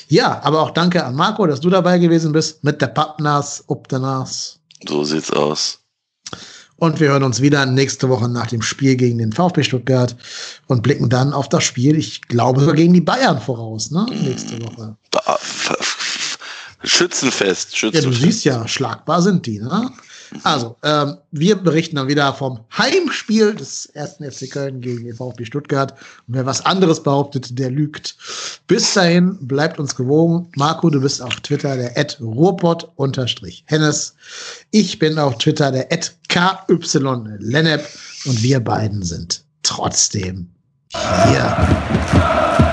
Ja, aber auch danke an Marco, dass du dabei gewesen bist mit der Pappnas, Obdanas. So sieht's aus. Und wir hören uns wieder nächste Woche nach dem Spiel gegen den VfB Stuttgart und blicken dann auf das Spiel, ich glaube, sogar gegen die Bayern voraus, ne? Nächste Woche. F- Schützenfest, Ja, du Schützenfest. siehst ja, schlagbar sind die, ne? Also, ähm, wir berichten dann wieder vom Heimspiel des ersten FC Köln gegen den VfB Stuttgart. Und wer was anderes behauptet, der lügt. Bis dahin, bleibt uns gewogen. Marco, du bist auf Twitter der at ruhrpott-hennes. Ich bin auf Twitter der at KY Lennep. Und wir beiden sind trotzdem hier.